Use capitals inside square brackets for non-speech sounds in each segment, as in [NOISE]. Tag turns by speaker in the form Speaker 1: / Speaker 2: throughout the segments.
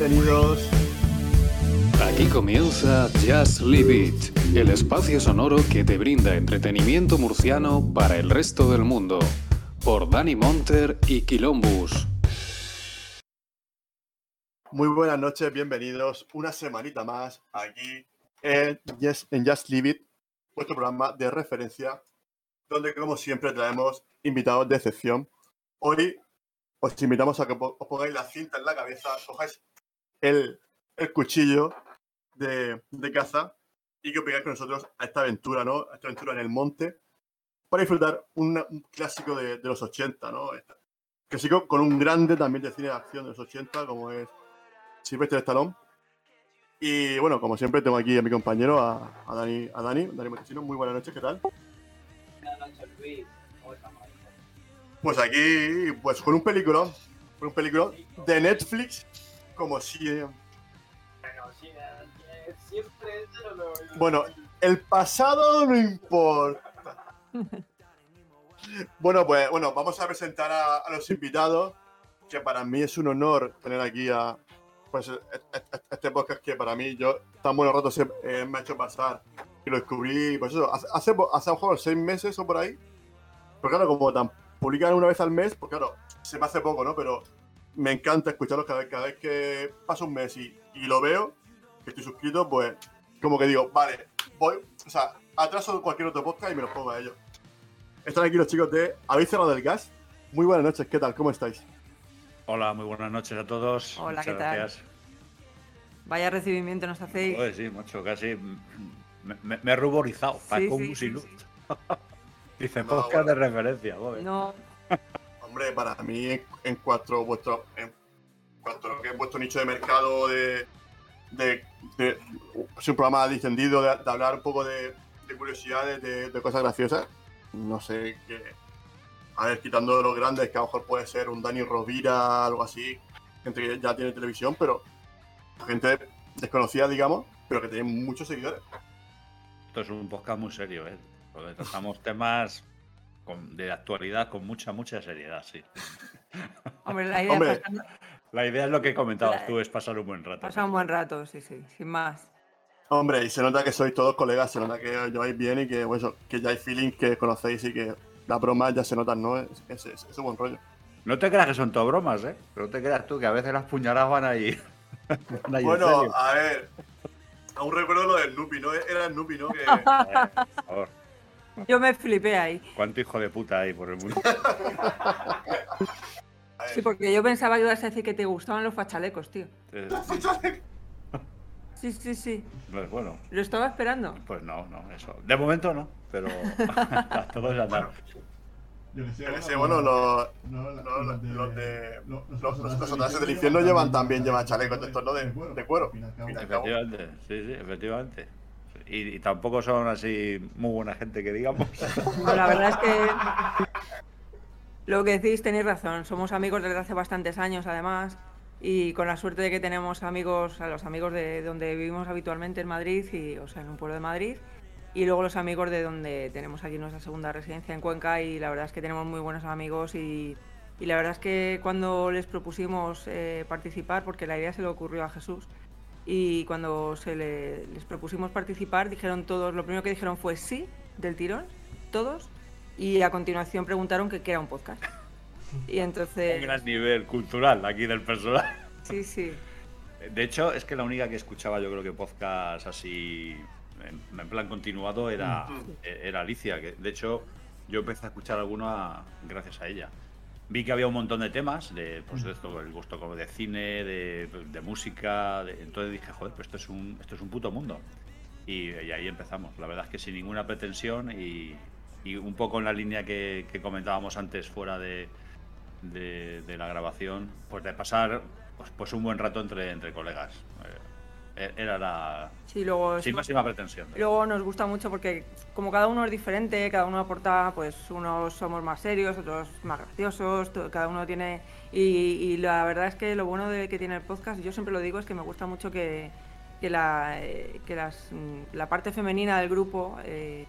Speaker 1: entretenidos.
Speaker 2: Aquí comienza Just Leave It, el espacio sonoro que te brinda entretenimiento murciano para el resto del mundo, por Dani Monter y Quilombus.
Speaker 1: Muy buenas noches, bienvenidos una semanita más aquí en, en Just Leave It, vuestro programa de referencia, donde como siempre traemos invitados de excepción. Hoy os invitamos a que os pongáis la cinta en la cabeza, cojáis el, el cuchillo de, de, caza y que os pegáis con nosotros a esta aventura, ¿no? A esta aventura en el monte para disfrutar un, un clásico de, de, los 80, ¿no? Clásico con un grande también de cine de acción de los 80, como es Silvestre Stallone. Y bueno, como siempre, tengo aquí a mi compañero, a, a Dani, a Dani, Dani Montesino. Muy buenas noches, ¿qué tal?
Speaker 3: Buenas noches, Luis. ¿Cómo estamos?
Speaker 1: Pues aquí, pues con un película, con un película de Netflix, como si.
Speaker 3: Bueno, sí, eh, siempre lo- lo-
Speaker 1: Bueno, el pasado no importa. [LAUGHS] Bueno, pues bueno, vamos a presentar a, a los invitados, que para mí es un honor tener aquí a pues e- e- este podcast que para mí yo tan buenos ratos eh, me ha hecho pasar y lo descubrí, pues eso, hace, hace, hace mejor seis meses o por ahí. Pero claro, como tan publican una vez al mes, pues claro, se me hace poco, ¿no? Pero me encanta escucharlos cada vez, cada vez que pasa un mes y, y lo veo, que estoy suscrito, pues como que digo, vale, voy, o sea, atraso cualquier otro podcast y me los pongo a ellos. Están aquí los chicos de ¿Habéis cerrado el gas? Muy buenas noches, ¿qué tal? ¿Cómo estáis?
Speaker 4: Hola, muy buenas noches a todos.
Speaker 5: Hola,
Speaker 4: Muchas
Speaker 5: ¿qué tal?
Speaker 4: gracias.
Speaker 5: Vaya recibimiento nos hacéis.
Speaker 4: Joder, sí, macho, casi me, me- me he ruborizado.
Speaker 5: Sí, sí, sí, sí. [LAUGHS]
Speaker 4: Dice
Speaker 1: No,
Speaker 4: podcast
Speaker 1: bueno.
Speaker 4: de referencia. joder.
Speaker 5: No, [LAUGHS]
Speaker 1: Hombre, para mí, en, cuanto vuestro, en cuanto a lo que es vuestro nicho de mercado de, de, de- es un programa distendido de, de hablar un poco de, de curiosidades, de, de cosas graciosas. No sé qué. A ver, quitando los grandes, que a lo mejor puede ser un Dani Rovira, algo así, gente que ya tiene televisión, pero gente desconocida, digamos, pero que tiene muchos seguidores.
Speaker 4: Esto es un podcast muy serio, ¿eh? Tratamos temas con- de actualidad con mucha, mucha seriedad, sí. [LAUGHS]
Speaker 5: hombre, la idea
Speaker 1: Hombre.
Speaker 4: La idea es lo que comentabas
Speaker 5: La-
Speaker 4: tú, es pasar un buen rato.
Speaker 5: pasar un buen rato, sí, sí, sin más.
Speaker 1: Hombre, y se nota que sois todos colegas, se nota que os lleváis bien y que, eso, que ya hay feeling que conocéis y que las bromas ya se notan, ¿no? Es, es, es- es un buen rollo.
Speaker 4: No te creas que son todo bromas, ¿eh? No te creas tú que a veces las puñaladas van ahí. [LAUGHS] van ahí en
Speaker 1: Bueno, a ver. Aún recuerdo lo del Nupi, ¿no? Era el Nupi, ¿no? Que, [LAUGHS]
Speaker 4: Eh, por favor,
Speaker 5: Yo me flipé ahí.
Speaker 4: ¿cuánto hijo de puta hay por el mundo?
Speaker 5: Sí, porque yo pensaba que ibas a decir que te gustaban los fachalecos, tío.
Speaker 4: Eh,
Speaker 5: Sí, sí, sí.
Speaker 4: Pues bueno,
Speaker 5: Lo estaba esperando.
Speaker 4: Pues no, no, eso. De momento no, pero [LAUGHS] todo es andar.
Speaker 6: Yo que sé,
Speaker 1: yo que sé, bueno, los,
Speaker 6: no,
Speaker 1: los,
Speaker 6: los
Speaker 1: los, los de.
Speaker 6: los-
Speaker 1: Los,
Speaker 6: los
Speaker 1: los, los atrases del infierno llevan también llevan chalecos de estos, ¿no? De, de cuero.
Speaker 4: Efectivamente, sí, sí, efectivamente. Y, tampoco son así muy buena gente que digamos. [LAUGHS]
Speaker 5: Bueno, la verdad es que lo que decís tenéis razón. Somos amigos desde hace bastantes años, además, y con la suerte de que tenemos amigos, a los amigos de donde vivimos habitualmente en Madrid, y, o sea, en un pueblo de Madrid, y luego los amigos de donde tenemos aquí nuestra segunda residencia en Cuenca, y la verdad es que tenemos muy buenos amigos y, y la verdad es que cuando les propusimos eh, participar, porque la idea se le ocurrió a Jesús, y cuando se le- les propusimos participar, dijeron todos, lo primero que dijeron fue sí, del tirón, todos, y a continuación preguntaron que qué era un podcast. Y
Speaker 4: Un
Speaker 5: entonces,
Speaker 4: gran nivel cultural aquí del personal.
Speaker 5: sí, sí,
Speaker 4: De hecho, es que la única que escuchaba yo creo que podcast así en, en plan continuado era, e- era Alicia. Que de hecho, yo empecé a escuchar alguna gracias a ella. Vi que había un montón de temas, de, pues de esto, el gusto como de cine, de, de música. de- entonces dije, joder, pues esto es un, esto es un puto mundo. Y, y ahí empezamos. La verdad es que sin ninguna pretensión y, y un poco en la línea que, que comentábamos antes fuera de, de, de la grabación, pues de pasar pues, pues un buen rato entre, entre colegas. Eh, era la
Speaker 5: sí, luego...
Speaker 4: sin máxima pretensión.
Speaker 5: Luego nos gusta mucho porque como cada uno es diferente, cada uno aporta, pues unos somos más serios, otros más graciosos, to- cada uno tiene... Y, y la verdad es que lo bueno de que tiene el podcast, yo siempre lo digo, es que me gusta mucho que, que la, eh, que las, mm, la parte femenina del grupo, eh,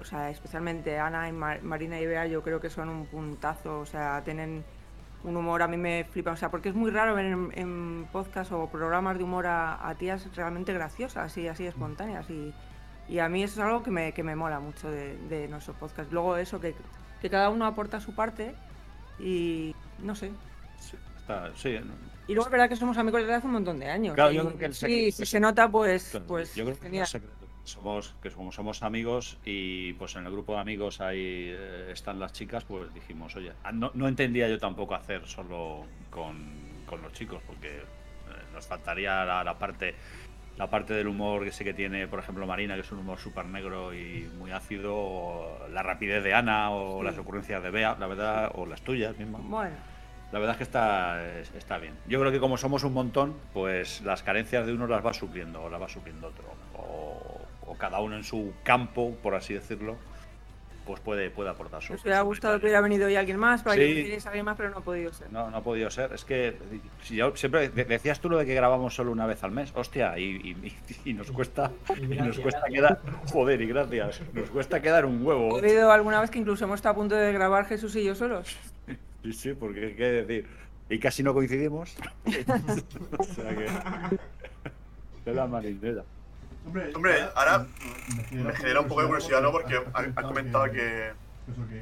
Speaker 5: o sea, especialmente Ana y Mar- Marina y Bea, yo creo que son un puntazo, o sea, tienen un humor a mí me flipa, o sea, porque es muy raro ver en, en podcast o programas de humor a, a tías realmente graciosas y así espontáneas y, y a mí eso es algo que me, que me mola mucho de, de nuestro podcast. Luego eso, que, que cada uno aporta su parte y no sé.
Speaker 4: Sí, está- sí,
Speaker 5: Y luego es verdad que somos amigos desde hace un montón de años.
Speaker 4: Claro,
Speaker 5: y
Speaker 4: yo creo que el secreto-
Speaker 5: si se nota, pues, pues
Speaker 4: yo creo que
Speaker 5: genial.
Speaker 4: no es secreto. Somos que como somos amigos y pues en el grupo de amigos ahí eh, están las chicas pues dijimos oye ah, no, no entendía yo tampoco hacer solo con, con los chicos porque eh, nos faltaría la, la parte la parte del humor que sé que tiene por ejemplo Marina que es un humor súper negro y muy ácido o la rapidez de Ana o
Speaker 5: Sí.
Speaker 4: las ocurrencias de Bea la verdad o las tuyas mismas
Speaker 5: Bueno,
Speaker 4: la verdad es que está, es- está bien. Yo creo que como somos un montón, pues las carencias de uno las va supliendo o las va supliendo otro. O, cada uno en su campo, por así decirlo, pues puede, puede aportar su.
Speaker 5: nos hubiera gustado que hubiera venido hoy alguien más para
Speaker 4: Sí.
Speaker 5: que alguien más, pero no ha podido ser.
Speaker 4: No, no ha podido ser. Es que si yo siempre de- decías tú lo de que grabamos solo una vez al mes. Hostia, y, y- y nos cuesta,
Speaker 3: Y
Speaker 4: y nos cuesta quedar. Joder, y gracias. Nos cuesta quedar un huevo.
Speaker 5: ¿Ha habido alguna vez que incluso hemos estado a punto de grabar Jesús y yo solos?
Speaker 4: Sí, sí, porque qué decir. Y casi no coincidimos. [LAUGHS] o sea que. De la marinera.
Speaker 1: Hombre, ahora me genera un poco de curiosidad, ¿no? Porque ha, ha comentado que,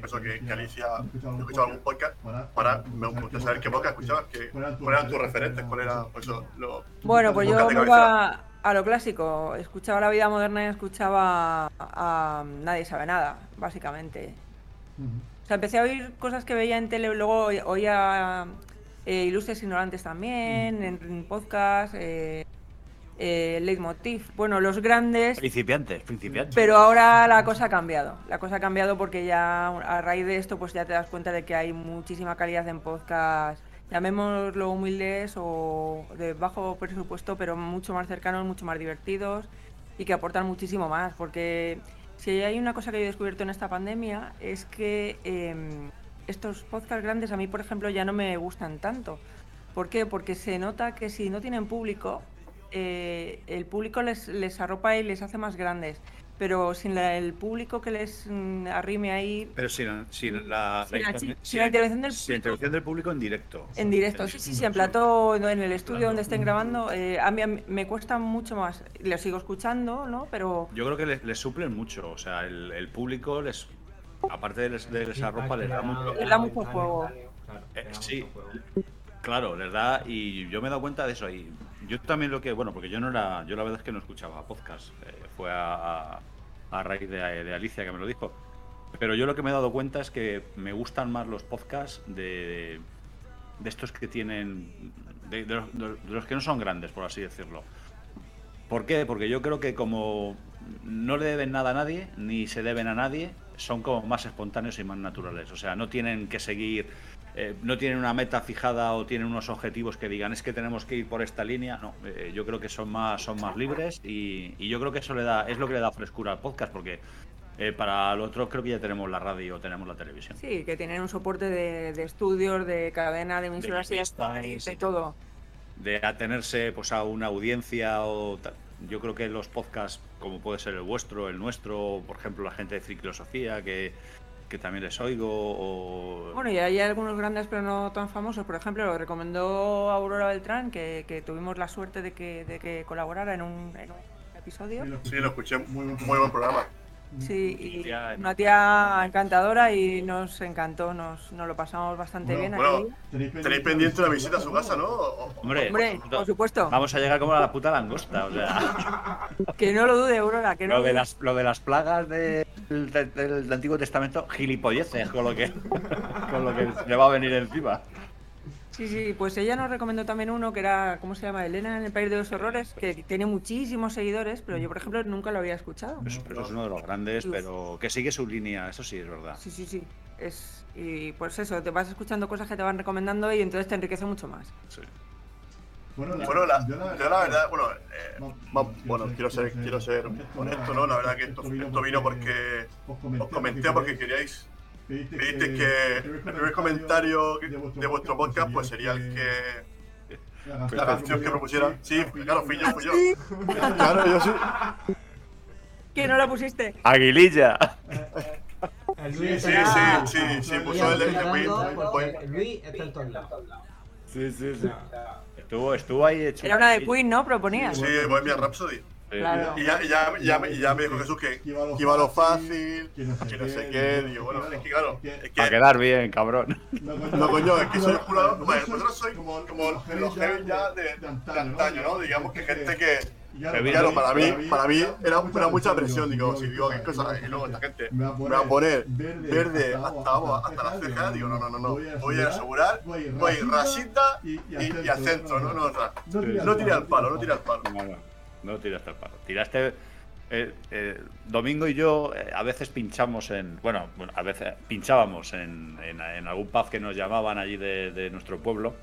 Speaker 1: eso, que, que Alicia ha escuchado algún podcast. Ahora me gustaría saber qué podcast escuchabas, que, cuáles eran tus referentes, cuál era eso, lo,
Speaker 5: Bueno, pues yo me iba a lo clásico. Escuchaba la vida moderna y escuchaba a, a Nadie sabe nada, básicamente. O sea, empecé a oír cosas que veía en tele, luego oía eh, Ilustres Ignorantes también, en, en podcast, eh, eh, Leitmotiv. Bueno, los grandes,
Speaker 4: Principiantes, principiantes.
Speaker 5: pero ahora la cosa ha cambiado. La cosa ha cambiado porque ya a raíz de esto pues ya te das cuenta de que hay muchísima calidad en podcast, llamémoslo humildes o de bajo presupuesto, pero mucho más cercanos, mucho más divertidos y que aportan muchísimo más. Porque si hay una cosa que he descubierto en esta pandemia es que em, estos podcasts grandes a mí, por ejemplo, ya no me gustan tanto. ¿Por qué? Porque se nota que si no tienen público, eh, el público les, les arropa y les hace más grandes. Pero sin la- el público que les mm, arrime ahí
Speaker 4: Pero sin, sin la,
Speaker 5: Sin la
Speaker 4: sin-
Speaker 5: sin la intervención del
Speaker 4: sin la
Speaker 5: público.
Speaker 4: intervención del público en directo.
Speaker 5: en directo, sí, sí, sí, en plató, no, en el estudio donde estén grabando, eh, a mí a me cuesta mucho más. Lo sigo escuchando, ¿no? Pero
Speaker 4: Yo creo que les, les suplen mucho. O sea, el, el público les. Aparte de les, de esa ropa, les da mucho.
Speaker 5: Les da mucho juego.
Speaker 4: Eh, sí. Claro, les da. Y yo me he dado cuenta de eso. Y yo también lo que. Bueno, porque yo no era. Yo la verdad es que no escuchaba podcast. eh, fue a, a- a raíz de, de Alicia que me lo dijo. Pero yo lo que me he dado cuenta es que me gustan más los podcasts de, de estos que tienen. De, de los, que no son grandes, por así decirlo. ¿Por qué? Porque yo creo que como no le deben nada a nadie, ni se deben a nadie, son como más espontáneos y más naturales. O sea, no tienen que seguir, eh, no tienen una meta fijada o tienen unos objetivos que digan es que tenemos que ir por esta línea. No, eh, yo creo que son más, son más libres y, y yo creo que eso le da, es lo que le da frescura al podcast, porque eh, para lo otro creo que ya tenemos la radio, tenemos la televisión.
Speaker 5: sí, que tienen un soporte de, de estudios, de cadena, de emisoras y está, y de todo.
Speaker 4: de atenerse pues a una audiencia o tal. yo creo que los podcasts como puede ser el vuestro el nuestro por ejemplo la gente de Filosofía que, que también les oigo o
Speaker 5: Bueno, y hay algunos grandes pero no tan famosos. Por ejemplo, lo recomendó Aurora Beltrán, que, que tuvimos la suerte de que, de que colaborara en un, en un episodio.
Speaker 1: Sí, lo escuché, muy, muy buen programa.
Speaker 5: Sí, y
Speaker 4: Tía,
Speaker 5: una tía encantadora y nos encantó, nos, nos lo pasamos bastante bien
Speaker 1: Bueno,
Speaker 5: aquí.
Speaker 1: Tenéis pendiente una visita a su casa, ¿no?
Speaker 4: Hombre,
Speaker 5: Hombre, por supuesto,
Speaker 4: vamos a llegar como a la puta langosta o sea. [LAUGHS]
Speaker 5: Que no lo dude, Aurora, que no
Speaker 4: lo
Speaker 5: lo
Speaker 4: de las lo de las plagas de- del, del- del Antiguo Testamento gilipolleces con lo que [LAUGHS] con lo que le va a venir encima
Speaker 5: Sí, sí, pues ella nos recomendó también uno que era, ¿cómo se llama? Elena en el País de los Horrores, que tiene muchísimos seguidores, pero yo, por ejemplo, nunca lo había escuchado.
Speaker 4: eso, eso es uno de los grandes
Speaker 5: Uf.
Speaker 4: pero que sigue su línea eso sí es verdad
Speaker 5: Sí, sí, sí. Es, y pues eso, te vas escuchando cosas que te van recomendando y entonces te enriquece mucho más.
Speaker 4: sí.
Speaker 1: Bueno, la, yo la verdad, bueno, eh, bueno, quiero ser, quiero ser honesto, ¿no? La verdad que esto, esto vino porque os comenté porque queríais, pediste que el primer comentario de vuestro podcast pues sería el que la canción que propusieran. Sí, claro, fui yo, fui yo. Claro, yo sí.
Speaker 5: ¿Que no la pusiste?
Speaker 4: Aguililla.
Speaker 1: Sí, sí, sí, sí, sí,
Speaker 6: Luis
Speaker 1: puso el de
Speaker 6: Luis está en todos lados.
Speaker 4: Sí, sí, sí. Estuvo, estuvo ahí hecho.
Speaker 5: Era una de Queen, ¿no? Proponías.
Speaker 1: Sí, Bohemian Rhapsody.
Speaker 4: Sí.
Speaker 5: Claro.
Speaker 1: Y ya, y ya, y ya, y ya me dijo Jesús que, iba a lo fácil, que no sé qué. Digo, bueno, es que claro, es
Speaker 4: Para
Speaker 1: que.
Speaker 4: quedar bien, cabrón.
Speaker 1: No, coño, es que soy jurado. Bueno, vosotros sois como, como los heavy ya de, de antaño, ¿no? Digamos que gente que. Claro, para mí, para mí era, era mucha presión. Digo, si digo qué cosa, y luego esta gente me va a poner verde hasta, hasta las cejas. Digo, no, no, no, no. Voy a asegurar, voy rasita y, y al centro, ¿no? No, o sea, no tiré al palo, no tiré al palo.
Speaker 4: No, tiraste el palo. Tiraste. eh, eh, Domingo y yo eh, a veces pinchamos en. Bueno, a veces pinchábamos en, en- en algún pub que nos llamaban allí de, de nuestro pueblo.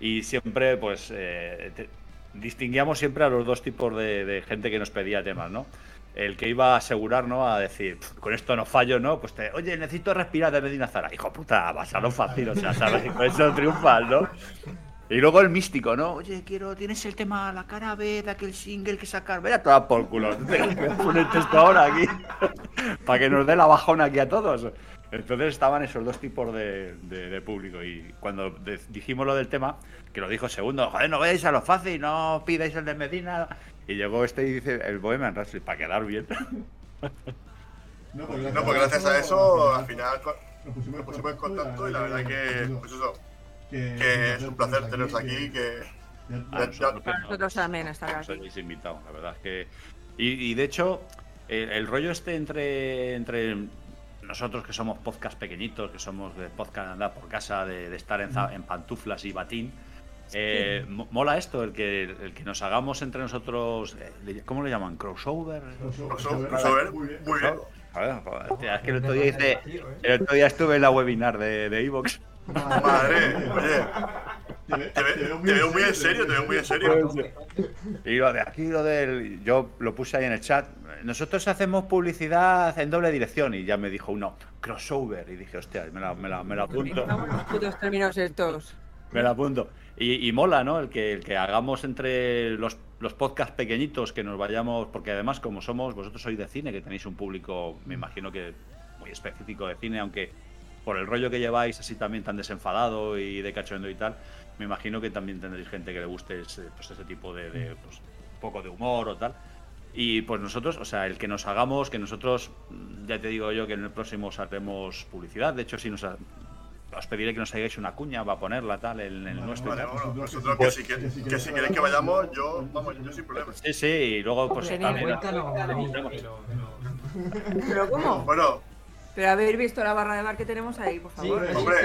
Speaker 4: Y siempre, pues. eh, te- distinguíamos siempre a los dos tipos de, de gente que nos pedía temas, ¿no? El que iba a asegurar, ¿no? A decir, "Pf, con esto no fallo, ¿no? Pues te, oye, necesito respirar de Medina Zara. Hijo puta, vas a lo fácil, o sea, sabes con eso triunfas, ¿no? [LAUGHS] Y luego el místico, ¿no? Oye, quiero, tienes el tema La cara B de aquel single que sacar. Vaya toda por culo. Voy a poner esto ahora aquí. [LAUGHS] Para que nos dé la bajona aquí a todos. Entonces estaban esos dos tipos de, de- de público. Y cuando de- dijimos lo del tema, que lo dijo segundo, joder, no vayáis a lo fácil, no pidáis el de Medina. Y llegó este y dice el Bohemian Rhapsody, para quedar bien. [LAUGHS]
Speaker 1: No, pues gracias a eso, al final nos pusimos en contacto y la verdad que, pues eso, que es un placer teneros aquí, que
Speaker 4: A
Speaker 1: ya- ya-
Speaker 4: nosotros
Speaker 5: también estar
Speaker 4: Nos
Speaker 5: aquí.
Speaker 4: habéis invitado, la verdad es que. Y, y de hecho, el, el rollo este entre, entre nosotros que somos podcast pequeñitos, que somos de podcast andar por casa, de, de estar en, za- en pantuflas y batín. eh, mo- mola esto, el que, el que nos hagamos entre nosotros, eh, ¿cómo le llaman? ¿Crossover?
Speaker 1: crossover, crossover, muy bien.
Speaker 4: Es que el otro día hice- el otro día estuve en la webinar de, de Evox.
Speaker 1: Madre, oye, te, ve- te veo muy en serio, te veo muy en serio.
Speaker 4: Y lo de aquí, lo del. Yo lo puse ahí en el chat. Nosotros hacemos publicidad en doble dirección. Y ya me dijo uno, crossover. Y dije, hostia, me la, me la, me la apunto.
Speaker 5: Estamos los putos términos estos.
Speaker 4: Me la apunto. Y, y mola, ¿no? El que, el que hagamos entre los, los podcasts pequeñitos, que nos vayamos. Porque además, como somos, vosotros sois de cine, que tenéis un público, me imagino que muy específico de cine, aunque por el rollo que lleváis así también tan desenfadado y de cachondo y tal, me imagino que también tendréis gente que le guste ese, pues, ese tipo de, de, pues, un poco de humor o tal. Y pues nosotros, o sea, el que nos hagamos, que nosotros, mm, ya te digo yo que en el próximo os haremos publicidad. De hecho, si nos ha- os pediré que nos hagáis una cuña para ponerla tal en, el nuestro.
Speaker 1: Vale, bueno, nosotros que si, que, que si queréis que vayamos, yo, vamos, yo sin problema.
Speaker 4: Sí, sí, y luego pues también.
Speaker 6: Cuéntanos, a mí, pero- pero-
Speaker 5: ¿Pero cómo?
Speaker 1: Bueno,
Speaker 5: Pero habéis visto la barra de bar que tenemos ahí, por
Speaker 6: Sí,
Speaker 5: favor.
Speaker 6: es
Speaker 1: Hombre,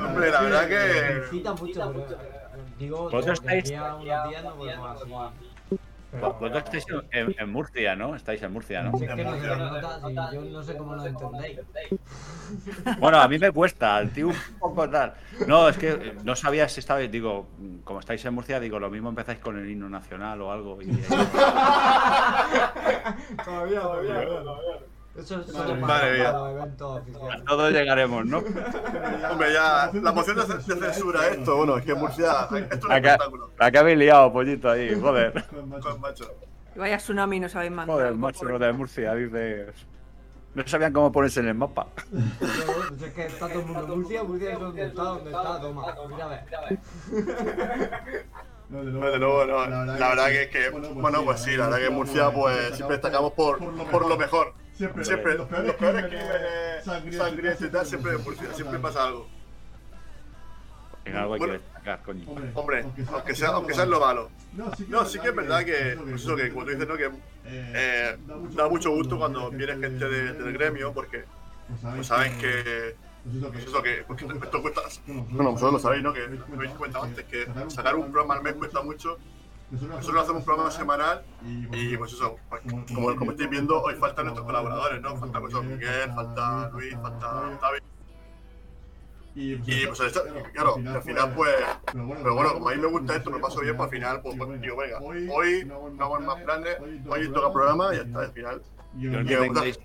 Speaker 1: hombre, la verdad que-
Speaker 6: Me incita mucho, pero, digo,
Speaker 4: Vosotros estáis- Vosotros estáis en, en Murcia, ¿no? Estáis en Murcia, ¿no?
Speaker 6: Si es que no se nos nota, si yo no sé cómo lo entendéis.
Speaker 4: Bueno, a mí me cuesta, tío, un poco tal. No, es que eh, no sabía si estabais, digo, como estáis en Murcia, digo, lo mismo empezáis con el himno nacional o algo. Y, [LAUGHS]
Speaker 6: Todavía, todavía. Eso es
Speaker 1: Madre
Speaker 6: para, para los eventos
Speaker 4: a
Speaker 6: oficiales.
Speaker 4: todos llegaremos, ¿no? [LAUGHS]
Speaker 1: hombre, ya, la moción de, censura esto, bueno, es que Murcia, esto es un
Speaker 4: Acá,
Speaker 1: espectáculo.
Speaker 4: acá habéis liado, pollito, ahí, joder.
Speaker 1: Con macho.
Speaker 5: Y vaya tsunami nos habéis mandado.
Speaker 4: Joder, macho, lo de Murcia, dices. No sabían cómo ponerse en el mapa.
Speaker 6: Pero, pues es que está todo el mundo. Murcia, Murcia es donde está, donde está, toma. Mira a ver.
Speaker 1: No, de nuevo, no. La verdad que es que, bueno, pues sí, la verdad que en Murcia, pues siempre destacamos por, por lo mejor. Siempre, los peores crímenes sangrientos y tal, siempre siempre pasa algo.
Speaker 4: En algo hay que
Speaker 1: Bueno.
Speaker 4: destacar, coño.
Speaker 1: Hombre, aunque sea, aunque sea en lo malo. No, sí que es verdad que, pues eso, que como tú dices, ¿no? Que eh, da mucho gusto cuando viene gente de- del gremio, porque pues saben que, pues eso, que porque esto cuesta. Bueno, vosotros lo sabéis, ¿no? Que me habéis comentado antes, que sacar un programa al mes cuesta mucho. Nosotros hacemos un programa semanal y pues eso, pues, como, como estáis viendo, hoy faltan nuestros colaboradores, ¿no? Falta pues, Miguel, falta Luis, falta David. Y pues esto, claro, al final pues, pero bueno, como a mí me gusta esto, me paso bien, pues al final, pues, pues, digo, venga, hoy no hago más planes, hoy toca programa y ya está, al final.
Speaker 4: Yo que
Speaker 1: me gusta-
Speaker 4: tengáis,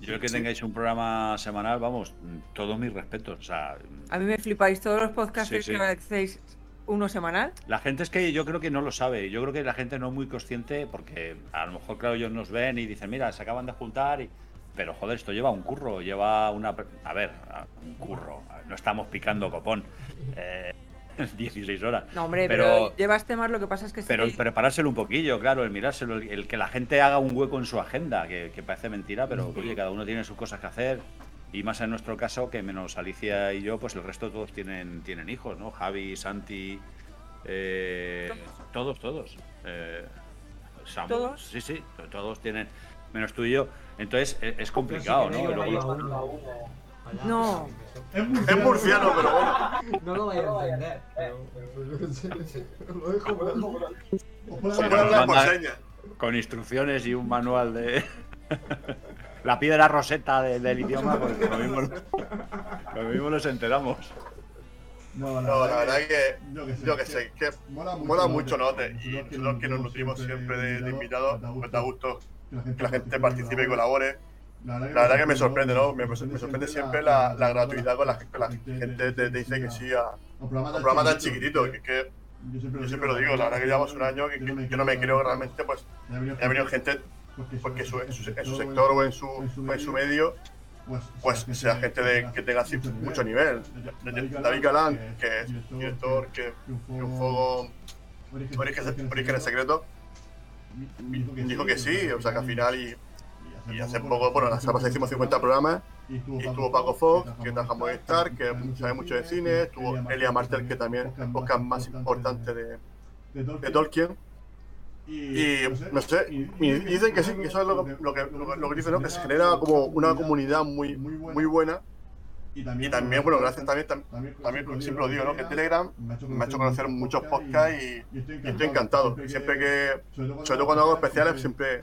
Speaker 4: yo el que tengáis un programa semanal, vamos, todos mis respetos. O sea,
Speaker 5: A mí me flipáis todos los podcasts
Speaker 4: Sí, sí.
Speaker 5: que hacéis uno semanal.
Speaker 4: La gente es que yo creo que no lo sabe. Yo creo que la gente no es muy consciente porque a lo mejor, claro, ellos nos ven y dicen, mira, se acaban de juntar y... pero joder, esto lleva un curro, lleva una... A ver, un curro, no estamos picando copón. Eh, [LAUGHS] 16 horas.
Speaker 5: No, hombre, pero,
Speaker 4: pero,
Speaker 5: llevas temas, lo que pasa es que
Speaker 4: pero el preparárselo un poquillo, claro, el mirárselo, el, el que la gente haga un hueco en su agenda, que, que parece mentira, pero oye, cada uno tiene sus cosas que hacer. Y más en nuestro caso, que menos Alicia y yo, pues el resto todos tienen, tienen hijos, ¿no? Javi, Santi, eh, todos, todos. Eh, Samu,
Speaker 5: ¿Todos?
Speaker 4: Sí, sí, to- todos tienen, menos tú y yo. Entonces e- es complicado, ¿no? Y luego los-
Speaker 5: No.
Speaker 6: Es
Speaker 1: Es murciano, pero bueno. [LAUGHS]
Speaker 6: No lo vaya a entender. Lo dejo
Speaker 4: manda-
Speaker 1: señas.
Speaker 4: con instrucciones y un manual de [LAUGHS] la piedra roseta de- del idioma, pues lo mismo, lo mismo nos enteramos.
Speaker 6: No,
Speaker 1: No, la verdad que
Speaker 6: yo que sé,
Speaker 1: yo que sé, que
Speaker 6: mola mucho,
Speaker 1: mola
Speaker 6: ¿no?
Speaker 1: mucho, ¿no?
Speaker 6: Te-
Speaker 1: Y nosotros que nos nutrimos siempre de, de invitados, pues da gusto
Speaker 6: que
Speaker 1: la gente participe y colabore.
Speaker 6: La
Speaker 1: La verdad que me sorprende, ¿no? Me, me sorprende siempre la, la gratuidad con la, con la gente te, te dice que sí a
Speaker 6: Un
Speaker 1: un programa tan chiquitito. Que, que
Speaker 6: yo
Speaker 1: yo siempre lo digo, la verdad que llevamos un año que, que yo no me creo realmente, pues ha venido gente porque su- en, su, en su sector o en su, o en su medio, pues sea gente de, que tenga mucho nivel. David Galán, que es director, que un fuego Orígenes Secretos, dijo que sí, o sea que al final y, y hace poco, bueno, la semana hicimos 50 programas y estuvo Paco Fox, que trabaja en Movistar, que sabe mucho de cine, estuvo Elia Martel, que también es el podcast más importante de, de Tolkien. Y no sé, y dicen que sí, que eso es lo que, lo que, lo que, lo que dicen, ¿no? que se genera como una comunidad muy, muy buena. Y también, bueno, gracias también, tam- también siempre lo digo, ¿no? que Telegram me ha hecho conocer muchos podcasts y, y estoy encantado. Siempre que, sobre todo cuando hago especiales, siempre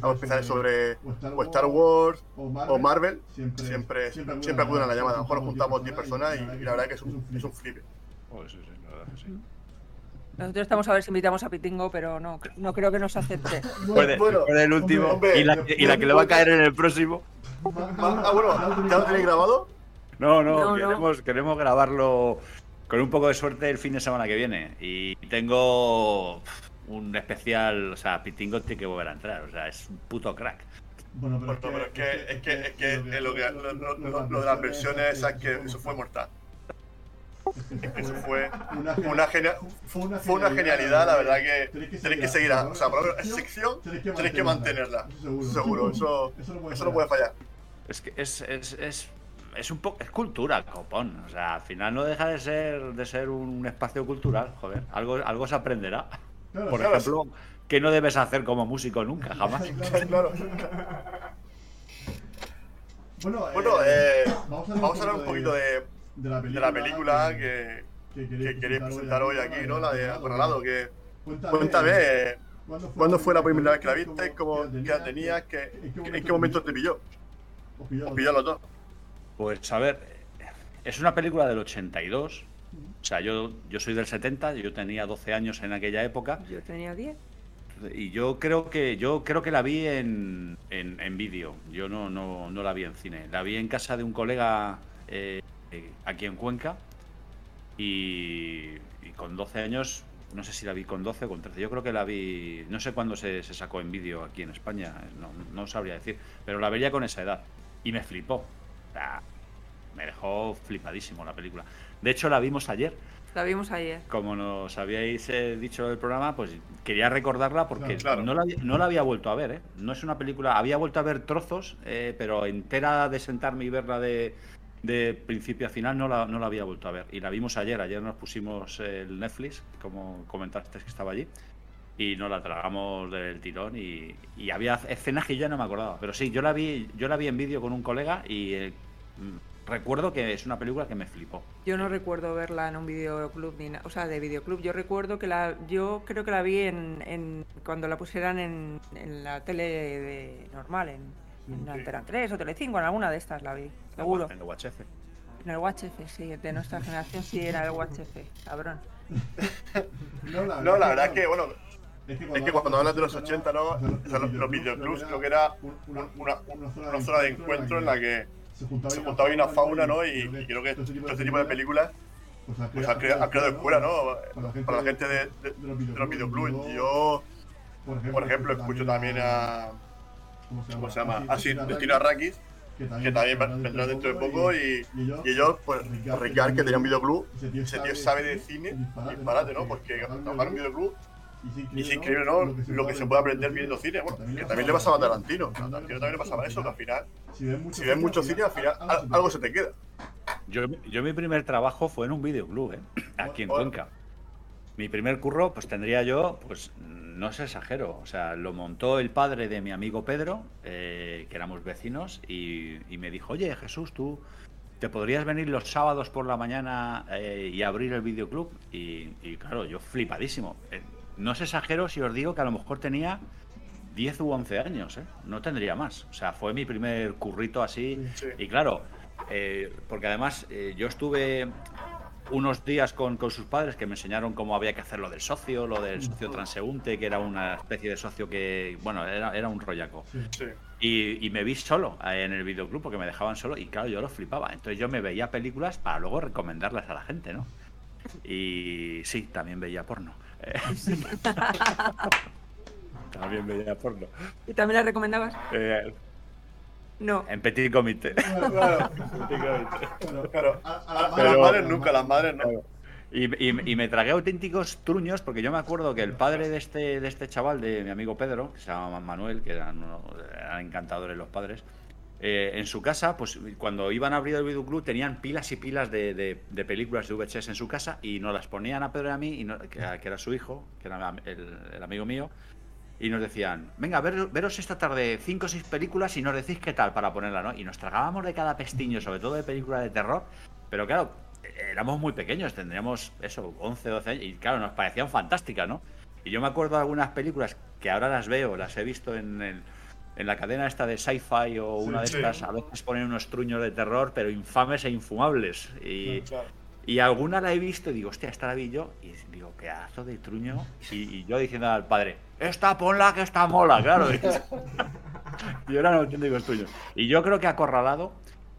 Speaker 1: hago especiales sobre o Star Wars o Marvel, siempre, siempre acuden a la llamada. A lo mejor nos juntamos 10 personas y, y la verdad que es un, es un flip.
Speaker 4: Oh, sí, sí, la verdad que sí.
Speaker 5: Nosotros estamos a ver si invitamos a Pitingo, pero no, no creo que nos acepte. [LAUGHS]
Speaker 1: Bueno,
Speaker 4: puede el último
Speaker 1: hombre,
Speaker 4: y, la, y la que le va a caer en el próximo.
Speaker 1: Ah, bueno, ¿ya lo tenéis grabado?
Speaker 4: No, no,
Speaker 5: No, no.
Speaker 4: queremos, queremos grabarlo con un poco de suerte el fin de semana que viene. Y tengo un especial, o sea, Pitingo tiene que volver a entrar, o sea, es un puto crack.
Speaker 6: Bueno,
Speaker 1: Bueno, pero es que, es que, es que es lo, que, de las versiones esas que eso fue mortal. Eso fue una, genia- fue una genialidad, la verdad que tenéis que seguir, a- o sea, por lo menos esa sección tenéis que mantenerla. Seguro, eso, eso no puede fallar.
Speaker 4: Es que es, es, es, es un poco es cultura, copón. O sea, al final no deja de ser de ser un espacio cultural, joder. Algo, algo se aprenderá. Por
Speaker 1: claro.
Speaker 4: ejemplo, que no debes hacer como músico nunca, [LAUGHS] jamás. [LAUGHS]
Speaker 1: Claro.
Speaker 6: Bueno,
Speaker 1: Bueno,
Speaker 6: eh,
Speaker 1: eh, vamos a hablar un poquito de,
Speaker 6: de la
Speaker 1: de la película que,
Speaker 6: que
Speaker 1: que queréis presentar hoy aquí, ¿no? La de Acorralado, que
Speaker 6: Cuéntame,
Speaker 1: cuéntame, eh,
Speaker 6: ¿cuándo
Speaker 1: ¿cuándo fue la primera vez que la viste? ¿Cómo, ¿Qué edad tenías? ¿Qué, ¿En qué momento te pilló?
Speaker 6: Os pilló
Speaker 1: Os pilló a los dos.
Speaker 4: Pues a ver, es una película del 82. O sea, yo, yo soy del 70, yo tenía 12 años en aquella época.
Speaker 5: Yo tenía 10.
Speaker 4: Y yo creo que yo creo que la vi en, en, en vídeo. Yo no, no, no la vi en cine. La vi en casa de un colega eh, eh, aquí en Cuenca. Y, y con 12 años, no sé si la vi con 12 o con 13. Yo creo que la vi. No sé cuándo se, se sacó en vídeo aquí en España. No, no sabría decir. Pero la veía con esa edad. Y me flipó. Me dejó flipadísimo la película. De hecho, la vimos ayer
Speaker 5: La vimos ayer.
Speaker 4: como nos habíais eh, dicho del programa, pues quería recordarla porque
Speaker 1: Claro, claro.
Speaker 4: No, la, había- no la había vuelto a ver. ¿eh? No es una película, había vuelto a ver trozos, eh, pero entera de sentarme y verla de, de principio a final no la, no la había vuelto a ver. Y la vimos ayer, ayer nos pusimos el Netflix, como comentaste que estaba allí, y nos la tragamos del tirón y, y había escenas que ya no me acordaba. Pero sí, yo la vi, yo la vi en vídeo con un colega y eh, mm, recuerdo que es una película que me flipó.
Speaker 5: Yo no recuerdo verla en un videoclub ni o sea, de videoclub. Yo recuerdo que la, yo creo que la vi en, en cuando la pusieran en, en la tele de, normal, en, en Antena 3 o Telecinco, en alguna de estas la vi, seguro.
Speaker 4: En el UHF.
Speaker 5: En el UHF, sí, de nuestra generación sí era el UHF, cabrón. [LAUGHS]
Speaker 1: No, la verdad es que, bueno, es que cuando hablas de los 80, ¿no? Los, los videoclubs creo que era una, una, una zona de encuentro en la que
Speaker 6: se
Speaker 1: se juntaba ahí una fauna, ¿no? Y, y creo que todo este tipo de películas pues ha creado, ha creado escuela, ¿no? Para la gente de, de- de los videoclubs. Yo, por ejemplo, escucho también a, ¿cómo se llama? Así, Destino Arrakis, que también va- vendrá dentro de poco y, y ellos, pues, Ricard, que tenía un videoclub, ese tío sabe de cine, disparate, ¿no? Porque trabajar en un videoclub y es increíble, ¿no? Lo que se puede aprender viendo cine, bueno, que también le pasaba a Tarantino, a Tarantino también le pasaba eso, que al final, si ves mucho cine, al final al- algo se te queda.
Speaker 4: Yo, yo mi primer trabajo fue en un videoclub, ¿eh? aquí en. Cuenca. Mi primer curro, pues tendría yo, pues no se exagero, o sea, lo montó el padre de mi amigo Pedro, eh, que éramos vecinos, y, y me dijo, oye Jesús, tú te podrías venir los sábados por la mañana eh, y abrir el videoclub. Y, y claro, yo flipadísimo. Eh, no se exagero si os digo que a lo mejor tenía 10 u 11 años, ¿eh? no tendría más. O sea, fue mi primer currito así.
Speaker 1: Sí.
Speaker 4: Y claro, porque además yo estuve unos días con, con sus padres que me enseñaron cómo había que hacer lo del socio, lo del socio transeúnte, que era una especie de socio que, bueno, era, era un rollaco.
Speaker 1: Sí.
Speaker 4: Y, y me vi solo eh, en el videoclub porque me dejaban solo y claro, yo lo flipaba. Entonces yo me veía películas para luego recomendarlas a la gente, ¿no? Y sí, también veía porno. [LAUGHS] [LAUGHS] También veía porno.
Speaker 5: ¿Y también la recomendabas?
Speaker 4: Eh,
Speaker 5: No.
Speaker 4: en petit comité.
Speaker 1: Claro, claro. [LAUGHS] A, a las
Speaker 4: Pero-
Speaker 1: madres nunca, a las madres no.
Speaker 4: Y, y- y me tragué auténticos truños porque yo me acuerdo que el padre de este, de este chaval, de mi amigo Pedro, que se llama Manuel, que eran, encantadores los padres, eh, en su casa, pues cuando iban a abrir el videoclub tenían pilas y pilas de, de- de películas de VHS en su casa y nos las ponían a Pedro y a mí, y no- que, que era su hijo, que era el, el amigo mío, y nos decían, venga, ver- veros esta tarde cinco o seis películas y nos decís qué tal para ponerla, ¿no? Y nos tragábamos de cada pestiño, sobre todo de películas de terror, pero claro, éramos muy pequeños, tendríamos eso, 11, 12 años, y claro, nos parecían fantásticas, ¿no? Y yo me acuerdo de algunas películas que ahora las veo, las he visto en, el- en la cadena esta de sci-fi o una de
Speaker 1: sí.
Speaker 4: estas, a veces ponen unos truños de terror, pero infames e infumables. Y,
Speaker 1: Claro.
Speaker 4: Y alguna la he visto y digo, hostia, esta la vi yo. Y digo, qué azo de truño. Y, y yo diciendo al padre, esta ponla que está mola, claro. [LAUGHS] y ahora no auténticos truños. Y yo creo que Acorralado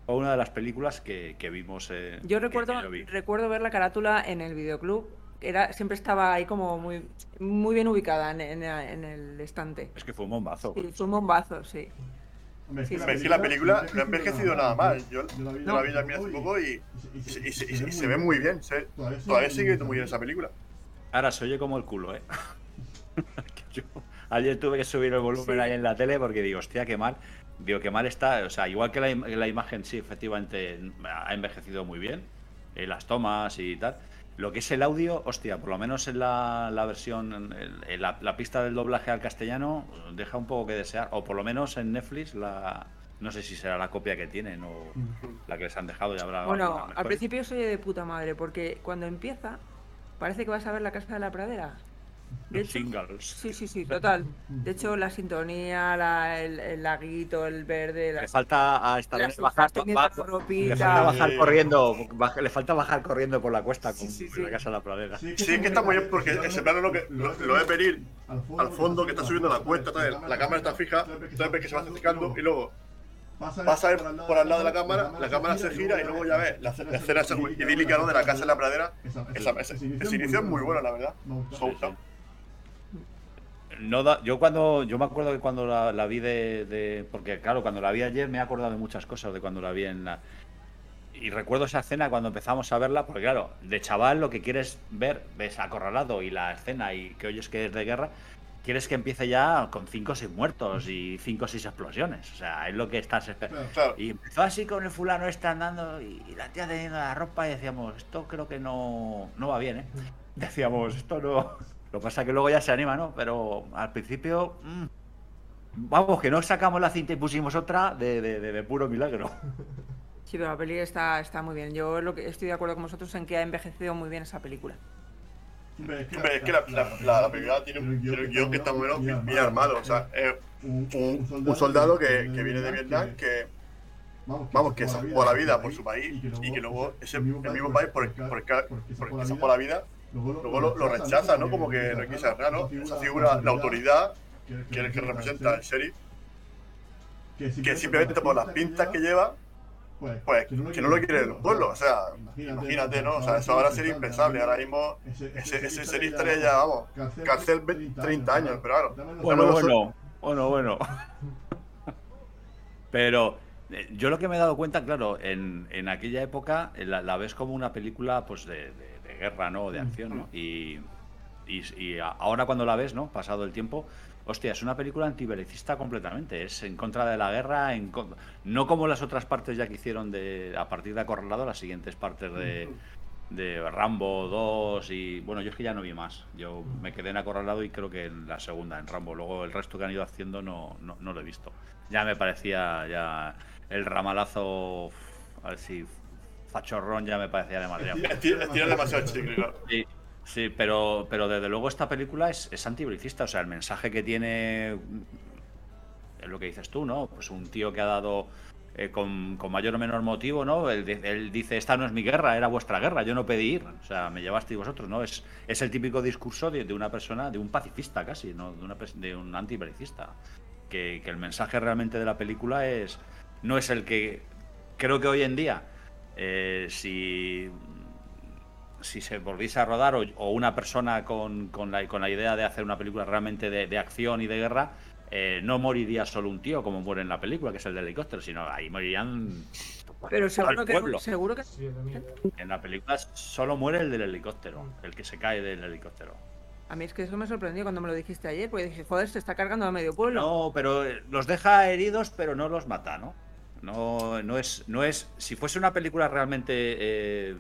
Speaker 4: fue una de las películas que, que vimos. eh,
Speaker 5: Yo recuerdo,
Speaker 4: que yo vi.
Speaker 5: recuerdo ver la carátula en el videoclub. Era, siempre estaba ahí como muy, muy bien ubicada en, en- en el estante.
Speaker 4: Es que fue un bombazo.
Speaker 5: Sí, fue un bombazo, sí.
Speaker 1: Es que la película no ha envejecido nada mal. Yo, yo la vi
Speaker 5: No.
Speaker 1: también hace poco y, y se, y se- y se ve muy bien. se- todavía sigue muy bien esa película.
Speaker 4: Ahora se oye como el culo, ¿eh? [LAUGHS] Yo ayer tuve que subir el volumen
Speaker 5: Sí.
Speaker 4: ahí en la tele porque digo, hostia, qué mal. Digo, qué mal está. O sea, igual que la imagen, sí, efectivamente ha envejecido muy bien. eh, las tomas y tal. Lo que es el audio, hostia, por lo menos en la, la versión, en- la, la pista del doblaje al castellano, deja un poco que desear. O por lo menos en Netflix, la, no sé si será la copia que tienen o la que les han dejado y habrá.
Speaker 5: Bueno, al principio soy de puta madre, porque cuando empieza, parece que vas a ver la casa de la pradera. De
Speaker 4: Los
Speaker 5: hecho-
Speaker 4: singles.
Speaker 5: Sí, sí, sí, total. De hecho, la sintonía, la- el, el laguito, el verde,
Speaker 4: Le
Speaker 5: las,
Speaker 4: falta a esta
Speaker 5: las
Speaker 4: bajar,
Speaker 5: la
Speaker 4: Le falta bajar
Speaker 1: Sí.
Speaker 4: corriendo, baja- le falta bajar corriendo por la cuesta con
Speaker 5: Sí,
Speaker 4: la casa de la pradera.
Speaker 1: Sí, es que está muy bien porque ese plano lo, que, lo, lo ves venir al fondo que está subiendo la cuesta, la cámara está fija, entonces ves que se va acercando y luego pasa él por al lado de la cámara, la cámara se gira y luego ya ves la, la escena idílica ¿no? de la casa en la pradera. Esa, ese inicio es muy bueno, la verdad.
Speaker 4: No da- yo cuando yo me acuerdo que cuando la, la vi de, de- porque claro cuando la vi ayer me he acordado de muchas cosas de cuando la vi en la y recuerdo esa escena cuando empezamos a verla porque claro de chaval lo que quieres ver ves acorralado y la escena y que oyes que es de guerra quieres que empiece ya con cinco o seis muertos y cinco o seis explosiones o sea es lo que estás esperando
Speaker 1: Claro.
Speaker 4: Y empezó así con el fulano este andando y, y la tía teniendo la ropa y decíamos, esto creo que no, no va bien, ¿eh? Decíamos, esto no... Lo que pasa es que luego ya se anima, ¿no? Pero al principio... mm, vamos, que no sacamos la cinta y pusimos otra de, de- de- de puro milagro.
Speaker 5: Sí, pero la peli está, está muy bien. Yo lo que estoy de acuerdo con vosotros en que ha envejecido muy bien esa película.
Speaker 1: Hombre, es que la, la, la, la película tiene un, guion que está muy bien, bien armado. O sea, es un, un soldado que, que viene de Vietnam que, vamos, que se jugó la vida por su país y que luego ese, el mismo país por el, por por el que se jugó la vida, luego lo, lo rechaza, ¿no? Como que no quiere ser ¿no? Esa figura, la autoridad que, que representa el sheriff, que simplemente por las pintas que lleva, pues que no lo quiere el pueblo. O sea, imagínate, ¿no? O sea, eso ahora sería impensable. Ahora mismo ese, ese sheriff estaría, vamos, cárcel 20, 30 años, pero claro.
Speaker 4: Bueno,
Speaker 1: Bueno,
Speaker 4: bueno. [LAUGHS] Pero eh, yo lo que me he dado cuenta, claro, en, en aquella época eh, la, la ves como una película pues de, de- de guerra, ¿no? De acción, ¿no? Y, y, ahora cuando la ves, ¿no? Pasado el tiempo, hostia, es una película antibelicista completamente. Es en contra de la guerra, en no como las otras partes ya que hicieron de, a partir de Acorralado, las siguientes partes de, de Rambo 2 y bueno, yo es que ya no vi más. Yo me quedé en Acorralado y creo que en la segunda, en Rambo. Luego el resto que han ido haciendo no, no, no lo he visto. Ya me parecía ya el ramalazo, a ver si fachorrón ya me parecía demasiado. [LAUGHS]
Speaker 1: Tiene tiene demasiado chicle, claro.
Speaker 4: Sí, sí, pero, pero desde luego esta película es, es antibelicista. O sea, el mensaje que tiene es lo que dices tú, ¿no? Pues un tío que ha dado eh, con, con mayor o menor motivo, ¿no? Él, di- él dice, esta no es mi guerra, era vuestra guerra, yo no pedí ir. O sea, me llevasteis vosotros, ¿no? Es, es el típico discurso de, de una persona, de un pacifista casi, ¿no? De, una, de un antibelicista. Que, que el mensaje realmente de la película es no es el que creo que hoy en día, eh, si si se volviese a rodar o, o una persona con, con la, con la idea de hacer una película realmente de, de acción y de guerra, eh, no moriría solo un tío como muere en la película, que es el del helicóptero, sino ahí morirían
Speaker 5: Pero seguro
Speaker 4: el
Speaker 5: que,
Speaker 4: pueblo.
Speaker 5: seguro que.
Speaker 4: En la película solo muere el del helicóptero, el que se cae del helicóptero.
Speaker 5: a mí es que eso me sorprendió cuando me lo dijiste ayer, porque dije, joder, se está cargando a medio pueblo.
Speaker 4: No, pero eh, los deja heridos, pero no los mata, ¿no? No, no es, no es. Si fuese una película realmente eh,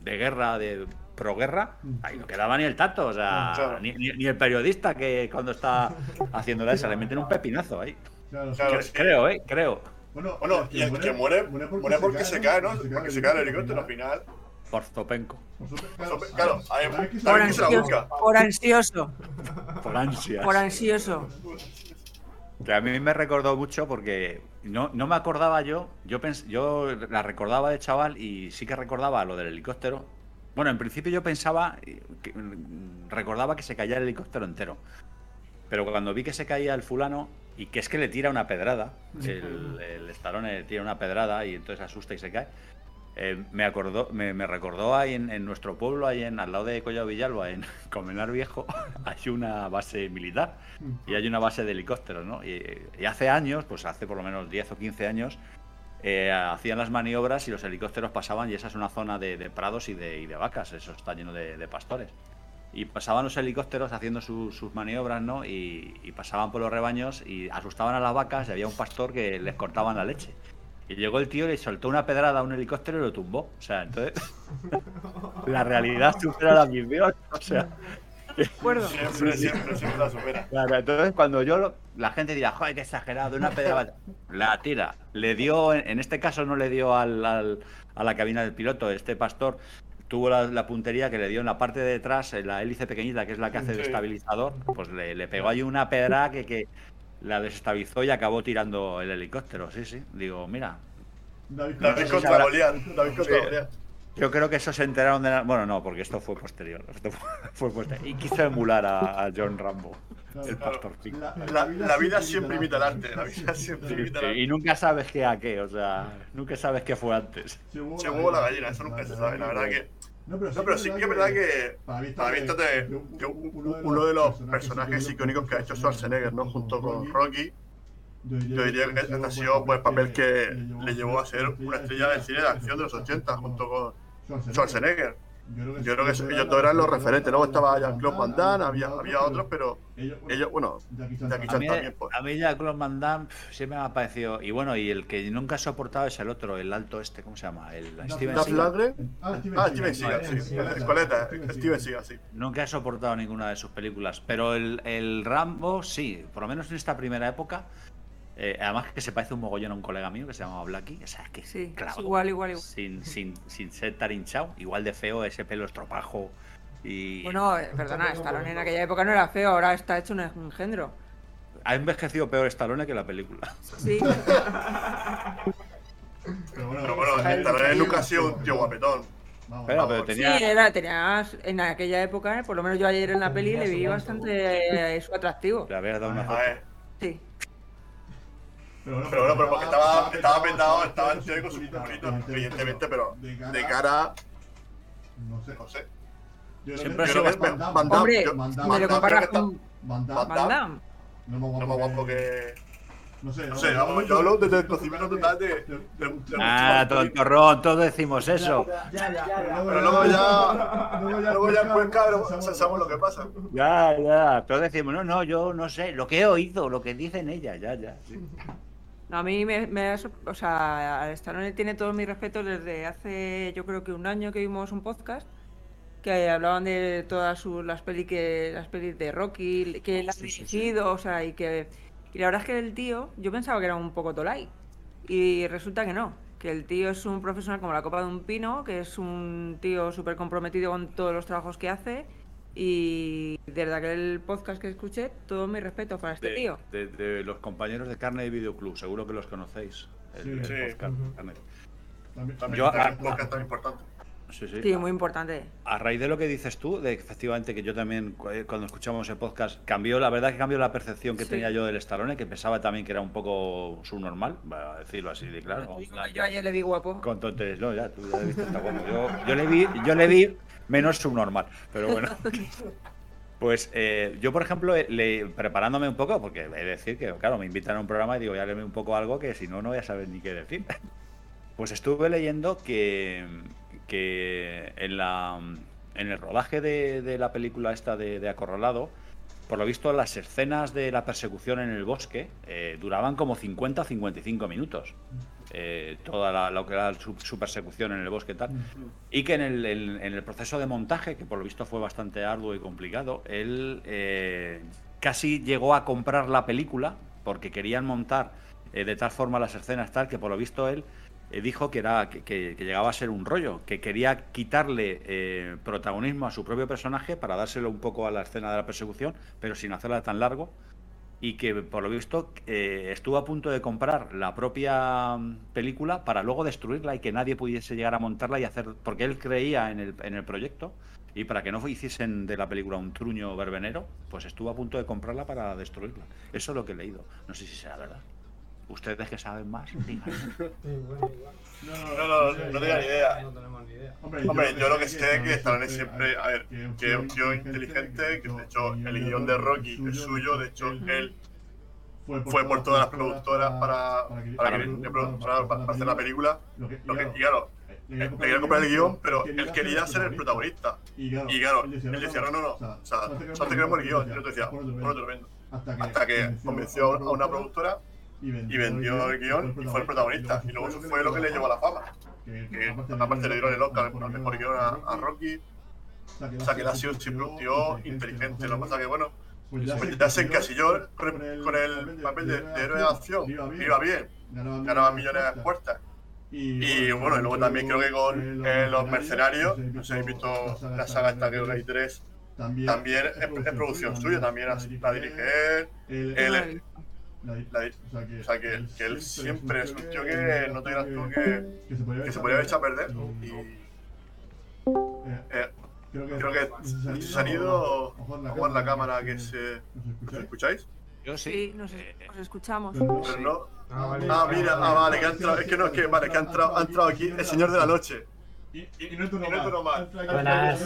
Speaker 4: de guerra, de proguerra, ahí no quedaba ni el tato, o sea,
Speaker 1: Claro.
Speaker 4: ni, ni- ni el periodista que cuando está [LAUGHS] haciéndola esa le meten un pepinazo ahí.
Speaker 7: Claro,
Speaker 1: Claro,
Speaker 4: Cre-
Speaker 1: sí.
Speaker 4: Creo, ¿eh? Creo.
Speaker 7: Bueno,
Speaker 1: Bueno, y el que muere, muere porque se cae, ¿no? Porque se cae el helicóptero al final.
Speaker 4: Por Zopenco.
Speaker 1: Claro, ahí
Speaker 7: ¿sabes qué
Speaker 1: también
Speaker 5: por, ansioso, por ansioso,
Speaker 4: Por ansias.
Speaker 5: por ansioso.
Speaker 4: Que a mí me recordó mucho porque no, no me acordaba yo, yo, pens- yo la recordaba de chaval y sí que recordaba lo del helicóptero. Bueno, en principio yo pensaba, eh, que, mm, recordaba que se caía el helicóptero entero. Pero cuando vi que se caía el fulano y que es que le tira una pedrada, el, el Stallone le tira una pedrada y entonces asusta y se cae, eh, me acordó, me, recordó ahí en, nuestro pueblo, ahí en, al lado de Collado Villalba, en [LAUGHS] Comenar Viejo, [LAUGHS] hay una base militar y hay una base de helicópteros, ¿no? Y, hace años, pues hace por lo menos 10 o 15 años, eh, hacían las maniobras y los helicópteros pasaban y esa es una zona de, prados y de, y de vacas, eso está lleno de, de pastores. Y pasaban los helicópteros haciendo su- sus maniobras, ¿no? Y, y pasaban por los rebaños y asustaban a las vacas y había un pastor que les cortaban la leche. Y llegó el tío y le soltó una pedrada a un helicóptero y lo tumbó. O sea, entonces. [LAUGHS] la realidad supera la ficción. O sea.
Speaker 5: ¿De acuerdo?
Speaker 1: Siempre, siempre, siempre la supera.
Speaker 4: Claro, entonces cuando yo lo- la gente dirá, joder, qué exagerado, una pedrada. La tira. Le dio, en en este caso no le dio al, al- a la cabina del piloto, este pastor tuvo la, la puntería que le dio en la parte de detrás, en la hélice pequeñita, que es la que hace de
Speaker 1: Sí.
Speaker 4: estabilizador, pues le, le pegó ahí una pedra que, que la desestabilizó y acabó tirando el helicóptero. Sí, sí. Digo, mira,
Speaker 7: David,
Speaker 1: David
Speaker 4: Sí,
Speaker 1: contra
Speaker 4: ahora-
Speaker 1: Goliat. David contra
Speaker 4: Sí.
Speaker 1: Goliat.
Speaker 4: yo creo que eso se enteraron de la... Bueno, no, porque esto fue posterior. Esto fue, [LAUGHS] posterior. Y quiso emular a, a John Rambo, el pastor Pico.
Speaker 1: La, la vida siempre imita el arte. La vida siempre imita el arte.
Speaker 4: Y nunca sabes qué a qué, o sea, nunca sabes qué fue antes.
Speaker 7: Se huevo
Speaker 1: la gallina, eso nunca se sabe. La verdad que.
Speaker 7: No, pero
Speaker 1: No, pero sí que es verdad que.
Speaker 7: Para mí
Speaker 1: te- que uno de los personajes icónicos que ha hecho Schwarzenegger, ¿no? Junto con Rocky. Yo diría que este ha sido pues, el papel que le llevó a ser una estrella del cine de acción de los 80, junto con Schwarzenegger. Yo creo que ellos dos eran los referentes. Luego estaba Jean-Claude Van Damme, había, había otros, pero ellos, bueno, Jackie
Speaker 4: A
Speaker 1: Chan
Speaker 4: mí,
Speaker 1: también. Pues.
Speaker 4: a mí ya Claude Van Damme siempre me ha parecido. Y bueno, y el que nunca he soportado es el otro, el alto este, ¿cómo se llama? El Steven Seagal.
Speaker 7: Ah,
Speaker 1: Ah, Steven Seagal, sí. Steven Seagal, sí.
Speaker 4: Nunca he soportado ninguna de sus películas. Pero el, el Rambo, sí, por lo menos en esta primera época. Eh, además que se parece un mogollón a un colega mío que se llamaba Blacky. O sea, que
Speaker 5: Sí,
Speaker 4: claro,
Speaker 5: es igual, igual, igual.
Speaker 4: Sin, sin, sin ser tan hinchado. Igual de feo, ese pelo estropajo. Y
Speaker 5: Bueno, eh, perdona, Stallone en aquella época no era feo, ahora está hecho un engendro.
Speaker 4: ha envejecido peor Stallone que la película.
Speaker 5: Sí,
Speaker 7: Pero bueno,
Speaker 1: Pero bueno, Stallone nunca ha sido un tío guapetón.
Speaker 7: vamos,
Speaker 4: Pero,
Speaker 7: vamos.
Speaker 4: pero
Speaker 5: sí,
Speaker 4: tenía.
Speaker 5: era, tenías en aquella época, eh, por lo menos yo ayer en la peli le vi bastante eh, su atractivo.
Speaker 4: Le había dado una
Speaker 1: A
Speaker 4: foto.
Speaker 1: ver,
Speaker 5: Sí.
Speaker 7: Pero bueno,
Speaker 1: Pero bueno, pero porque estaba, estaba pendado, estaba en serio con su culito, evidentemente, pero de cara,
Speaker 7: No sé.
Speaker 1: no sé.
Speaker 7: Yo
Speaker 4: Siempre
Speaker 1: creo que
Speaker 7: Damme.
Speaker 1: Van Damme,
Speaker 5: Hombre, me
Speaker 1: Van
Speaker 5: lo
Speaker 1: Damme
Speaker 5: comparas con
Speaker 7: Van Damme. No más guapo,
Speaker 1: que.
Speaker 7: No sé,
Speaker 1: No sé, vamos, yo hablo desde el conocimiento total de.
Speaker 4: Ah, tontorrón, todos decimos eso.
Speaker 6: Ya, ya.
Speaker 1: Pero luego ya. Luego ya, pues, cabrón, sabemos lo que pasa.
Speaker 4: Ya, ya. Todos decimos, no, no, yo no sé. Lo que he oído, lo que dicen ellas, ya, ya.
Speaker 5: No, a mí me, me o sea, Stallone tiene todos mis respetos desde hace, yo creo que un año que vimos un podcast que hablaban de todas sus, las pelis que las pelis de Rocky que él ha
Speaker 4: Sí, sí, sí.
Speaker 5: dirigido, o sea, y que y la verdad es que el tío, yo pensaba que era un poco tolai y resulta que no, que el tío es un profesional como la copa de un pino, que es un tío súper comprometido con todos los trabajos que hace y desde aquel podcast que escuché, todo mi respeto para este
Speaker 4: De,
Speaker 5: tío.
Speaker 4: de- de los compañeros de Carne y Videoclub, seguro que los conocéis. El,
Speaker 7: Sí.
Speaker 4: el
Speaker 1: Sí.
Speaker 4: podcast
Speaker 6: Ujú.
Speaker 4: Carne.
Speaker 7: También,
Speaker 1: También
Speaker 4: Yo-
Speaker 1: también
Speaker 4: ah,
Speaker 1: un podcast tan importante.
Speaker 4: Sí, sí.
Speaker 5: Sí, muy importante.
Speaker 4: A raíz de lo que dices tú, de efectivamente que yo también eh, cuando escuchamos el podcast cambió, la verdad que cambió la percepción que
Speaker 5: Sí.
Speaker 4: tenía yo del Stallone, que pensaba también que era un poco subnormal, va a decirlo así de claro.
Speaker 5: Yo ayer le vi guapo.
Speaker 4: Con tonterías, no, ya, tú ya le viste, está guapo. Yo, yo le vi, yo le vi menos subnormal, pero bueno. [LAUGHS] [LAUGHS] Pues eh, yo, por ejemplo, eh, le- preparándome un poco, porque he de decir que, claro, me invitan a un programa y digo, ya léeme un poco algo que si no, no voy a saber ni qué decir. [LAUGHS] Pues estuve leyendo que, que en, la, en el rodaje de, de la película esta de, de Acorralado, por lo visto las escenas de la persecución en el bosque eh, duraban como 50 o 55 minutos. Eh, toda la, lo que era su, su persecución en el bosque y tal. Y que en el, en- en el proceso de montaje, que por lo visto fue bastante arduo y complicado, él eh, casi llegó a comprar la película porque querían montar eh, de tal forma las escenas tal que por lo visto él dijo que era que, que- que llegaba a ser un rollo, que quería quitarle eh, protagonismo a su propio personaje para dárselo un poco a la escena de la persecución, pero sin hacerla tan largo y que por lo visto eh, estuvo a punto de comprar la propia mm, película para luego destruirla y que nadie pudiese llegar a montarla y hacer porque él creía en el, en el proyecto. Y para que no hiciesen de la película un truño verbenero pues estuvo a punto de comprarla para destruirla. Eso es lo que he leído. No sé si será verdad ustedes que saben más [LAUGHS] digan.
Speaker 6: Sí, bueno, igual.
Speaker 7: No,
Speaker 1: No, no, no tenía ni idea.
Speaker 6: No tenemos ni idea.
Speaker 1: Hombre, yo lo que sé es que Stallone siempre, a ver, que es un tío inteligente, que de hecho el guion de Rocky es suyo, de hecho él fue por todas las productoras para, para, que- para- para- para hacer la película. Lo que, y claro, le quería comprar el guion, pero él quería ser el protagonista. Y claro, él decía, no, no, no, o sea, solo te queremos el guion. Y yo te decía, bueno, tremendo. Hasta que convenció a una productora y vendió el guion y fue el protagonista. Y luego eso fue lo que le llevó a la fama. Que aparte le dieron el Oscar al mejor guion a, a Rocky. O sea, que él ha sido siempre un tío inteligente. Lo que pasa que, bueno, pues ya se encasilló con el, con el papel de, de héroe de acción. Iba bien, ganaba millones de puertas. Y bueno, y luego también creo que con eh, Los Mercenarios, no sé si visto la saga esta, que hay tres, también es, es producción suya, también la, la dirige él. él la, o sea, que, que él siempre es un tío que no te dirás tú que, que se podía haber echado a perder. Y eh, creo que se han ido a jugar la cámara que se. ¿Os escucháis?
Speaker 4: yo sí
Speaker 5: Sí, nos,
Speaker 4: Eh,
Speaker 5: os escuchamos.
Speaker 1: Pero no.
Speaker 6: Ah, vale.
Speaker 1: Ah, mira, ah, vale, que ha entrado. Es que no, es que, vale, que ha entrado, ha entrado aquí el señor de la noche.
Speaker 7: Y, y no es tu
Speaker 1: normal.
Speaker 8: Buenas.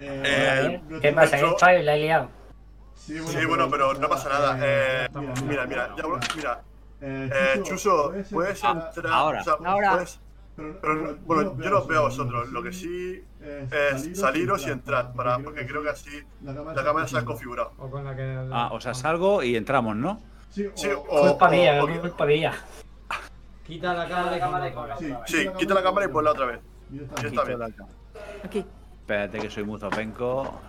Speaker 7: Eh,
Speaker 8: ¿Qué pasa? ¿Qué? La he liado.
Speaker 1: Sí, bueno, pero no pasa nada. Eh, mira, mira, ya, mira. Eh, Chuso, puedes entrar.
Speaker 4: ahora.
Speaker 1: o sea,
Speaker 5: Ahora.
Speaker 1: puedes- pero no- bueno, yo no os veo a vosotros. Lo que sí es saliros y entrar, para, porque creo que así la cámara se ha configurado.
Speaker 4: Ah o sea salgo y entramos no
Speaker 1: Sí, o,
Speaker 8: Culpa mía,
Speaker 1: o-
Speaker 8: culpa mía.
Speaker 6: Quita la cámara y con la
Speaker 7: Sí,
Speaker 1: Sí, quita la cámara y ponla otra vez.
Speaker 7: Ya
Speaker 1: Ya está bien.
Speaker 5: Aquí.
Speaker 4: espérate que soy muy zopenco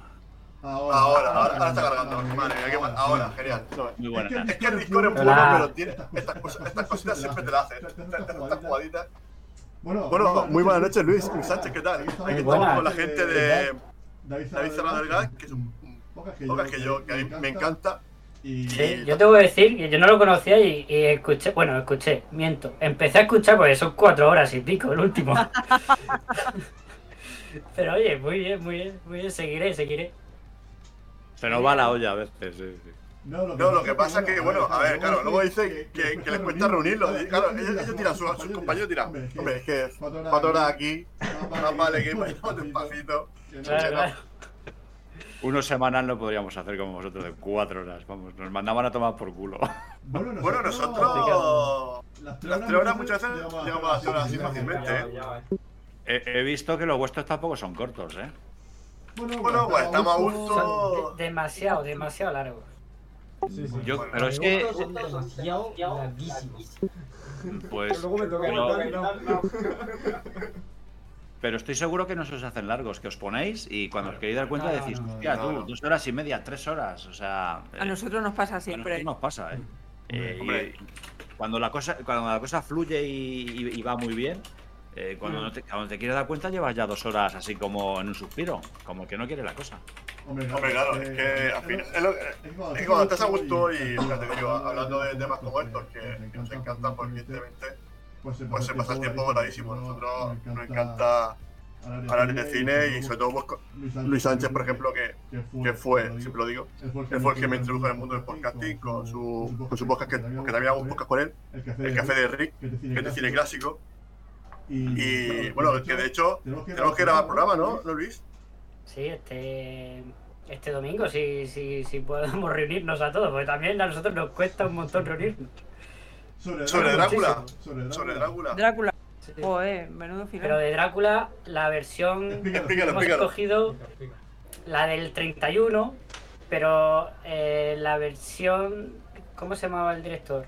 Speaker 1: Ahora, ahora, ahora está cargando. Madre mía, qué mal. Ahora, genial.
Speaker 4: Muy buena
Speaker 1: Es que el Discord es bueno, pero tiene estas, cosas, estas cositas siempre te las hace. Estas, jugaditas.
Speaker 7: Bueno,
Speaker 1: Bueno, muy buenas noches, Luis. Luis Sánchez, ¿qué tal? Aquí estamos con la gente de
Speaker 7: David
Speaker 1: Serrano del GAD, que es un podcast que yo, que a mí me encanta.
Speaker 7: Y
Speaker 8: Sí, yo te voy a decir que yo no lo conocía y, y escuché, bueno, escuché, miento. Empecé a escuchar porque son cuatro horas y pico el último. [LAUGHS] Pero oye, muy bien, muy bien, muy bien, seguiré, seguiré.
Speaker 4: Se nos va la olla a veces sí, sí.
Speaker 1: No, lo que pasa es que, bueno, a ver, claro, luego dice que, que les cuesta reunirlo. Y, Claro, ellos, ellos tiran, sus, sus compañeros tiran. Hombre, es que cuatro horas aquí, más vale que vayamos [LAUGHS] despacito.
Speaker 4: Uno semanal no podríamos hacer como vosotros de cuatro horas. Vamos, nos mandaban a tomar por culo.
Speaker 7: Bueno, [LAUGHS]
Speaker 1: Bueno, nosotros.
Speaker 7: Las
Speaker 1: tres horas muchas veces llegamos a hacer horas así fácilmente. ¿eh?
Speaker 4: he visto que los vuestros tampoco son cortos, ¿eh?
Speaker 1: Bueno, pues estamos a gusto.
Speaker 8: de- demasiado, demasiado largos.
Speaker 6: Sí, sí.
Speaker 4: Yo-
Speaker 1: Bueno,
Speaker 4: pero es que,
Speaker 6: Son demasiado larguísimos.
Speaker 4: pues,
Speaker 6: Luego me toca
Speaker 4: pero,
Speaker 6: no.
Speaker 4: pero estoy seguro que no se os hacen largos, que os ponéis y cuando os queréis dar cuenta
Speaker 6: No,
Speaker 4: decís, hostia,
Speaker 1: no,
Speaker 4: tú,
Speaker 1: no.
Speaker 4: dos horas y media, tres horas, o sea...
Speaker 5: A
Speaker 4: eh,
Speaker 5: nosotros nos pasa
Speaker 4: a
Speaker 5: siempre.
Speaker 4: nosotros nos pasa, ¿eh? Eh, y-
Speaker 1: Hombre.
Speaker 4: cuando la cosa cuando la cosa fluye y, y- y va muy bien, eh, cuando, no te, cuando te quieres dar cuenta llevas ya dos horas así como en un suspiro, como que no quiere la cosa.
Speaker 7: Hombre,
Speaker 1: Hombre, claro, es que al fin. Es, lo, es que cuando estás a gusto y, fíjate, digo, hablando de temas como estos que, que nos encantan porque evidentemente
Speaker 7: Pues
Speaker 1: pues se pasa el tiempo voladísimo. Nosotros nos encanta hablar de cine y sobre todo pues, Luis Sánchez, por ejemplo, que, que fue, siempre lo digo, él fue el que me introdujo en el mundo del podcasting con su, con su podcast, que, porque también hago un podcast con él, el Café de Rick, que es de cine clásico. Y bueno, que de hecho tenemos que grabar programa, ¿no, ¿No Luis?
Speaker 8: Sí, este este domingo, si, si, si podemos reunirnos a todos, porque también a nosotros nos cuesta un montón reunirnos.
Speaker 1: Sobre Drácula.
Speaker 7: Sobre
Speaker 1: Sobre Drácula.
Speaker 5: Drácula.
Speaker 8: Sí.
Speaker 5: Joder, menudo final.
Speaker 8: Pero de Drácula, la versión
Speaker 7: Explícalo,
Speaker 1: explícalo,
Speaker 8: hemos
Speaker 1: explícalo.
Speaker 8: escogido la del 31, pero eh, la versión. ¿Cómo se llamaba el director?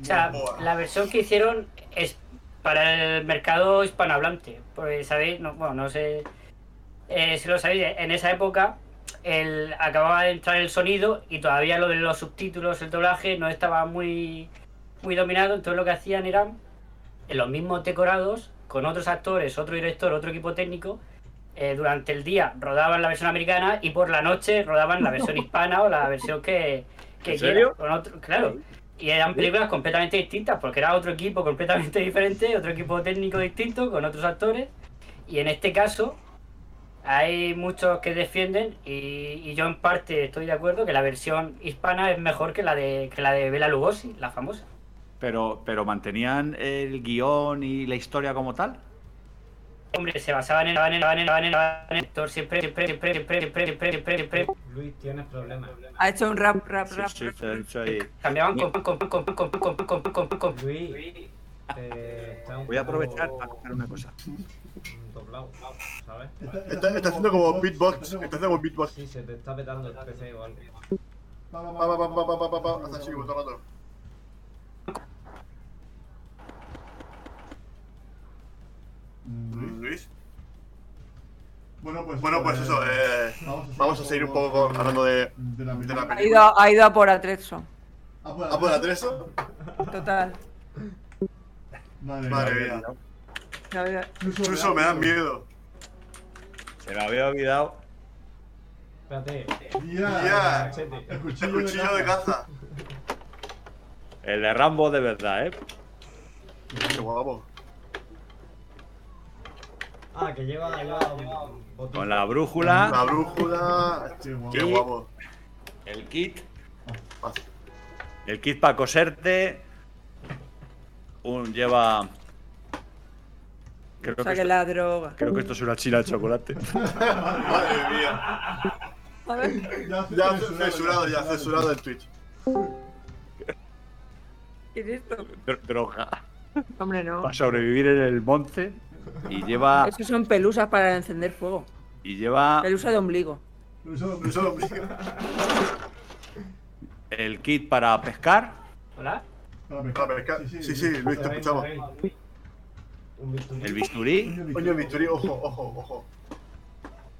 Speaker 8: O sea, la versión que hicieron es para el mercado hispanohablante. Porque sabéis, no, bueno, no sé eh, si lo sabéis, en esa época el, acababa de entrar el sonido y todavía lo de los subtítulos, el doblaje, no estaba muy, muy dominado. Entonces lo que hacían eran en los mismos decorados, con otros actores, otro director, otro equipo técnico. eh, durante el día rodaban la versión americana y por la noche rodaban la versión [LAUGHS] hispana o la versión que, que
Speaker 4: ¿En serio?
Speaker 8: con otro- claro. Y eran películas completamente distintas, porque era otro equipo completamente [LAUGHS] diferente, otro equipo técnico distinto, con otros actores. Y en este caso, hay muchos que defienden, y, y yo en parte estoy de acuerdo, que la versión hispana es mejor que la de, que la de Bela Lugosi, la famosa.
Speaker 4: Pero, pero mantenían el guion y la historia como tal.
Speaker 8: Hombre, se basaban en, en, en, en, en, en, en el actor siempre, siempre, siempre, siempre, siempre, siempre, siempre, siempre
Speaker 6: Luis, tienes problemas.
Speaker 5: Ha hecho un rap, rap,
Speaker 4: Sí,
Speaker 5: rap.
Speaker 4: sí, ahí.
Speaker 8: cambiaban con, con, con, con, con, con, con, con, con, con-
Speaker 6: Luis, eh, está un
Speaker 4: Voy a aprovechar para hacer una cosa.
Speaker 6: doblado, ¿sabes?
Speaker 1: Está, está haciendo como beatbox, está haciendo como beatbox.
Speaker 6: Sí, se te está petando el PC o algo.
Speaker 1: Pa, pa, pa, pa, pa, pa, pa, pa, hasta así, todo el rato.
Speaker 7: Mm,
Speaker 1: Luis.
Speaker 7: Bueno, pues,
Speaker 1: Bueno, pues eso, eh, vamos a seguir un poco con- hablando de,
Speaker 7: de la
Speaker 1: de la
Speaker 5: Ha
Speaker 1: película.
Speaker 5: ido, ha ido a por Atrezzo.
Speaker 7: Pues,
Speaker 1: ¿Ah, por Atreso?
Speaker 5: Total.
Speaker 7: Madre,
Speaker 1: Madre mía. Suso, me da miedo.
Speaker 4: Se me había olvidado.
Speaker 6: Espérate.
Speaker 7: Ya,
Speaker 1: Ya.
Speaker 7: El
Speaker 1: El
Speaker 7: cuchillo,
Speaker 1: cuchillo de caza.
Speaker 4: El de Rambo de verdad, ¿eh?
Speaker 1: Qué guapo.
Speaker 6: Ah, que lleva, lleva un botón.
Speaker 4: Con la
Speaker 1: La
Speaker 4: brújula,
Speaker 1: brújula.
Speaker 7: Qué guapo.
Speaker 1: Qué guapo.
Speaker 4: el kit, el kit para coserte. Un lleva. Creo que,
Speaker 5: Saque
Speaker 4: esto,
Speaker 5: la droga.
Speaker 4: creo que esto es una china de chocolate. [LAUGHS]
Speaker 1: Madre mía.
Speaker 5: A ver,
Speaker 7: Ya,
Speaker 1: Ya censurado, ya censurado en Twitch.
Speaker 5: ¿qué es esto?
Speaker 4: Dro- Droga.
Speaker 5: Hombre, no.
Speaker 4: Para sobrevivir en el monte. Y lleva.
Speaker 5: Esos son pelusas para encender fuego.
Speaker 4: Y lleva
Speaker 5: Pelusa de ombligo.
Speaker 7: Eso
Speaker 1: lo explica.
Speaker 4: el kit para pescar.
Speaker 8: Hola.
Speaker 7: Para
Speaker 1: Para pescar. Sí, sí, Luis, te escuchamos.
Speaker 6: Un bisturí.
Speaker 4: El bisturí.
Speaker 1: Ojo, ojo, ojo.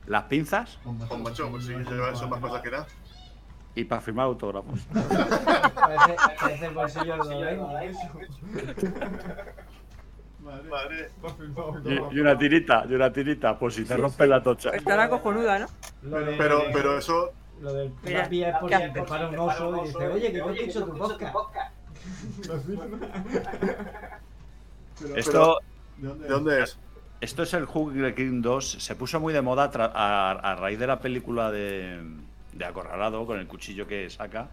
Speaker 4: Las pinzas.
Speaker 1: Con macho, pues sí, lleva eso más cosas que nada.
Speaker 4: Y para firmar autógrafos.
Speaker 6: Parece, parece el bolsillo de
Speaker 1: Madre.
Speaker 4: Y, y una tirita, y una tirita, por si te rompes la tocha.
Speaker 5: Estará cojonuda, ¿no?
Speaker 6: De-
Speaker 1: Pero, pero eso.
Speaker 6: Lo del
Speaker 5: Mira,
Speaker 6: Rappi es por
Speaker 5: ¿qué
Speaker 6: si
Speaker 5: haces?
Speaker 6: te para un oso y dice, oye, que yo escucho tu podcast.
Speaker 7: Pero-
Speaker 4: Esto,
Speaker 7: ¿De dónde?
Speaker 1: ¿De dónde es?
Speaker 4: esto es el Hunger King 2. Se puso muy de moda tra- a, a raíz de la película de, de Acorralado, con el cuchillo que saca.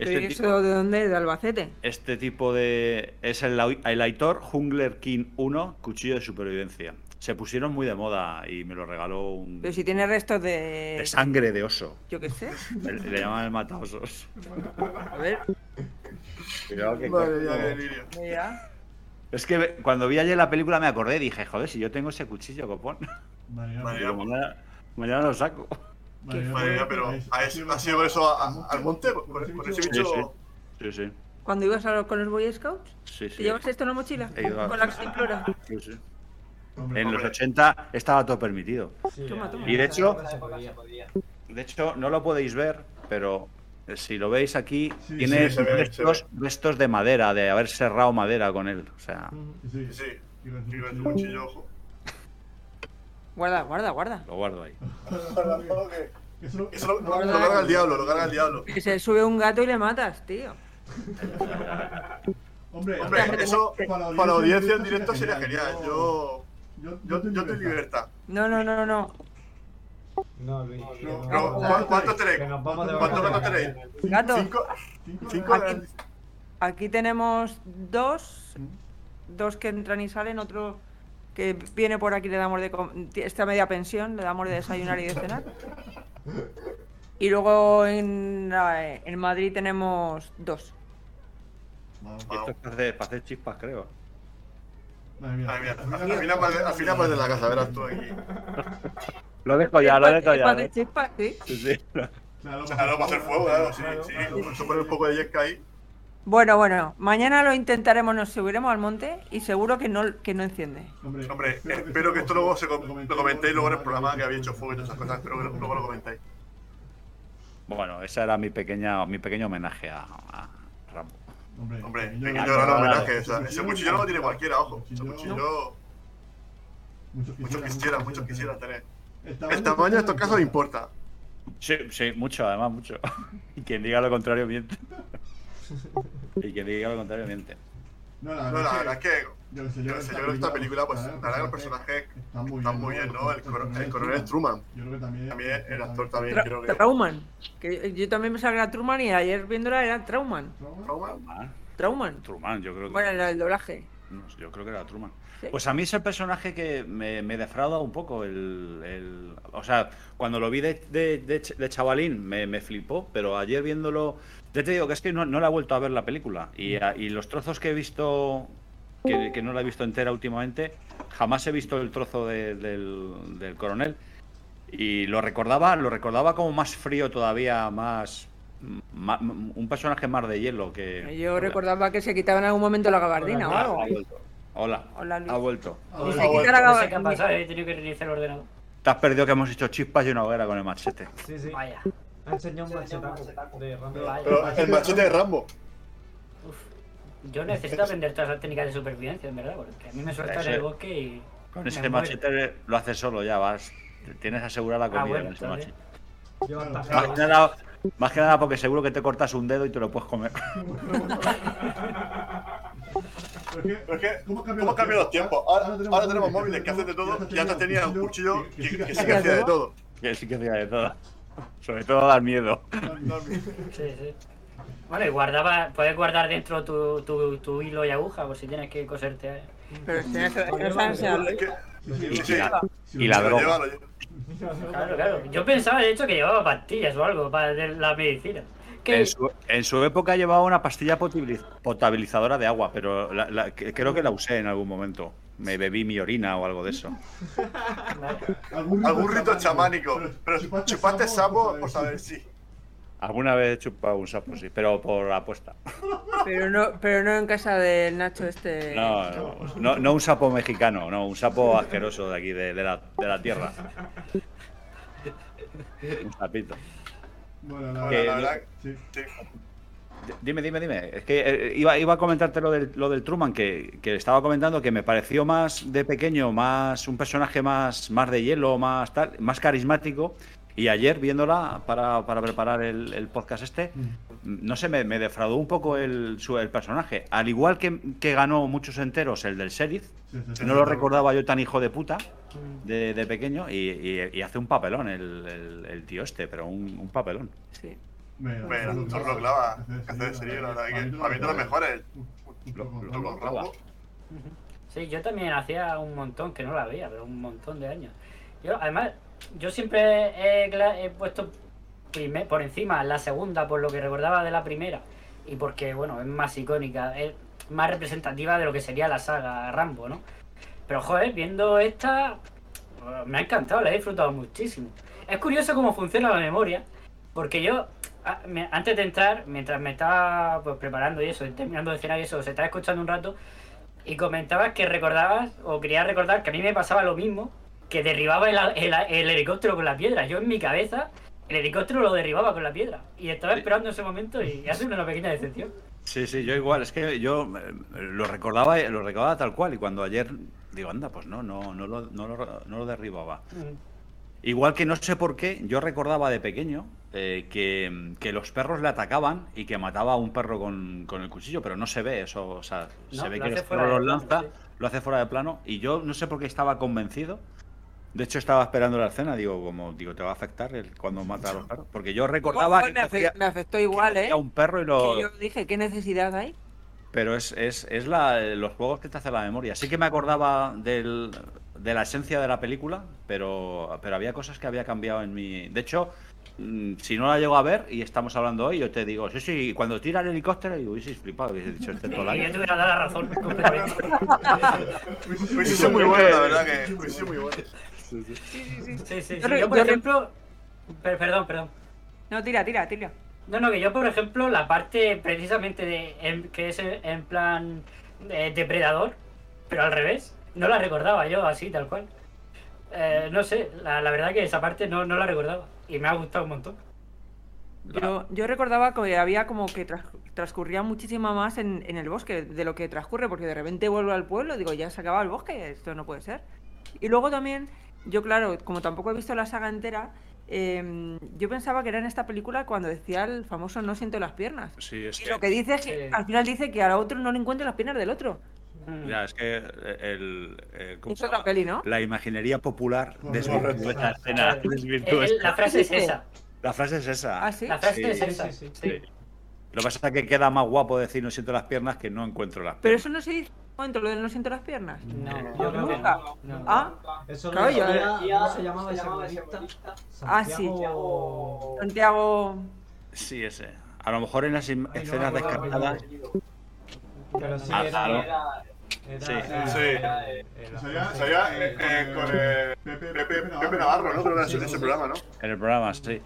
Speaker 4: Este,
Speaker 5: ¿Pero
Speaker 4: tipo,
Speaker 5: ¿Eso de dónde? ¿De Albacete?
Speaker 4: este tipo de. Es el, el Aitor Hunger King 1, cuchillo de supervivencia. se pusieron muy de moda y me lo regaló un
Speaker 5: Pero si tiene restos de.
Speaker 4: de sangre de oso.
Speaker 5: Yo qué sé.
Speaker 4: Le, le llaman el mataosos.
Speaker 5: A ver,
Speaker 4: Cuidado que
Speaker 1: delirio.
Speaker 5: mira.
Speaker 4: Es que cuando vi ayer la película me acordé y dije, joder, si yo tengo ese cuchillo, copón. Digo, mañana, mañana lo saco.
Speaker 7: Madre mía,
Speaker 1: pero
Speaker 7: ¿habéis-
Speaker 1: ¿ha
Speaker 7: habéis
Speaker 1: ha sido por eso al monte? ¿Por, por ese
Speaker 4: Sí,
Speaker 1: bicho?
Speaker 4: sí. Sí, sí.
Speaker 5: Cuando ibas a con los Boy Scouts,
Speaker 4: sí,
Speaker 5: ¿te
Speaker 4: sí.
Speaker 5: llevas esto en la mochila?
Speaker 4: He ido a-
Speaker 5: Con la cantimplora.
Speaker 4: Sí, sí.
Speaker 7: Hombre,
Speaker 4: En los
Speaker 1: Hombre.
Speaker 4: 80 estaba todo permitido.
Speaker 6: Sí,
Speaker 5: Toma, toma.
Speaker 4: Y de hecho-. De hecho, no lo podéis ver, pero eh, si lo veis aquí,
Speaker 7: Sí,
Speaker 4: tiene
Speaker 1: sí, ve,
Speaker 4: restos, restos de madera, de haber serrado madera con él. O sea,
Speaker 7: Sí,
Speaker 1: Sí.
Speaker 7: Y con su
Speaker 1: con
Speaker 7: cuchillo,
Speaker 1: ojo.
Speaker 5: Guarda, guarda, guarda.
Speaker 4: lo guardo ahí.
Speaker 7: Eso,
Speaker 1: Eso lo, lo- lo carga el diablo, lo carga el diablo.
Speaker 5: Que se sube un gato y le matas, tío.
Speaker 7: Hombre,
Speaker 1: Hombre, eso
Speaker 7: para
Speaker 1: para la audiencia en directo sería genial. Yo,
Speaker 7: yo,
Speaker 1: yo, yo te libertad.
Speaker 5: No, no, no, no.
Speaker 6: No, Luis.
Speaker 7: No,
Speaker 6: nos
Speaker 1: Pero,
Speaker 6: vamos de
Speaker 1: ¿cu- ¿Cuántos
Speaker 6: vacaciones, que
Speaker 1: tenéis?
Speaker 6: nos vamos de
Speaker 1: ¿Cuántos gatos
Speaker 6: vacaciones.
Speaker 1: tenéis?
Speaker 5: Gato.
Speaker 1: ¿Cinco?
Speaker 7: Cinco.
Speaker 1: ¿Cinco?
Speaker 5: Aquí, aquí tenemos dos. Dos que entran y salen, otro que viene por aquí, le damos de. com- Esta media pensión, le damos de desayunar y de cenar. Y luego en, la- en Madrid tenemos dos.
Speaker 7: Vamos.
Speaker 4: Y esto es para hacer, para hacer chispas, creo.
Speaker 7: Madre mía.
Speaker 1: Madre mía, al final al final vas de la casa, verás tú aquí. [LAUGHS]
Speaker 4: Lo dejo ya, lo dejo ya.
Speaker 5: para
Speaker 4: ¿eh?
Speaker 5: hacer chispas, sí.
Speaker 4: Sí, sí.
Speaker 7: Claro,
Speaker 1: Claro, para hacer fuego, claro, sí, sí. Eso poner un poco de yesca ahí.
Speaker 5: Bueno, bueno, mañana lo intentaremos, nos subiremos al monte y seguro que no, que no enciende.
Speaker 7: Hombre,
Speaker 1: Hombre, espero que esto luego se com- lo comentéis luego en el programa que había hecho fuego y todas esas cosas. Espero que luego lo comentéis.
Speaker 4: Bueno, ese era mi pequeña, mi pequeño homenaje a, a Rambo.
Speaker 7: Hombre,
Speaker 1: Hombre,
Speaker 7: pequeño gran-
Speaker 1: homenaje. O sea, ese cuchillo no lo tiene cualquiera, ojo. Ese
Speaker 7: Cuchillo- Muchos
Speaker 1: quisieran, muchos quisieran tener.
Speaker 7: El
Speaker 1: El tamaño en estos casos importa.
Speaker 4: Sí, sí, mucho, además, mucho. [LAUGHS] Y quien diga lo contrario miente. [LAUGHS] Y quien diga lo contrario miente.
Speaker 7: No, la
Speaker 1: No, la verdad es que
Speaker 7: yo qué sé,
Speaker 1: yo, creo que esta película, pues, la verdad que los personajes están muy bien, ¿no? El, coro- el coronel Truman.
Speaker 7: Yo creo que también.
Speaker 1: También el actor también
Speaker 5: Tra-
Speaker 1: creo que.
Speaker 5: Trauman. Que yo también pensaba que era Truman y ayer viéndola era Trauman.
Speaker 1: Truman.
Speaker 4: Ah,
Speaker 5: Trauman.
Speaker 4: Truman, yo creo que.
Speaker 5: Bueno, era el doblaje.
Speaker 4: no yo creo que era Truman.
Speaker 5: Sí.
Speaker 4: Pues a mí es el personaje que me, me defrauda un poco. El, el- o sea, cuando lo vi de, de- de ch- de chavalín me, me flipó, pero ayer viéndolo. Ya te digo que es que no, no la he vuelto a ver la película. Y, a- y los trozos que he visto, que, que no la he visto entera últimamente, jamás he visto el trozo de- del, del coronel. Y lo recordaba, lo recordaba como más frío todavía, más. un personaje más de hielo que.
Speaker 5: Yo recordaba que se quitaba en algún momento la gabardina o
Speaker 4: Ah,
Speaker 5: algo.
Speaker 4: Hola.
Speaker 5: Hola, Luis.
Speaker 4: Ha vuelto.
Speaker 5: Y se quita la
Speaker 8: No sé qué ha
Speaker 5: gabardina.
Speaker 8: pasado, he tenido que reiniciar el ordenador.
Speaker 4: Te has perdido que hemos hecho chispas y una hoguera con el machete.
Speaker 6: Sí, sí.
Speaker 8: Vaya.
Speaker 6: Ha enseñado un machetaco de Rambo.
Speaker 8: Vaya.
Speaker 1: Pero el machete de Rambo.
Speaker 8: Yo necesito aprender todas las técnicas de supervivencia, en verdad, porque a mí me sueltan en el bosque y.
Speaker 4: Con ese
Speaker 8: muero.
Speaker 4: machete lo haces solo ya, vas. Tienes asegurada la comida
Speaker 8: Ah, bueno,
Speaker 4: con ese
Speaker 8: entonces-
Speaker 4: machete.
Speaker 6: Hasta-
Speaker 4: Más que, nada, más que nada porque seguro que te cortas un dedo y te lo puedes comer.
Speaker 7: Pero
Speaker 1: es que,
Speaker 7: ¿cómo
Speaker 1: ¿cómo han cambiado los tiempos? Ahora, ahora tenemos móviles que hacen de todo y antes tenía un cuchillo que, que sí que hacía de todo.
Speaker 4: Que sí que hacía de todo. Sobre todo dar miedo.
Speaker 8: Sí, sí. Bueno, y guardaba, puedes guardar dentro tu, tu, tu hilo y aguja, por si tienes que coserte. eh.
Speaker 5: Pero si no se- no saben enseñarlo.
Speaker 1: Es que,
Speaker 7: Sí,
Speaker 4: Y,
Speaker 1: sí,
Speaker 4: la, droga.
Speaker 8: Claro, claro. Yo pensaba, de hecho, que llevaba pastillas o algo para de la medicina.
Speaker 4: En su, en su época llevaba una pastilla potabiliz- potabilizadora de agua, pero la- la- que- creo que la usé en algún momento. Me bebí mi orina o algo de eso. [LAUGHS]
Speaker 1: Algún rito chamánico. Pero chupaste sapo por saber si.
Speaker 4: Alguna vez he chupado un sapo, sí, pero por apuesta. [LAUGHS]
Speaker 5: Pero no, pero no en casa del Nacho este.
Speaker 4: No, no, no, no un sapo mexicano, no, un sapo asqueroso de aquí, de, de la, de la tierra. [LAUGHS] Un sapito.
Speaker 7: Bueno, la
Speaker 4: Que-
Speaker 1: la verdad,
Speaker 7: Sí.
Speaker 1: sí.
Speaker 4: Dime, dime, dime. Es que eh, iba, iba a comentarte lo del, lo del Truman, que, que estaba comentando que me pareció más de pequeño, más un personaje más, más de hielo, más tal, más carismático. Y ayer, viéndola para, para preparar el, el podcast este, no sé, me, me defraudó un poco el, su- el personaje. Al igual que, que ganó muchos enteros el del sheriff,
Speaker 7: sí.
Speaker 4: no lo recordaba yo tan hijo de puta de, de pequeño, y, y- y hace un papelón el, el- el tío este, pero un, un papelón.
Speaker 5: Sí.
Speaker 7: Bueno,
Speaker 1: Bueno,
Speaker 7: lo
Speaker 1: clava. Que hace de serie, la verdad que para mí de los mejores.
Speaker 7: Lo,
Speaker 1: Rambo.
Speaker 8: Sí, yo también hacía un montón que no la veía, pero un montón de años. Yo, además, yo siempre he, puesto por encima la segunda por lo que recordaba de la primera y porque, bueno, es más icónica, es más representativa de lo que sería la saga Rambo, ¿no? Pero, joder, viendo esta, me ha encantado, la he disfrutado muchísimo. Es curioso cómo funciona la memoria, porque yo, a- me- antes de entrar, mientras me estaba pues, preparando y eso, terminando de cenar y eso, se estaba escuchando un rato, y comentabas que recordabas, o querías recordar que a mí me pasaba lo mismo, que derribaba el, el- el helicóptero con la piedra. Yo en mi cabeza, el helicóptero lo derribaba con la piedra. Y estaba esperando ese momento y [LAUGHS] ha sido una pequeña decepción.
Speaker 4: Sí, sí, yo igual, es que yo eh, lo recordaba, lo recordaba tal cual y cuando ayer digo, anda, pues no, no, no lo, no lo, no lo derribaba. Igual que no sé por qué, yo recordaba de pequeño eh, que, que los perros le atacaban y que mataba a un perro con, con el cuchillo, pero no se ve eso, o sea,
Speaker 8: No,
Speaker 4: se ve
Speaker 8: lo
Speaker 4: que los perros los lanza, lo hace fuera de plano y yo no sé por qué estaba convencido. De hecho, estaba esperando la escena, digo, como digo, te va a afectar el, cuando mata a los perros, porque yo recordaba que
Speaker 5: me, afe-
Speaker 4: cogía-
Speaker 5: me afectó igual, ¿eh?
Speaker 4: un perro y lo,
Speaker 5: Que yo dije, ¿qué necesidad hay?
Speaker 4: pero es, es, es la, los juegos que te hace la memoria. Sí que me acordaba del, de la esencia de la película, pero, pero había cosas que había cambiado en mi. De hecho, mm, si no la llego a ver y estamos hablando hoy, yo te digo, sí, sí, cuando tira el helicóptero, digo, hubieseis flipado, hubiese dicho este todo el
Speaker 8: Y yo
Speaker 4: año.
Speaker 8: te hubiera dado la razón [LAUGHS] completamente.
Speaker 1: Sí, son muy buenos, la verdad que. Sí, muy buenos.
Speaker 8: Sí, sí, sí.
Speaker 5: Re-
Speaker 8: Yo, por ejemplo. per- Perdón, perdón.
Speaker 5: No, tira, tira, tira.
Speaker 8: No, no, que yo, por ejemplo, la parte precisamente de en- que es en, en plan eh, depredador, pero al revés, no la recordaba yo así, tal cual. Eh, no sé, la, la verdad que esa parte no, no la recordaba y me ha gustado un montón.
Speaker 5: Yo, yo recordaba que había como que tras- transcurría muchísimo más en, en el bosque de lo que transcurre, porque de repente vuelvo al pueblo, digo, ya se acaba el bosque, esto no puede ser. Y luego también, yo claro, como tampoco he visto la saga entera, em, yo pensaba que era en esta película cuando decía el famoso no siento las piernas.
Speaker 4: Sí, es
Speaker 5: Y
Speaker 4: que,
Speaker 5: lo que dice es que
Speaker 8: Sí.
Speaker 5: al final dice que al otro no le encuentra las piernas del otro.
Speaker 4: Ya, es que el, el- ¿cómo
Speaker 5: Es
Speaker 4: se
Speaker 5: otra
Speaker 4: llama?
Speaker 5: peli, ¿no?
Speaker 4: la imaginería popular desvirtúa
Speaker 1: Correcto.
Speaker 4: esa escena.
Speaker 8: Eh,
Speaker 4: desvirtúa
Speaker 8: eh, la frase es esa.
Speaker 4: La frase es esa.
Speaker 5: Ah, sí.
Speaker 8: La frase
Speaker 4: Sí,
Speaker 8: es esa.
Speaker 6: sí, sí.
Speaker 8: sí.
Speaker 4: Lo que pasa es que queda más guapo decir no siento las piernas que no encuentro las
Speaker 5: Pero
Speaker 4: piernas.
Speaker 5: eso no se dice en un momento, lo de no siento las piernas.
Speaker 8: No,
Speaker 6: Yo creo que
Speaker 5: Nunca.
Speaker 6: no. no.
Speaker 5: Ah,
Speaker 6: Eso
Speaker 5: Claro,
Speaker 6: lo
Speaker 5: yo-
Speaker 6: decía, ¿cómo se llamaba ese
Speaker 3: ese
Speaker 6: budista?
Speaker 5: Ah, sí.
Speaker 6: Santiago-
Speaker 5: Santiago.
Speaker 4: Sí, ese. A lo mejor en las im-
Speaker 6: Ay, no
Speaker 4: escenas
Speaker 6: acuerdo
Speaker 4: descartadas.
Speaker 6: Pero sí,
Speaker 4: Ah,
Speaker 6: era. Era-
Speaker 4: Sí.
Speaker 1: Sí.
Speaker 6: era-
Speaker 7: Salía,
Speaker 1: Salía eh, eh, con eh,
Speaker 7: Pepe,
Speaker 1: Pepe, Pepe Navarro, ¿no? Creo que era ese, ese programa, ¿no?
Speaker 4: En el programa, sí.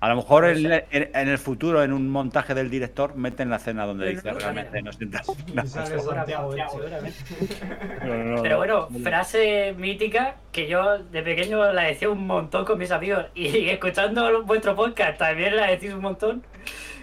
Speaker 4: A lo mejor en, en- en el futuro, en un montaje del director, meten la escena donde dice
Speaker 5: no
Speaker 4: realmente no sientas. No, [LAUGHS] no,
Speaker 8: Pero
Speaker 4: no.
Speaker 8: bueno, frase mítica que yo de pequeño la decía un montón con mis amigos y escuchando vuestro podcast también la decís un montón.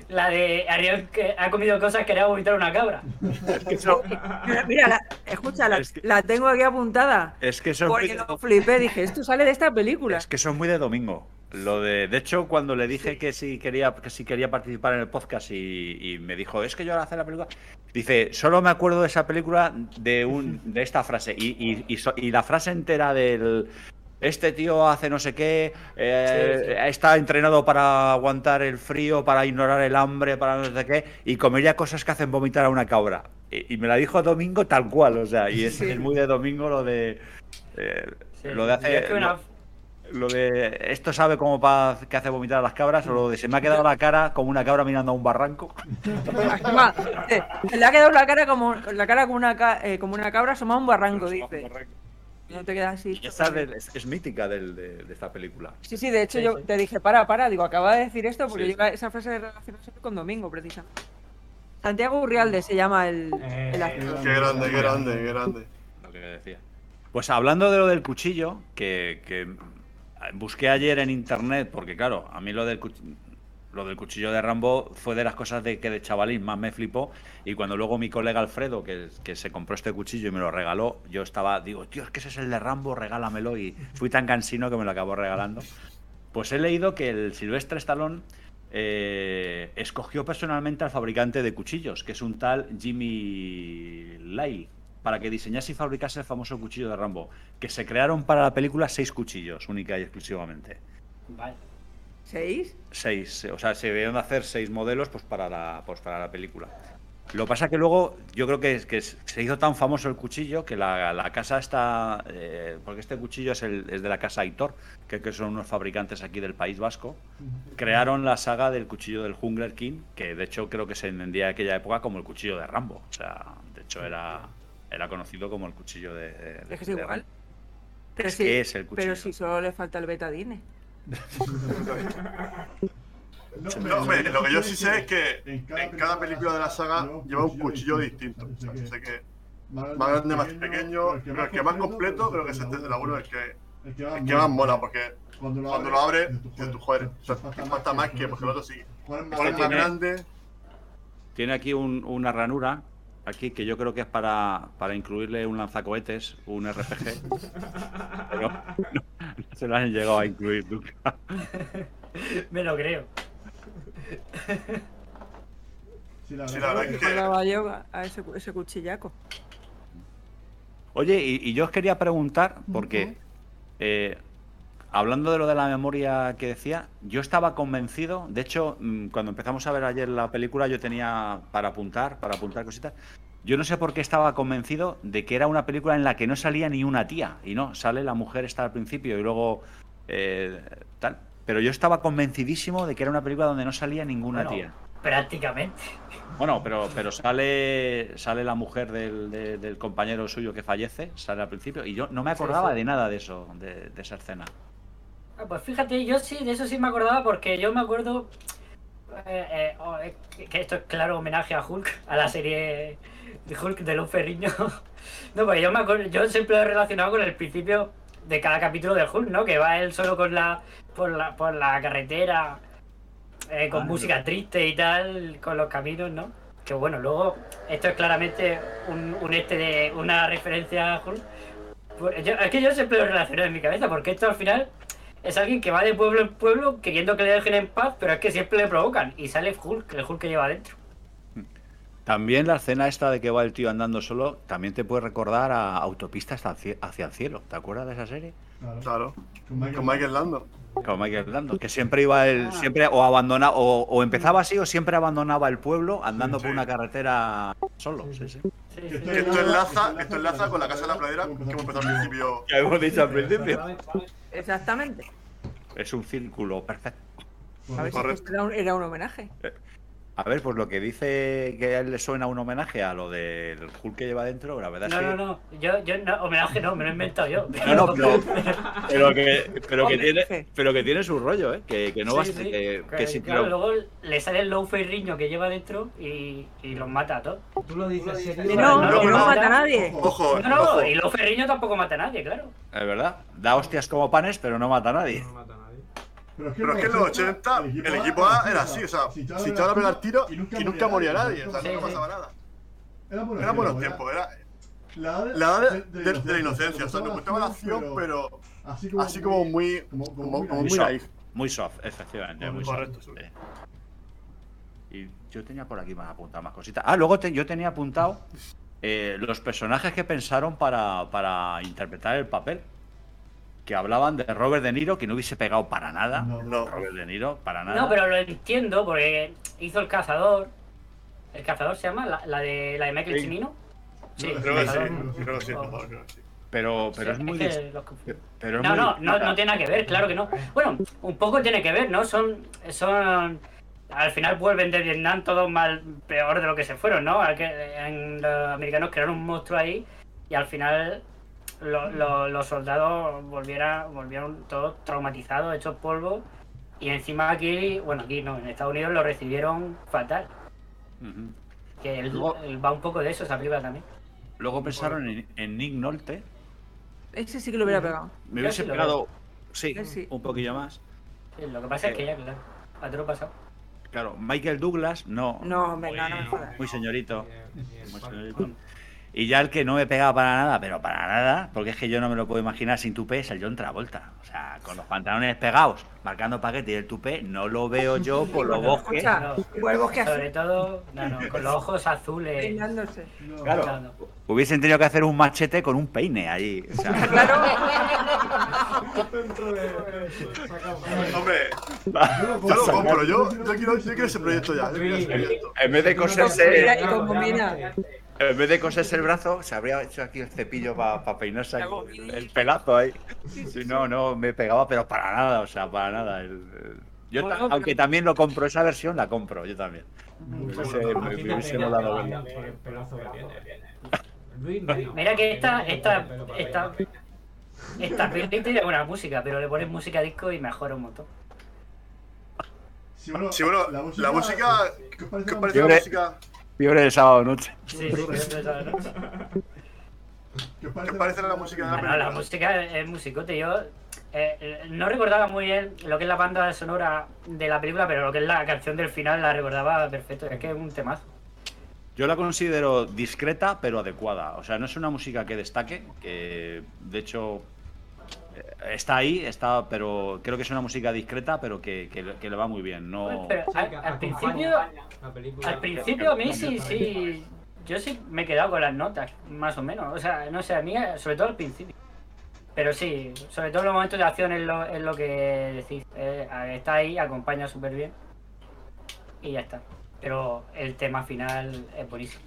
Speaker 8: La de Ariel que ha comido cosas que le va a vomitar una cabra.
Speaker 4: Es [LAUGHS] que eso,
Speaker 5: Mira, mira, la- escucha, la,
Speaker 4: Es que-
Speaker 5: la tengo aquí apuntada.
Speaker 4: es que eso es muy
Speaker 5: Porque
Speaker 4: de-
Speaker 5: lo flipé, dije, esto sale de esta película.
Speaker 4: Es que eso es muy de domingo. Lo de, de hecho, cuando le dije que si quería, que si quería participar en el podcast y, y me dijo, es que yo ahora hacer la película, dice, solo me acuerdo de esa película de un, de esta frase y, y- y so- y la frase entera del este tío hace no sé qué, eh,
Speaker 8: Sí, sí.
Speaker 4: está entrenado para aguantar el frío, para ignorar el hambre, para no sé qué, y comería cosas que hacen vomitar a una cabra. Y, y me la dijo Domingo tal cual, o sea, y es,
Speaker 5: Sí.
Speaker 4: es muy de Domingo lo de... eh,
Speaker 8: Sí.
Speaker 4: lo de hace,
Speaker 8: Yo es que una-
Speaker 4: lo de esto sabe cómo pa, que hace vomitar a las cabras o lo de se me ha quedado la cara como una cabra mirando a un barranco.
Speaker 5: Eh, le ha quedado la cara como la cara como una, ca- eh, como una cabra asomada a un barranco, dice. No te quedas así.
Speaker 4: Y esa es, del- es- es mítica del- de, de esta película.
Speaker 5: Sí, sí, de hecho
Speaker 8: Sí,
Speaker 5: yo
Speaker 8: sí.
Speaker 5: te dije, para, para, digo, acaba de decir esto porque
Speaker 4: Sí,
Speaker 5: yo esa frase relaciona siempre con Domingo, precisamente. Santiago Urrialde se llama el,
Speaker 6: Eh,
Speaker 5: el actor.
Speaker 1: Qué grande, qué grande, qué grande.
Speaker 4: Lo que decía. Pues hablando de lo del cuchillo, que, que busqué ayer en internet, porque claro, a mí lo del, cuch- lo del cuchillo de Rambo fue de las cosas de que de chavalín más me flipó. Y cuando luego mi colega Alfredo, que, que se compró este cuchillo y me lo regaló, yo estaba, digo, tío, es que ese es el de Rambo, regálamelo. Y fui tan cansino que me lo acabó regalando. Pues he leído que el Silvestre Stallone eh, escogió personalmente al fabricante de cuchillos, que es un tal Jimmy Lyle, para que diseñase y fabricase el famoso cuchillo de Rambo, que se crearon para la película seis cuchillos, única y exclusivamente.
Speaker 8: Vale.
Speaker 5: ¿Seis?
Speaker 4: Seis, o sea, se debieron de hacer seis modelos pues, para, la, pues, para la película. Lo que pasa es que luego yo creo que, que se hizo tan famoso el cuchillo que la, la casa está. eh, porque este cuchillo es, el- es de la casa Aitor, que, que son unos fabricantes aquí del País Vasco. Crearon la saga del cuchillo del Hungler King, que de hecho creo que se entendía en aquella época como el cuchillo de Rambo. O sea, de hecho era, era conocido como el cuchillo de. de-
Speaker 5: Es que es
Speaker 4: de
Speaker 5: igual.
Speaker 4: Rambo.
Speaker 5: Pero
Speaker 4: Es
Speaker 5: sí,
Speaker 4: que es el
Speaker 5: pero
Speaker 4: cuchillo.
Speaker 5: si solo le falta el betadine.
Speaker 1: No, hombre, lo que yo sí sé es que en cada película de la saga lleva un cuchillo distinto. O sea, sé que más grande, más pequeño, pero el que más completo creo que es este de la 1, el que, el que más mola, porque
Speaker 7: Cuando lo
Speaker 1: cuando lo abres,
Speaker 7: dices
Speaker 1: tú, joder, o sea, impacta más que porque el otro sí.
Speaker 7: ¿Cuál es
Speaker 1: ¿Cuál es más grande?
Speaker 4: Tiene aquí un- una ranura, aquí, que yo creo que es para, para incluirle un lanzacohetes, un RPG. [LAUGHS] pero no, no se lo han llegado a incluir nunca. [LAUGHS]
Speaker 8: Me lo creo.
Speaker 7: Sí, la
Speaker 1: Sí, la verdad es que
Speaker 5: yo a ese, cu- ese cuchillaco.
Speaker 4: Oye, y, y yo os quería preguntar, porque eh, hablando de lo de la memoria que decía, yo estaba convencido, de hecho, mm, cuando empezamos a ver ayer la película, yo tenía para apuntar, para apuntar cositas. Yo no sé por qué estaba convencido de que era una película en la que no salía ni una tía. Y no, sale la mujer está al principio y luego eh, tal. Pero yo estaba convencidísimo de que era una película donde no salía ninguna
Speaker 8: Bueno,
Speaker 4: tía.
Speaker 8: Prácticamente.
Speaker 4: Bueno, pero, pero sale, sale la mujer del, de- del compañero suyo que fallece, sale al principio, y yo no me
Speaker 8: Sí,
Speaker 4: acordaba
Speaker 8: sí.
Speaker 4: de nada de eso, de, de esa escena.
Speaker 8: Ah, pues fíjate, yo sí, de eso sí me acordaba porque yo me acuerdo eh, eh, oh, eh, que esto es claro homenaje a Hulk, a la serie de Hulk de Luz Ferriño. [LAUGHS] No, pues yo me acuerdo, yo siempre lo he relacionado con el principio de cada capítulo de Hulk, ¿no? Que va él solo con la por la, por la carretera eh, con
Speaker 4: Ah,
Speaker 8: música triste y tal, con los caminos, ¿no? Que bueno, luego esto es claramente un, un este de una referencia a Hulk. Pues yo- es que yo siempre lo relaciono en mi cabeza, porque esto al final es alguien que va de pueblo en pueblo queriendo que le dejen en paz, pero es que siempre le provocan. Y sale Hulk, el Hulk que lleva adentro.
Speaker 4: También la escena esta de que va el tío andando solo, también te puede recordar a Autopista hacia el cielo. ¿Te acuerdas de esa serie?
Speaker 7: Claro.
Speaker 1: Claro,
Speaker 7: Con Michael,
Speaker 1: con Michael Lando.
Speaker 4: Con Michael Lando, que siempre iba el, siempre o abandona, o, o empezaba así, o siempre abandonaba el pueblo andando
Speaker 7: Sí,
Speaker 4: por una carretera solo. Sí, sí.
Speaker 8: Sí,
Speaker 7: Que
Speaker 8: sí.
Speaker 7: esto
Speaker 1: Que enlaza, esto enlaza con la casa de la pradera que hemos empezado al principio.
Speaker 4: Ya hemos dicho al principio.
Speaker 5: Exactamente.
Speaker 4: Es un círculo perfecto.
Speaker 1: Correcto.
Speaker 5: era un, era un homenaje.
Speaker 4: A ver, pues lo que dice que a él le suena un homenaje a lo del Hulk que lleva dentro, la verdad
Speaker 8: No,
Speaker 4: es que.
Speaker 8: no, no. Yo, yo no, homenaje no, me lo he inventado yo. [LAUGHS]
Speaker 4: No, no, pero, pero que, pero, que tiene, pero que tiene su rollo, ¿eh? Que, que no
Speaker 8: Sí,
Speaker 4: basta.
Speaker 8: sí.
Speaker 4: Que, que
Speaker 8: Que,
Speaker 4: si
Speaker 8: claro,
Speaker 4: lo-
Speaker 8: luego le sale el low riño que lleva dentro y, y los mata a todos.
Speaker 6: Tú lo dices
Speaker 5: no,
Speaker 8: no,
Speaker 5: que no
Speaker 8: no,
Speaker 5: mata a
Speaker 8: no.
Speaker 5: nadie.
Speaker 1: Ojo,
Speaker 8: No, no,
Speaker 1: ojo.
Speaker 8: y low riño tampoco mata a nadie, claro.
Speaker 4: Es verdad. Da hostias como panes, pero no mata a nadie.
Speaker 6: No mata a nadie.
Speaker 1: Pero es que en los 80 el equipo A era así, o sea, si te van a pegar tiro y nunca moría nadie, o sea,
Speaker 8: Sí,
Speaker 1: no
Speaker 8: sí.
Speaker 1: pasaba nada.
Speaker 7: Era buenos
Speaker 1: Eran buenos
Speaker 7: tiempos,
Speaker 1: tiempos, era
Speaker 7: La edad de,
Speaker 1: la edad de, de- de la inocencia, o sea, nos gustaba la acción, pero
Speaker 7: así como,
Speaker 1: así como muy,
Speaker 7: como-
Speaker 1: como,
Speaker 7: como muy
Speaker 1: como muy
Speaker 4: naif.
Speaker 1: naif.
Speaker 4: Muy soft, efectivamente. Muy
Speaker 1: Correcto,
Speaker 4: soft.
Speaker 1: sí.
Speaker 4: Y yo tenía por aquí más apuntado más cositas. Ah, luego te- yo tenía apuntado eh, los personajes que pensaron para, para interpretar el papel. Que hablaban de Robert De Niro, que no hubiese pegado para nada.
Speaker 7: No.
Speaker 1: No,
Speaker 4: Robert De Niro, para nada.
Speaker 8: No, pero lo entiendo porque hizo el cazador. ¿El cazador se llama? ¿La, la de, la de Michael
Speaker 4: Sí.
Speaker 8: Cimino? Sí,
Speaker 1: creo que sí,
Speaker 8: Cazador.
Speaker 1: creo que sí, mejor, creo que sí.
Speaker 4: Pero, pero
Speaker 8: Sí,
Speaker 4: es muy.
Speaker 8: que
Speaker 4: dis-
Speaker 8: los confundo.
Speaker 4: pero es
Speaker 8: No,
Speaker 4: muy
Speaker 8: no, no, no tiene nada que ver, claro que no. Bueno, un poco tiene que ver, ¿no? Son, son, al final vuelven de Vietnam todos mal, peor de lo que se fueron, ¿no? Al que- En los americanos crearon un monstruo ahí y al final lo- lo- los soldados volvieran, volvieron todos traumatizados, hechos polvo y encima aquí, bueno, aquí no, en Estados Unidos lo recibieron fatal. Que él,
Speaker 4: Luego-
Speaker 8: él va un poco de eso, esa película también.
Speaker 4: Luego pensaron en, en Nick Nolte.
Speaker 5: Ese sí que lo hubiera pegado.
Speaker 4: Me hubiese
Speaker 8: sí
Speaker 4: pegado. Sí, un poquillo más.
Speaker 8: Sí, lo que pasa es que ya, claro, a lo pasado.
Speaker 4: Claro, Michael Douglas, no.
Speaker 5: No, hombre,
Speaker 4: muy,
Speaker 5: no, no me jodas.
Speaker 4: muy señorito.
Speaker 6: Bien, bien,
Speaker 4: muy señorito. Y ya el que no me pegaba para nada, pero para nada, porque es que yo no me lo puedo imaginar sin tupé, es el John Travolta. O sea, con los pantalones pegados, marcando paquete y el tupé, no lo veo yo por los bosques.
Speaker 5: Escucha,
Speaker 8: No,
Speaker 5: igual el bosque
Speaker 8: sobre
Speaker 5: azul,
Speaker 8: todo, no, no, con los ojos azules.
Speaker 5: peinándose.
Speaker 7: No,
Speaker 4: Claro. Hubiesen tenido que hacer un machete con un peine allí. O sea, [LAUGHS]
Speaker 5: Claro.
Speaker 1: Hombre,
Speaker 7: Yo lo compro.
Speaker 1: yo, yo, quiero, yo quiero ese proyecto ya. Yo quiero ese proyecto.
Speaker 4: en vez de coserse,
Speaker 5: y con gomina.
Speaker 4: En vez de coserse el brazo, se habría hecho aquí el cepillo para peinarse aquí,
Speaker 5: gomina.
Speaker 4: el, el pelazo ahí. Si no, no me pegaba, pero para nada, o sea, para nada. el- el- Yo,
Speaker 5: Bueno,
Speaker 4: ta-
Speaker 5: pero-
Speaker 4: aunque también lo compro, esa versión la compro, yo también. [LAUGHS]
Speaker 8: Mira que esta, esta, esta, esta peli tiene buena música, pero le pones música disco y mejora un montón.
Speaker 7: Sí, bueno,
Speaker 1: Sí, bueno, la música.
Speaker 7: ¿Qué os parece
Speaker 1: ¿Qué os
Speaker 7: la
Speaker 1: música?
Speaker 4: Fiebre de sábado noche.
Speaker 8: Sí, sí, siempre esa noche.
Speaker 7: ¿Qué os
Speaker 1: ¿Qué os parece la música de la
Speaker 8: Ah, no, la música es musicote. Yo eh, no recordaba muy bien lo que es la banda sonora de la película, pero lo que es la canción del final la recordaba perfecto. Es que es un temazo.
Speaker 4: Yo la considero discreta pero adecuada. O sea, no es una música que destaque, que de hecho eh, está ahí, está, pero creo que es una música discreta, pero que, que le- que le va muy bien. No,
Speaker 8: Pero
Speaker 6: Sí,
Speaker 8: al, principio,
Speaker 6: la película.
Speaker 8: al principio a mí sí, sí. Yo sí me he quedado con las notas, más o menos. O sea, no sé, a mí, sobre todo al principio. Pero sí, sobre todo en los momentos de acción es lo, es lo que decís. Eh, está ahí, acompaña súper bien. Y ya está. Pero el tema final es buenísimo.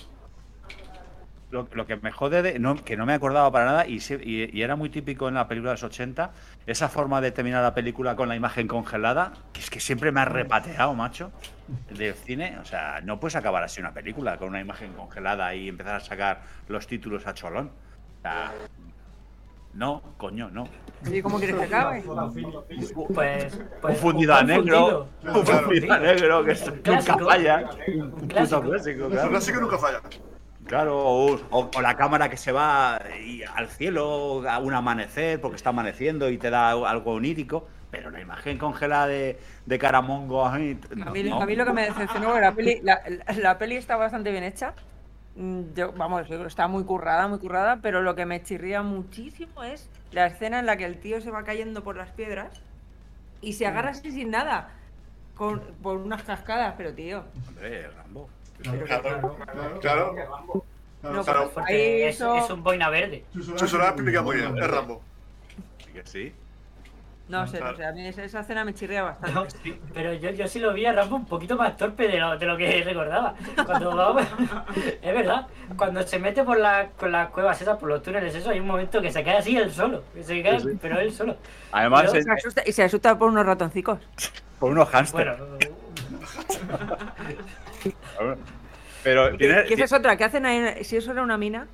Speaker 4: Lo, lo que me jode, de, no, que no me acordaba para nada, y, se- y- y era muy típico en la película de los 80, esa forma de terminar la película con la imagen congelada, que es que siempre me ha repateado, macho, del cine. O sea, no puedes acabar así una película con una imagen congelada y empezar a sacar los títulos a cholón. O sea, no, coño, no.
Speaker 5: ¿Y cómo quieres que acabe?
Speaker 8: Pues, pues
Speaker 4: un fundido a negro, un fundido a negro, que es- nunca falla. Un
Speaker 8: clásico
Speaker 1: nunca falla.
Speaker 4: Claro, o, la cámara que se va y al cielo a un amanecer porque está amaneciendo y te da algo onírico, pero la imagen congelada de, de Caramongo
Speaker 5: A mí,
Speaker 4: no.
Speaker 5: a mí lo que me decepcionó, la peli, la, peli está bastante bien hecha. Mm, Yo, vamos, yo creo que está muy currada, muy currada, pero lo que me chirría muchísimo es la escena en la que el tío se va cayendo por las piedras y se agarra así sin nada, con, por unas cascadas, pero tío.
Speaker 4: Hombre, Rambo.
Speaker 7: Claro,
Speaker 1: Claro,
Speaker 7: claro,
Speaker 1: claro.
Speaker 7: claro.
Speaker 5: No,
Speaker 1: claro.
Speaker 8: Porque
Speaker 5: Ahí
Speaker 8: es,
Speaker 5: eso-
Speaker 8: es un boina verde.
Speaker 1: Explica muy bien, es Rambo.
Speaker 4: Sí que sí.
Speaker 5: No sé, no sé, a mí esa, escena me chirría [LAUGHS] bastante.
Speaker 8: No, pero yo, yo sí lo vi a Rambo un poquito más torpe de lo, de lo que [LAUGHS] recordaba. Cuando va- [LAUGHS] es verdad, cuando se mete por la, con las cuevas esas, por los túneles, eso, hay un momento que se cae así él solo. Se
Speaker 4: Sí, sí.
Speaker 8: pero él solo.
Speaker 4: Además,
Speaker 5: Se asusta- y se asusta por unos ratoncicos.
Speaker 4: por unos hámster.
Speaker 8: Bueno,
Speaker 4: pero tiene,
Speaker 5: Que esa es otra, ¿qué hacen ahí? Si eso era una mina,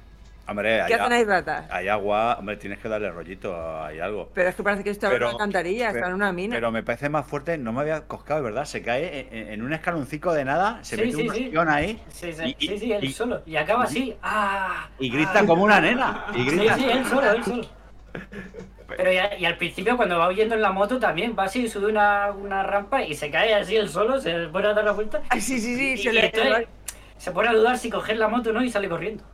Speaker 4: hombre, hay,
Speaker 5: ¿qué hacen ahí ratas?
Speaker 4: hay agua, hombre, tienes que darle rollito, hay algo.
Speaker 5: Pero es que parece que está en una alcantarilla, está en una mina.
Speaker 4: Pero me parece más fuerte, no me había coscado, ¿verdad? Se cae en, en un escaloncico de nada, se
Speaker 8: Sí,
Speaker 4: mete
Speaker 8: sí,
Speaker 4: un
Speaker 8: sí.
Speaker 4: ahí
Speaker 8: sí, sí,
Speaker 4: Y-
Speaker 8: sí, sí, él
Speaker 4: y-
Speaker 8: solo. Y acaba así. ¡Ah!
Speaker 4: y grita
Speaker 8: ah.
Speaker 4: como una nena. Y
Speaker 8: Sí,
Speaker 4: grita.
Speaker 8: sí, él solo, él solo. Pero ya- y al principio cuando va huyendo en la moto también va así, sube una, una rampa y se cae así él solo, se pone a dar la vuelta.
Speaker 5: Ay, sí, sí, sí,
Speaker 8: y,
Speaker 5: se
Speaker 8: y
Speaker 5: le
Speaker 8: entonces se pone a dudar si coger la moto o no y sale corriendo.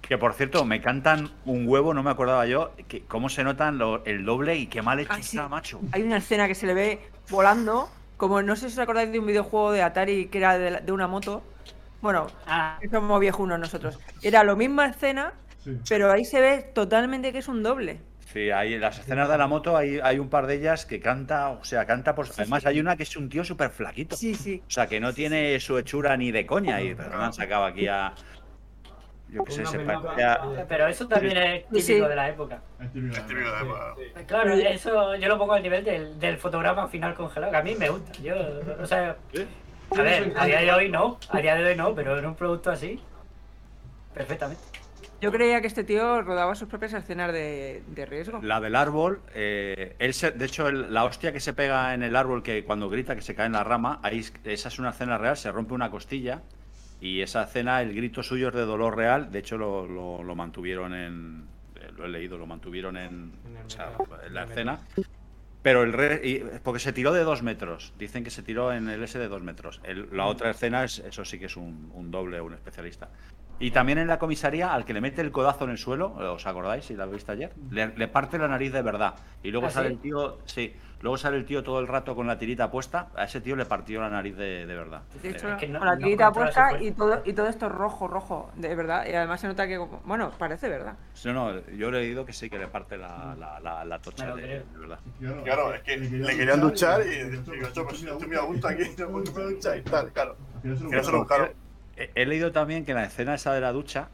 Speaker 4: Que por cierto, me cantan un huevo, no me acordaba yo, que cómo se notan lo- el doble y qué mal hecho
Speaker 5: Ay, sí.
Speaker 4: está, macho.
Speaker 5: Hay una escena que se le ve volando, como no sé si os acordáis de un videojuego de Atari que era de, la- de una moto. Bueno,
Speaker 8: Ah,
Speaker 5: somos viejunos nosotros. Era la misma escena,
Speaker 7: Sí.
Speaker 5: pero ahí se ve totalmente que es un doble.
Speaker 4: Sí, hay en las escenas de la moto hay, hay un par de ellas que canta, o sea, canta por... Además hay una que es un tío súper flaquito.
Speaker 5: Sí, sí.
Speaker 4: O sea, que no tiene su hechura ni de coña. Y pero me han sacado aquí a... Yo qué sé, se
Speaker 8: pero eso también es típico
Speaker 5: sí.
Speaker 8: de la época.
Speaker 7: Es típico.
Speaker 1: Es típico de época.
Speaker 8: Claro, eso yo lo pongo al nivel del, del fotograma final congelado, que a mí me gusta. Yo, o sea, a ver, a día de hoy no, a día de hoy no, pero en un producto así, perfectamente.
Speaker 5: Yo creía que este tío rodaba sus propias escenas de, de riesgo.
Speaker 4: La del árbol, eh, él se- de hecho, el- la hostia que se pega en el árbol, que cuando grita que se cae en la rama, ahí, es- esa es una escena real, se rompe una costilla y esa escena, el grito suyo es de dolor real, de hecho lo, lo- lo mantuvieron en, eh, lo he leído, lo mantuvieron en,
Speaker 6: En el
Speaker 4: o sea,
Speaker 6: metal.
Speaker 4: en la escena, pero el re- y- porque se tiró de dos metros, dicen que se tiró en el S de dos metros. El- la otra escena, es, eso sí que es un, un doble, un especialista. Y también en la comisaría, al que le mete el codazo en el suelo, ¿os acordáis si la viste ayer? Le, le parte la nariz de verdad. Y luego
Speaker 8: ¿Ah,
Speaker 4: sale
Speaker 8: sí?
Speaker 4: el tío, sí, luego sale el tío todo el rato con la tirita puesta. A ese tío le partió la nariz de, de verdad.
Speaker 5: De hecho,
Speaker 8: Es que no-
Speaker 5: con la tirita puesta y todo, y todo esto rojo, rojo, de verdad. Y además se nota que, bueno, parece verdad.
Speaker 4: No, no, yo he leído que sí que le parte la, la, la, la tocha
Speaker 8: Me
Speaker 4: de, verdad.
Speaker 1: Claro, es que le querían duchar y digo, "Cho, pues muy a gusto aquí, no puedo duchar y tal, claro. Lo buscaron.
Speaker 4: He, leído también que en la escena esa de la ducha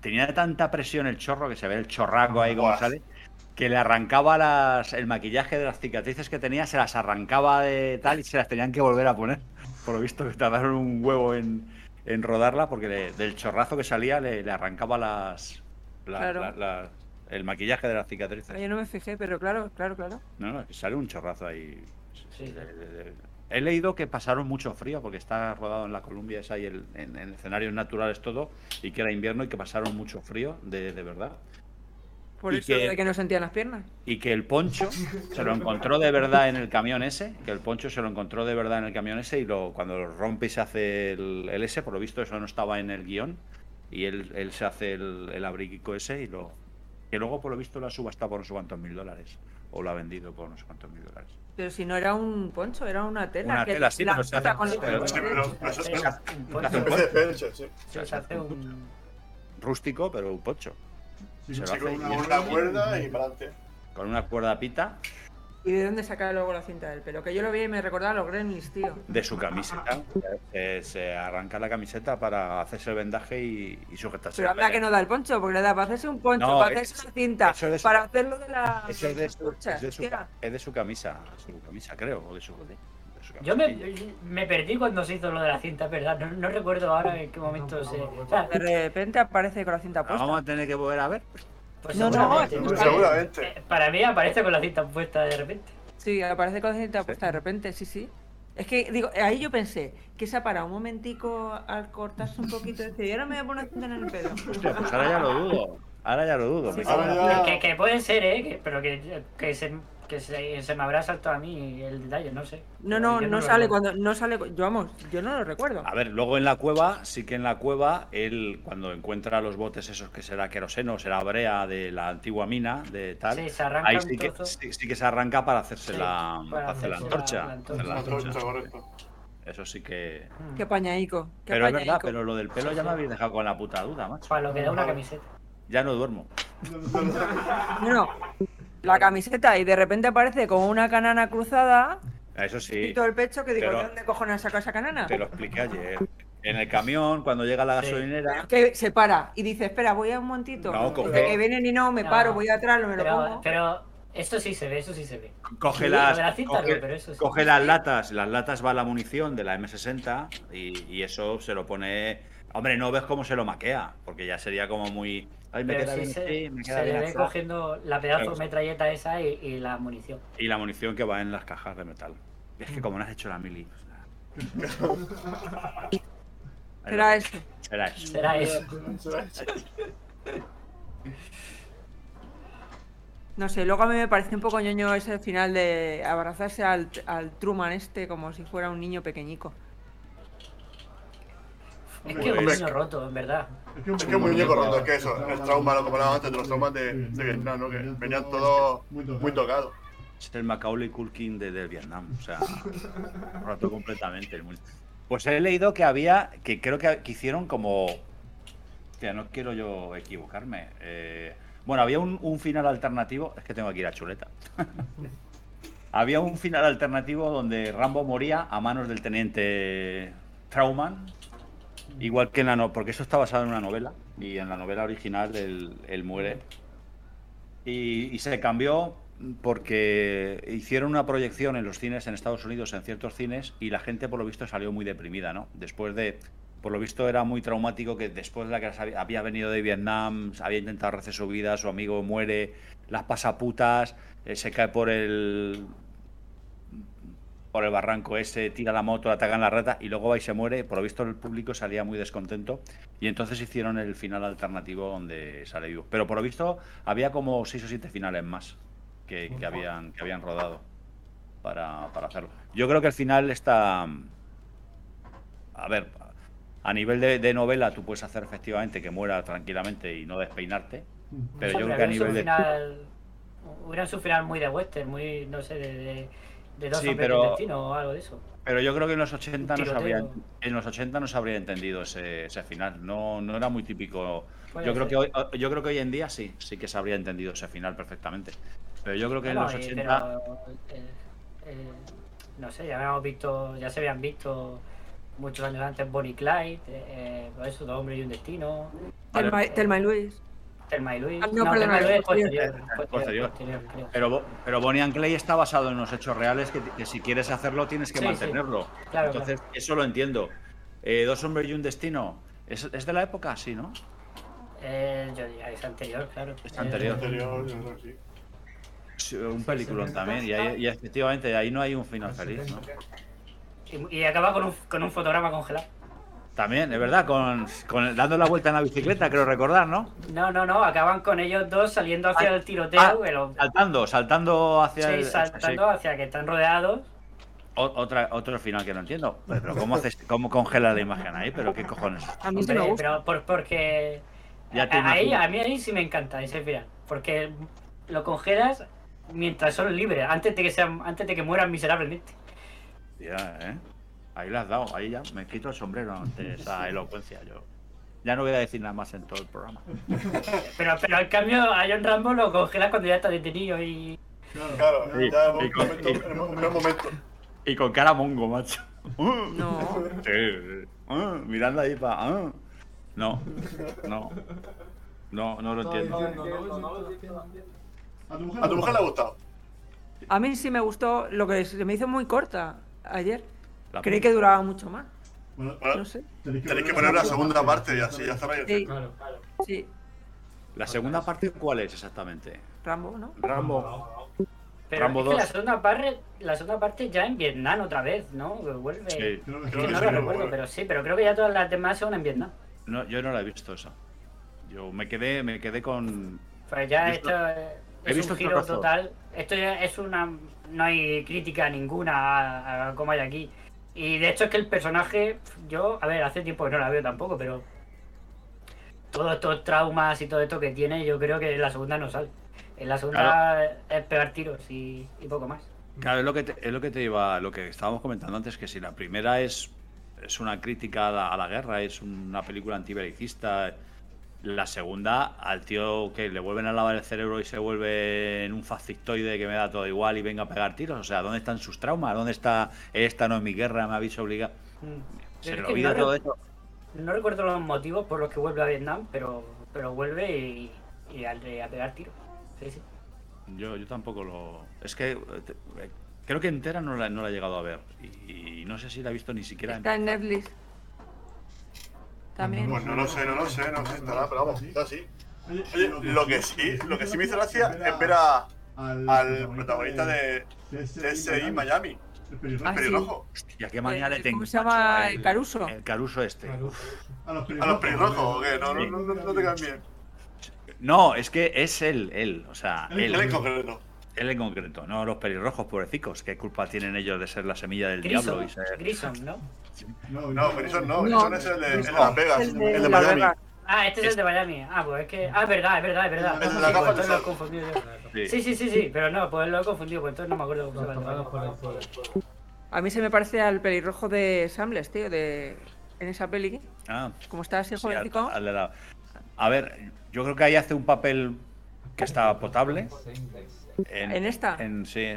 Speaker 4: tenía tanta presión el chorro que se ve el chorraco ahí como sale que le arrancaba las, el maquillaje de las cicatrices que tenía, se las arrancaba de tal y se las tenían que volver a poner. Por lo visto que tardaron un huevo en, en rodarla porque le- del chorrazo que salía le, le arrancaba las, la-
Speaker 5: Claro.
Speaker 4: la- la- el maquillaje de las cicatrices.
Speaker 5: Yo no me fijé, pero claro, claro, claro.
Speaker 4: No, no, que sale un chorrazo ahí.
Speaker 8: Sí.
Speaker 4: De- de- de- He leído que pasaron mucho frío porque está rodado en la Columbia, es ahí el- en, en escenarios naturales todo, y que era invierno y que pasaron mucho frío, de, de verdad.
Speaker 5: Por
Speaker 4: Y
Speaker 5: eso
Speaker 4: que-
Speaker 5: de que no sentían las piernas.
Speaker 4: Y que el poncho se lo encontró de verdad en el camión ese, que el poncho se lo encontró de verdad en el camión ese y lo, cuando lo rompe y se hace el, el ese, por lo visto eso no estaba en el guion, y él, él se hace el, el abriguico ese y lo... Que luego por lo visto lo ha subastado por no sé cuántos mil dólares, o lo ha vendido por no sé cuántos mil dólares.
Speaker 5: Pero si no era un poncho, era una tela.
Speaker 4: Una
Speaker 5: que
Speaker 4: tela, sí,
Speaker 5: la
Speaker 4: pero se hace-
Speaker 5: con el-
Speaker 4: pero-
Speaker 1: Sí, pero eso es
Speaker 8: Sí,
Speaker 1: es
Speaker 8: un poncho. se hace un.
Speaker 4: Rústico, pero un pocho.
Speaker 7: Sí,
Speaker 4: Se lo hace
Speaker 1: con una, una cuerda y para adelante.
Speaker 4: con una cuerda pita
Speaker 5: ¿Y de dónde saca luego la cinta del pelo? Que yo lo vi y me recordaba a los Gremlins, tío.
Speaker 4: de su camiseta. Se, se arranca la camiseta para hacerse el vendaje y, y sujetarse.
Speaker 5: Pero anda que no da el poncho, porque le da para hacerse un poncho,
Speaker 4: No,
Speaker 5: para
Speaker 4: es-
Speaker 5: hacerse una cinta,
Speaker 4: eso es de su-
Speaker 5: para hacerlo de la.
Speaker 4: Eso es de su, es de su,
Speaker 5: tía.
Speaker 4: es de su camisa, su camisa creo, o de su, de
Speaker 8: Yo me, perdí cuando se hizo lo de la cinta, ¿verdad? No, no recuerdo ahora en qué momento se. o sea,
Speaker 5: De repente aparece con la cinta puesta.
Speaker 4: Vamos a tener que volver a ver.
Speaker 8: Pues
Speaker 5: No, no,
Speaker 8: seguramente.
Speaker 5: no,
Speaker 1: Seguramente.
Speaker 8: Eh, Para mí aparece con la cinta puesta de repente.
Speaker 5: Sí, aparece con la cinta puesta de repente, sí, sí. Es que, digo, ahí yo pensé que se ha parado un momentico al cortarse un poquito y y ahora me voy a poner una cinta en el pelo.
Speaker 4: Hostia, pues ahora ya lo dudo. Ahora ya lo dudo.
Speaker 5: Sí,
Speaker 1: ahora ya-
Speaker 8: Que, que puede ser, ¿eh? Que- pero que, que, se, que se, se me habrá saltado a mí el detalle, no sé.
Speaker 5: No, no, no sale
Speaker 8: recuerdo.
Speaker 5: cuando, no sale, yo vamos, yo no lo recuerdo.
Speaker 4: A ver, luego en la cueva, sí que en la cueva, él cuando encuentra los botes esos que será queroseno, será brea de la antigua mina, de tal,
Speaker 8: Sí, se arranca
Speaker 4: ahí
Speaker 8: un
Speaker 4: sí que, sí, sí que se arranca para hacerse
Speaker 8: Sí,
Speaker 4: la,
Speaker 8: para
Speaker 4: hacer la antorcha.
Speaker 8: la- la
Speaker 4: la. Eso sí que...
Speaker 5: Qué pañaico, qué
Speaker 4: Pero es verdad, pero lo del pelo ya me habéis dejado con la puta duda, macho.
Speaker 8: Para lo que da una camiseta.
Speaker 4: Ya no duermo. [LAUGHS]
Speaker 5: No, no, la camiseta y de repente aparece con una canana cruzada
Speaker 4: Eso
Speaker 5: y
Speaker 4: sí,
Speaker 5: todo el pecho que digo,
Speaker 4: pero-
Speaker 5: ¿de dónde cojones sacado esa canana?
Speaker 4: te lo expliqué ayer. En el camión, cuando llega a la
Speaker 8: Sí.
Speaker 4: gasolinera,
Speaker 5: Que se para y dice, espera, voy a un montito.
Speaker 4: No,
Speaker 5: Dice
Speaker 4: coge-
Speaker 5: que vienen y no, me
Speaker 8: No,
Speaker 5: paro, voy atrás, me lo
Speaker 8: Pero,
Speaker 5: pongo.
Speaker 8: pero esto sí se ve, eso sí se ve.
Speaker 4: coge
Speaker 8: Sí,
Speaker 4: las,
Speaker 8: lo de la cinta
Speaker 4: coge,
Speaker 8: no, pero eso sí.
Speaker 4: coge las latas, las latas va la munición de la M60 y, y eso se lo pone. Hombre, no ves cómo se lo maquea, porque ya sería como muy. Ay, me
Speaker 8: Pero
Speaker 4: queda
Speaker 8: sí
Speaker 4: bien
Speaker 8: se,
Speaker 4: así, me
Speaker 8: se
Speaker 4: queda
Speaker 8: le
Speaker 4: bien
Speaker 8: ve
Speaker 4: así.
Speaker 8: cogiendo la pedazo de metralleta esa y, y la munición.
Speaker 4: Y la munición que va en las cajas de metal. Es que como no has hecho la mili. o sea. [LAUGHS]
Speaker 5: Será eso.
Speaker 4: Será eso.
Speaker 8: Será eso. [LAUGHS]
Speaker 5: No sé, luego a mí me parece un poco ñoño ese final de abrazarse al, al Truman este como si fuera un niño pequeñico.
Speaker 8: Es que es un niño roto, en verdad.
Speaker 1: Es que es muy muñeco roto, es que eso, el trauma, lo que hablábamos antes de los traumas de, de Vietnam, ¿no? Que venían todos muy tocados.
Speaker 4: Es el Macaulay Culkin de, de Vietnam. O sea, [LAUGHS] roto completamente. Pues he leído que había, que creo que, que hicieron como. Que no quiero yo equivocarme. eh, bueno, había un, un final alternativo. Es que tengo aquí la chuleta. [LAUGHS] había un final alternativo donde Rambo moría a manos del teniente Trauman. Igual que en la no, porque eso está basado en una novela. Y en la novela original él, él muere. Y, y se cambió porque hicieron una proyección en los cines en Estados Unidos, en ciertos cines, y la gente por lo visto salió muy deprimida, ¿no? Después de, por lo visto era muy traumático que después de la que había- venido de Vietnam, había intentado rehacer su vida, su amigo muere, las pasaputas, eh, se cae por el por el barranco ese, tira la moto, atacan la rata y luego va y se muere. Por lo visto el público salía muy descontento y entonces hicieron el final alternativo donde sale vivo. Pero por lo visto había como seis o siete finales más que, que habían, que habían rodado para, para hacerlo. Yo creo que el final está... A ver, A nivel de, de novela, tú puedes hacer efectivamente que muera tranquilamente y no despeinarte. Pero yo creo que a nivel
Speaker 8: su
Speaker 4: de.
Speaker 8: final, hubieran su final muy de western, muy, no sé, de, de, de dos
Speaker 4: Sí,
Speaker 8: hombres
Speaker 4: pero-
Speaker 8: y un destino o algo de eso.
Speaker 4: Pero yo creo que en los 80 no se habría, en los 80 no se habría entendido ese, ese final. No, no era muy típico. Yo creo,
Speaker 8: ser.
Speaker 4: que hoy, yo creo que hoy en día sí, sí que se habría entendido ese final perfectamente. Pero yo creo que en los
Speaker 8: y-
Speaker 4: 80.
Speaker 8: pero, eh, eh, no sé, ya habíamos visto, ya se habían visto muchos años antes Bonnie Clyde, eh, por eso, Dos hombres y un destino,
Speaker 5: Telma y Luis.
Speaker 8: Telma y Luis.
Speaker 5: Ah, no, perdona,
Speaker 8: Telma y Luis es
Speaker 5: posterior.
Speaker 8: posterior,
Speaker 4: Posterior.
Speaker 8: posterior, creo.
Speaker 4: Pero, pero Bonnie and Clyde está basado en unos hechos reales que, que si quieres hacerlo tienes que
Speaker 8: Sí, sí.
Speaker 4: mantenerlo.
Speaker 8: Claro,
Speaker 4: Entonces, eso lo entiendo. Eh, Dos hombres y un destino. ¿Es, es de la época? Sí, ¿no?
Speaker 8: Eh, yo diría, es anterior, claro.
Speaker 4: Es anterior.
Speaker 1: Anterior, yo creo que sí.
Speaker 4: Sí, Un peliculón también. Y, ahí- y efectivamente ahí no hay un final feliz, ¿no?
Speaker 8: Y, y acaba con un, con un fotograma congelado.
Speaker 4: También, es verdad, con, con- dando la vuelta en la bicicleta, creo recordar, ¿no?
Speaker 8: No, no, no, acaban con ellos dos saliendo hacia
Speaker 4: Ah,
Speaker 8: el tiroteo.
Speaker 4: ah, Saltando, saltando hacia
Speaker 8: sí,
Speaker 4: el.
Speaker 8: saltando hacia que están rodeados.
Speaker 4: O- otra, otro final que no entiendo. Pero ¿cómo, haces, ¿cómo congela la imagen ahí? ¿Pero qué cojones?
Speaker 5: A mí sí me gusta.
Speaker 8: pero por- porque
Speaker 4: Ya te
Speaker 8: a, a, ella- a mí ahí sí me encanta ese final. Porque lo congelas mientras son libres, antes de que sean, antes de que mueran miserablemente.
Speaker 4: Ya, ¿eh? Ahí la has dado, ahí ya me quito el sombrero ante esa elocuencia. Yo ya no voy a decir nada más en todo el programa.
Speaker 8: Pero, pero al cambio a John Rambo lo congelas cuando ya está detenido y.
Speaker 1: Claro,
Speaker 4: Sí,
Speaker 1: ya en un
Speaker 4: con-
Speaker 1: momento,
Speaker 4: y-
Speaker 1: en un en momento.
Speaker 4: Y con cara mongo, macho.
Speaker 5: No.
Speaker 4: Sí. Ah, mirando ahí para. No, no, no, no lo entiendo.
Speaker 7: ¿A tu mujer,
Speaker 1: ¿A tu mujer le ha gustado?
Speaker 5: A mí sí me gustó lo que se me hizo muy corta ayer.
Speaker 4: La-
Speaker 5: Creí que duraba mucho más.
Speaker 7: Bueno,
Speaker 1: Bueno,
Speaker 5: No sé.
Speaker 7: tenéis
Speaker 1: tenéis que poner la segunda parte y así ya cerráis
Speaker 5: Sí,
Speaker 1: ciclo.
Speaker 5: sí.
Speaker 4: La segunda parte, ¿cuál es exactamente?
Speaker 5: Rambo, ¿no?
Speaker 4: Rambo.
Speaker 8: Pero
Speaker 4: Rambo
Speaker 8: es que la
Speaker 4: 2.
Speaker 8: segunda parte, la segunda parte ya en Vietnam otra vez, ¿no? Que Vuelve.
Speaker 4: Sí.
Speaker 7: creo
Speaker 1: Creo
Speaker 8: Que
Speaker 1: que
Speaker 8: no
Speaker 1: sí,
Speaker 8: lo recuerdo,
Speaker 1: vuelve.
Speaker 8: pero sí, pero creo que ya todas las demás son en Vietnam.
Speaker 4: No, yo no la he visto esa. Yo me quedé, me quedé con.
Speaker 8: Pues ya
Speaker 4: He visto-
Speaker 8: esto
Speaker 4: he
Speaker 8: es
Speaker 4: visto
Speaker 8: un giro total. Esto ya es una. No hay crítica ninguna a, a cómo hay aquí. Y de hecho es que el personaje, yo, a ver, hace tiempo que no la veo tampoco, pero todos estos traumas y todo esto que tiene, yo creo que en la segunda no sale. En la segunda es pegar tiros y, y poco más.
Speaker 4: Claro, es lo que te, es lo que te iba, lo que estábamos comentando antes, que si la primera es, es una crítica a la, a la guerra, es una película antibelicista, la segunda, al tío que le vuelven a lavar el cerebro y se vuelve en un fascistoide que me da todo igual y venga a pegar tiros. O sea, ¿dónde están sus traumas? ¿Dónde está esta no es mi guerra? Me habéis obligado.
Speaker 8: Mm.
Speaker 4: Se
Speaker 8: Es
Speaker 4: le
Speaker 8: que
Speaker 4: olvida
Speaker 8: no,
Speaker 4: todo eso.
Speaker 8: no recuerdo los motivos por los que vuelve a Vietnam, pero, pero vuelve y, y al de- a pegar tiros. Sí, sí.
Speaker 4: Yo, yo tampoco lo. Es que eh, eh, creo que entera no la, no la he llegado a ver. Y, y no sé si la he visto ni siquiera en.
Speaker 5: Está en Netflix. También.
Speaker 1: Pues no lo sé, no lo sé, no sé estará, pero vamos, está así.
Speaker 7: Oye,
Speaker 1: lo que sí, lo que sí me hizo gracia es ver a- al protagonista de TSI Miami,
Speaker 7: El pelirrojo.
Speaker 5: Ah,
Speaker 1: el
Speaker 5: sí.
Speaker 1: pelirrojo.
Speaker 4: Hostia, qué manía
Speaker 5: Eh,
Speaker 4: le tengo.
Speaker 5: ¿cómo se llama? ¿El Caruso?
Speaker 4: El Caruso este.
Speaker 7: A los
Speaker 1: ¿A los
Speaker 7: pelirrojos.
Speaker 1: qué? No, no, no, no, te caen bien.
Speaker 4: No, es que es él, él. O sea,
Speaker 7: Él
Speaker 1: en concreto.
Speaker 4: Él en concreto. No los pelirrojos, pobrecicos. ¿Qué culpa tienen ellos de ser la semilla del diablo
Speaker 8: Grison,
Speaker 4: y ser. [LAUGHS]
Speaker 8: Grison, ¿no?
Speaker 7: No,
Speaker 1: No, Grison no,
Speaker 5: No.
Speaker 1: Grison es el de, el de Las Vegas,
Speaker 5: El
Speaker 1: el
Speaker 5: de
Speaker 1: de
Speaker 5: Las
Speaker 1: Miami.
Speaker 5: Vegas.
Speaker 8: Ah, este es el de Miami. Ah, pues es que. Ah, es verdad, es verdad, es verdad.
Speaker 1: El de
Speaker 8: Sí, pues
Speaker 1: de
Speaker 8: entonces lo he confundido yo.
Speaker 4: Sí.
Speaker 8: Sí, sí, sí, sí, pero no, pues lo he confundido, pues entonces no me acuerdo cómo se llama. el de.
Speaker 5: A mí se me parece al pelirrojo de Samles, tío, de en esa peli.
Speaker 4: Ah,
Speaker 5: Como está así
Speaker 4: sí, al-
Speaker 5: jovencico.
Speaker 4: al de la- A ver, yo creo que ahí hace un papel que está potable.
Speaker 5: ¿En esta?
Speaker 4: En, sí.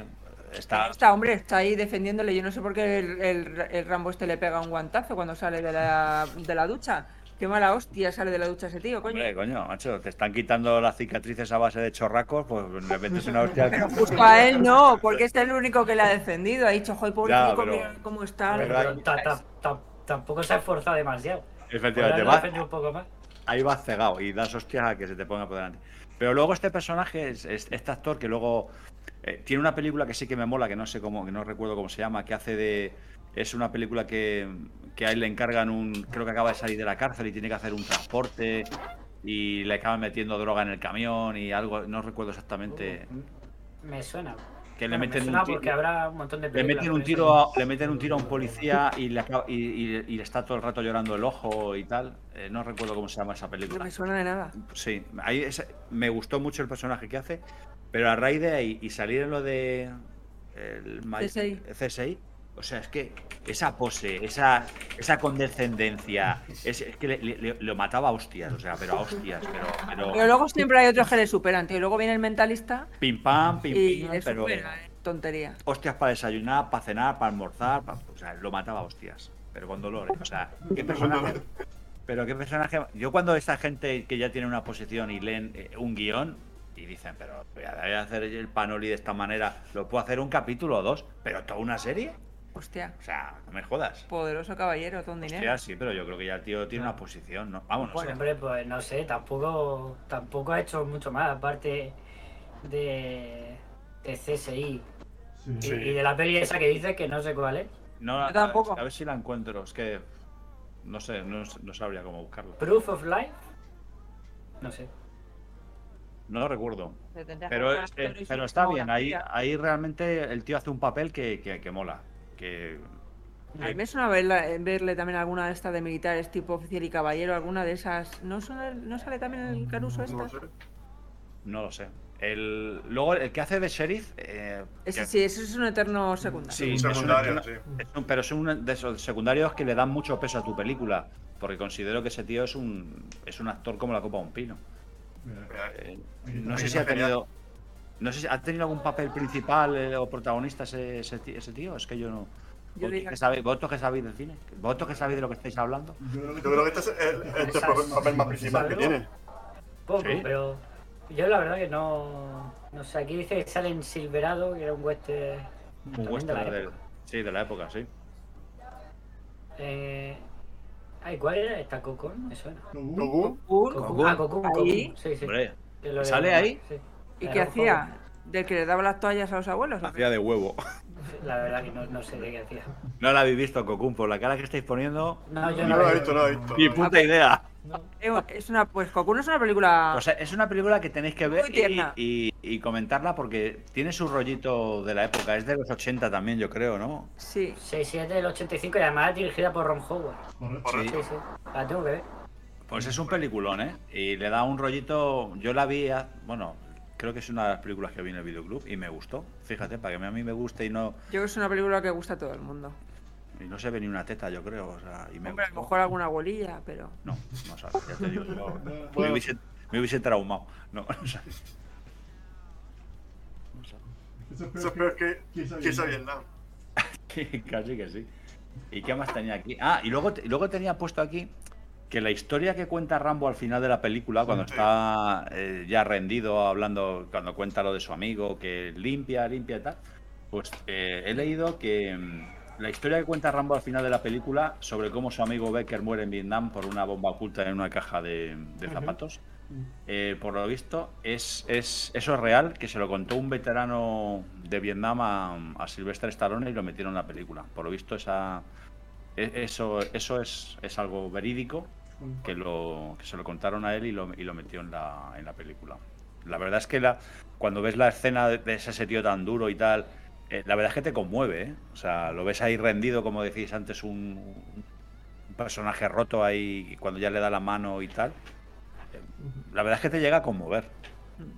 Speaker 4: Está.
Speaker 5: Está, hombre, está ahí defendiéndole. Yo no sé por qué el, el- el Rambo este le pega un guantazo cuando sale de la, de la ducha. Qué mala hostia sale de la ducha ese tío, coño.
Speaker 4: Hombre, coño, macho, te están quitando las cicatrices a base de chorracos, pues le metes una hostia. [LAUGHS]
Speaker 5: Pero justo a él no, porque este es el único que le ha defendido. Ha dicho, joder, pobrecito,
Speaker 4: pero-
Speaker 5: mira cómo está.
Speaker 8: Pero,
Speaker 4: Pero-
Speaker 8: pero ta- ta- ta- tampoco se ha esforzado demasiado.
Speaker 4: Efectivamente,
Speaker 8: lo
Speaker 4: va,
Speaker 8: defendió un poco más.
Speaker 4: ahí vas cegado y das hostias a que se te ponga por delante. Pero luego este personaje, es, es- este actor que luego eh, tiene una película que sí que me mola, que no sé cómo, que no recuerdo cómo se llama, que hace de. Es una película que, que a él le encargan un. Creo que acaba de salir de la cárcel y tiene que hacer un transporte y le acaban metiendo droga en el camión y algo, no recuerdo exactamente.
Speaker 8: Me suena.
Speaker 4: Que le
Speaker 8: Bueno,
Speaker 4: meten un tiro,
Speaker 8: porque habrá un montón de
Speaker 4: le meten un tiro a, le meten un tiro a un policía y le, acaba- y, y- y le está todo el rato llorando el ojo y tal. Eh, no recuerdo cómo se llama esa
Speaker 5: No
Speaker 4: película.
Speaker 5: me suena de nada.
Speaker 4: Sí, ahí me gustó mucho el personaje que hace, pero a raíz de ahí y salir en lo de el
Speaker 5: CSI.
Speaker 4: CSI, o sea, es que esa pose, esa, esa condescendencia, [LAUGHS] es, es que le, le- le- lo mataba a hostias, o sea, pero a hostias, pero, pero
Speaker 5: Pero luego siempre hay otros que le superan, tío. Y luego viene el mentalista
Speaker 4: pim pam, pim
Speaker 5: y le
Speaker 4: pero
Speaker 5: supera. eh, Tontería.
Speaker 4: hostias para desayunar, para cenar, para almorzar, pa- o sea, lo mataba a hostias, pero con dolores, o sea, qué personaje. Pero qué personaje. Yo cuando esta gente que ya tiene una posición y leen eh, un guion y dicen, pero voy a hacer el panoli de esta manera, lo puedo hacer un capítulo o dos, pero toda una serie,
Speaker 5: Hostia.
Speaker 4: o sea, no me jodas.
Speaker 5: Poderoso caballero, con dinero.
Speaker 4: Hostia, sí, pero yo creo que ya el tío tiene una posición, ¿no? Vamos, no
Speaker 8: Bueno,
Speaker 4: sé.
Speaker 8: hombre, pues no sé, tampoco, tampoco ha hecho mucho más, aparte de, de CSI y,
Speaker 7: Sí.
Speaker 8: y de la peli esa que dice que no sé cuál es.
Speaker 4: No,
Speaker 5: Yo
Speaker 4: a-
Speaker 5: tampoco.
Speaker 4: A, ver si la encuentro, es que no sé, no, no sabría cómo buscarla.
Speaker 8: Proof of Life. No sé.
Speaker 4: No lo recuerdo. Pero, eh, pero está bien, ahí, ahí realmente el tío hace un papel que, que, que mola. Que,
Speaker 5: A mí me suena verla- eh, verle también alguna de estas de militares, tipo oficial y caballero, alguna de esas. ¿No, suena- no sale también el Caruso
Speaker 1: No lo
Speaker 5: esta?
Speaker 1: sé.
Speaker 4: no lo sé. El, luego, el que hace de sheriff. eh,
Speaker 5: Ese
Speaker 4: que-
Speaker 5: sí, ese es un eterno secundario.
Speaker 4: sí,
Speaker 1: Un
Speaker 4: es un-
Speaker 1: sí.
Speaker 4: es pero es un de esos secundarios que le dan mucho peso a tu película. Porque considero que ese tío es un, es un actor como la copa de un pino.
Speaker 7: Mira,
Speaker 4: Eh, no sé si ha
Speaker 1: genial.
Speaker 4: tenido. No sé si ha tenido algún papel principal eh, o protagonista ese, ese, ti- ese tío. Es que yo no.
Speaker 5: Yo
Speaker 4: ¿Vosotros
Speaker 5: diría
Speaker 4: que sabéis, vosotros que sabéis del cine? ¿Vosotros que sabéis de lo que estáis hablando?
Speaker 7: Yo creo que
Speaker 1: Yo creo que este es el, el
Speaker 8: Esas-
Speaker 1: papel- papel más principal que tiene.
Speaker 8: Poco,
Speaker 4: Sí.
Speaker 8: pero yo la verdad que no. No sé, aquí dice que sale en Silverado, que era un western.
Speaker 4: Un
Speaker 8: de
Speaker 4: western
Speaker 8: la
Speaker 4: de-
Speaker 8: época.
Speaker 4: sí, de la época, sí.
Speaker 8: Eh, ay, ¿cuál era esta Cocón? Me suena.
Speaker 1: Goku,
Speaker 5: Cocoon,
Speaker 8: Cocoon, ah, Cocoon,
Speaker 5: ahí.
Speaker 8: Cocoon, Sí.
Speaker 4: Hombre, ¿sale ahí?
Speaker 8: sí.
Speaker 5: ¿Y qué hacía? ¿Del que le daba las toallas a los abuelos?
Speaker 4: hacía de huevo.
Speaker 8: La verdad que no, no sé de qué hacía.
Speaker 4: No la habéis visto, Cocoon, por la cara que estáis poniendo.
Speaker 8: No, yo
Speaker 1: no
Speaker 8: no
Speaker 1: lo he visto, no lo he visto.
Speaker 4: Ni puta idea.
Speaker 5: Eh, Es una, pues Cocoon es una película.
Speaker 4: O sea, es una película que tenéis que ver y, y- y comentarla porque tiene su rollito de la época. Es de los 80 también, yo creo, ¿no?
Speaker 5: sí.
Speaker 8: 6, 7 del 85 y además dirigida por Ron Howard.
Speaker 4: Sí.
Speaker 8: Sí, sí. La tengo que ver.
Speaker 4: Pues es un peliculón, ¿eh? Y le da un rollito. Yo la vi, a- bueno, creo que es una de las películas que vi en el videoclub y me gustó. Fíjate, para que a mí me guste y no,
Speaker 5: Yo creo que es una película que gusta a todo el mundo.
Speaker 4: y no se ve ni una teta, yo creo. O sea, y me
Speaker 5: Hombre, a lo mejor alguna bolilla, pero.
Speaker 4: No, no sabes, ya te digo. yo- [LAUGHS] me,
Speaker 1: Bueno.
Speaker 4: hubiese, me hubiese traumado. No, o sea,
Speaker 7: Eso es
Speaker 1: Eso es
Speaker 7: peor
Speaker 1: que
Speaker 7: que
Speaker 1: esa Vietnam. [LAUGHS]
Speaker 4: Casi que sí. ¿Y qué más tenía aquí? Ah, y luego, y luego tenía puesto aquí que la historia que cuenta Rambo al final de la película, cuando
Speaker 1: Sí.
Speaker 4: está eh, ya rendido, hablando, cuando cuenta lo de su amigo, que limpia, limpia y tal, pues eh, he leído que mm, la historia que cuenta Rambo al final de la película sobre cómo su amigo Becker muere en Vietnam por una bomba oculta en una caja de, de zapatos, eh, por lo visto, es, es, eso es real, que se lo contó un veterano de Vietnam a, a Sylvester Stallone y lo metieron en la película. Por lo visto, esa, e- eso, eso es, es algo verídico que, lo, que se lo contaron a él y lo, y lo metió en la, en la película. La verdad es que la, cuando ves la escena de, de ese tío tan duro y tal, eh, la verdad es que te conmueve. ¿eh? O sea, lo ves ahí rendido, como decís antes, un, un personaje roto ahí cuando ya le da la mano y tal la verdad es que te llega a conmover.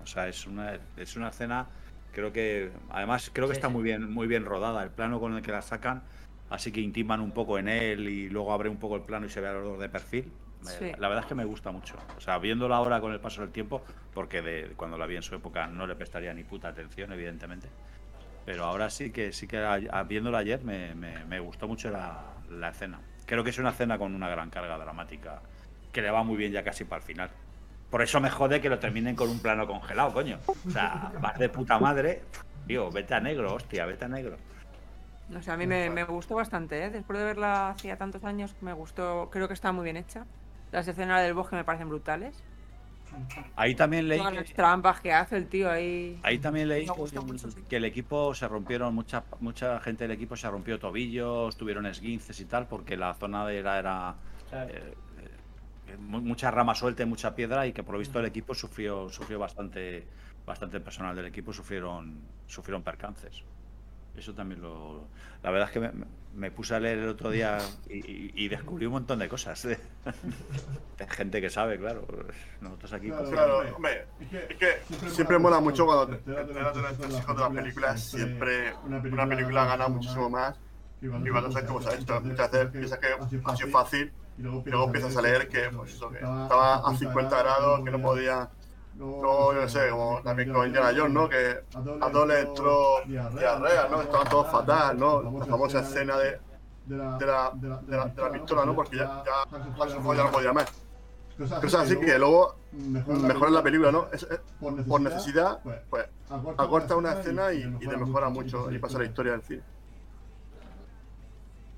Speaker 4: O sea, es una, es una escena, creo que, además, creo que está muy bien, muy bien rodada. El plano con el que la sacan, así que intiman un poco en él y luego abre un poco el plano y se ve a los dos de perfil. Me-
Speaker 5: Sí.
Speaker 4: La verdad es que me gusta mucho. O sea, viéndola ahora con el paso del tiempo, porque de, cuando la vi en su época no le prestaría ni puta atención, evidentemente. Pero ahora sí que, sí que a- a- viéndola ayer me, me- me gustó mucho la, la escena. Creo que es una escena con una gran carga dramática que le va muy bien ya casi para el final. Por eso me jode que lo terminen con un plano congelado, coño. O sea, vas de puta madre. Tío, vete a negro, hostia, vete a negro.
Speaker 5: No sé, a mí me, me gustó bastante, ¿eh? Después de verla hacía tantos años, me gustó. Creo que está muy bien hecha. Las escenas del bosque me parecen brutales.
Speaker 4: Ahí también leí
Speaker 5: Todas las
Speaker 4: que,
Speaker 5: trampas que hace el tío ahí.
Speaker 4: ahí también leí
Speaker 5: mucho, sí.
Speaker 4: que el equipo se rompieron, mucha, mucha gente del equipo se rompió tobillos, tuvieron esguinces y tal, porque la zona de la era
Speaker 8: Claro.
Speaker 4: eh, mu- mucha rama suelta y mucha piedra y que por lo visto el equipo sufrió, sufrió bastante, bastante personal del equipo sufrieron, sufrieron percances. Eso también lo. La verdad es que me, me puse a leer el otro día y, descubrí un montón de cosas. [LAUGHS] De, de gente que sabe, claro. Nosotros aquí.
Speaker 7: Claro,
Speaker 1: Claro,
Speaker 7: hombre,
Speaker 1: hombre,
Speaker 7: Es que,
Speaker 1: es que siempre mola mucho cuando te enteras de las películas. Siempre una película gana muchísimo más. Y cuando sabes cómo se ha hecho, muchas veces piensas que ha sido fácil
Speaker 7: Y luego,
Speaker 1: y luego empiezas a leer que, pues, eso, que estaba a 50 grados, que no podía. Luego, yo no sé, como también con Indiana Jones, ¿no? Que a dos le entró diarrea, ¿no? Estaban todos fatal, ¿no? La famosa escena de,
Speaker 7: de la,
Speaker 1: de la, de la, de la pistola, ¿no? Porque ya, ya ya no podía más.
Speaker 7: Cosas
Speaker 1: así que luego
Speaker 7: mejora
Speaker 1: la película, ¿no? Es- es-
Speaker 7: por
Speaker 1: necesidad,
Speaker 7: pues,
Speaker 1: pues
Speaker 7: acorta
Speaker 1: acorta una escena y, y te mejora mucho y pasa la historia del cine.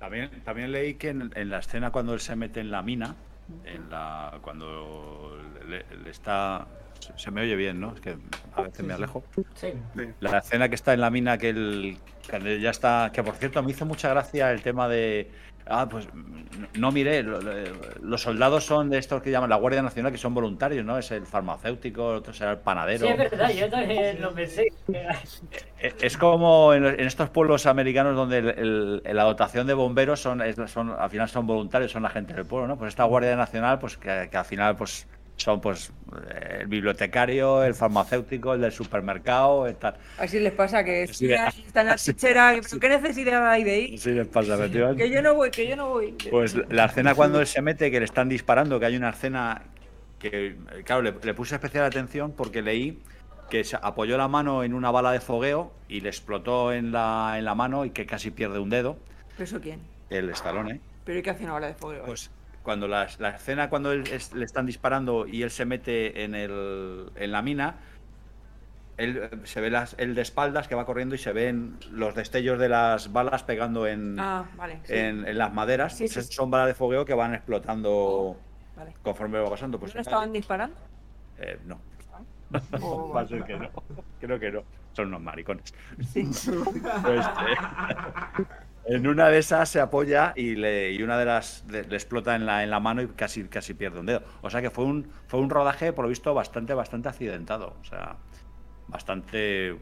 Speaker 4: También, también leí que en, en la escena cuando él se mete en la mina, en la cuando le, le está se, me oye bien, ¿no? Es que a veces me alejo.
Speaker 8: Sí.
Speaker 4: La escena que está en la mina que él, que ya está, que por cierto me hizo mucha gracia el tema de ah pues no miré, lo- lo- los soldados son de estos que llaman la Guardia Nacional que son voluntarios, ¿no? Es el farmacéutico, otro será el panadero.
Speaker 8: Sí, es verdad, yo también lo pensé.
Speaker 4: Eh, Es como en, en estos pueblos americanos donde el- el- la dotación de bomberos son, es- son, al final son voluntarios, son la gente del pueblo, ¿no? Pues esta Guardia Nacional, pues que, que al final pues son pues el bibliotecario, el farmacéutico, el del supermercado, tal.
Speaker 5: Así les pasa que
Speaker 4: Sí,
Speaker 5: si
Speaker 4: de-
Speaker 5: ahí está en la chichera, pero ¿qué necesidad hay de ir?
Speaker 4: Sí, les pasa, efectivamente.
Speaker 5: Que yo no voy, que yo no voy.
Speaker 4: Pues la escena cuando él se mete, que le están disparando, que hay una escena que, claro, le, le puse especial atención porque leí que se apoyó la mano en una bala de fogueo y le explotó en la, en la mano y que casi pierde un dedo,
Speaker 5: ¿Pero eso quién?
Speaker 4: el estalón, ¿eh?
Speaker 5: ¿Pero y qué hace una bala de fuego?
Speaker 4: Pues cuando la, la escena cuando él es- le están disparando y él se mete en, el, en la mina, él eh, se ve las, él de espaldas que va corriendo y se ven los destellos de las balas pegando en,
Speaker 5: ah, vale. sí.
Speaker 4: en, en las maderas.
Speaker 5: Sí,
Speaker 4: Pues
Speaker 5: sí,
Speaker 4: son balas de fogueo que van explotando
Speaker 5: Vale.
Speaker 4: conforme va pasando. Pues
Speaker 5: ¿No estaban disparando?
Speaker 4: eh, no. [LAUGHS]
Speaker 5: Oh,
Speaker 4: Va a ser que no. Creo que no. Son unos maricones.
Speaker 5: Sí.
Speaker 4: Pues, [LAUGHS] eh, [LAUGHS] en una de esas se apoya y, le, y una de las le explota en la, en la mano y casi, casi pierde un dedo. O sea que fue un, fue un rodaje, por lo visto, bastante, bastante accidentado. O sea, bastante.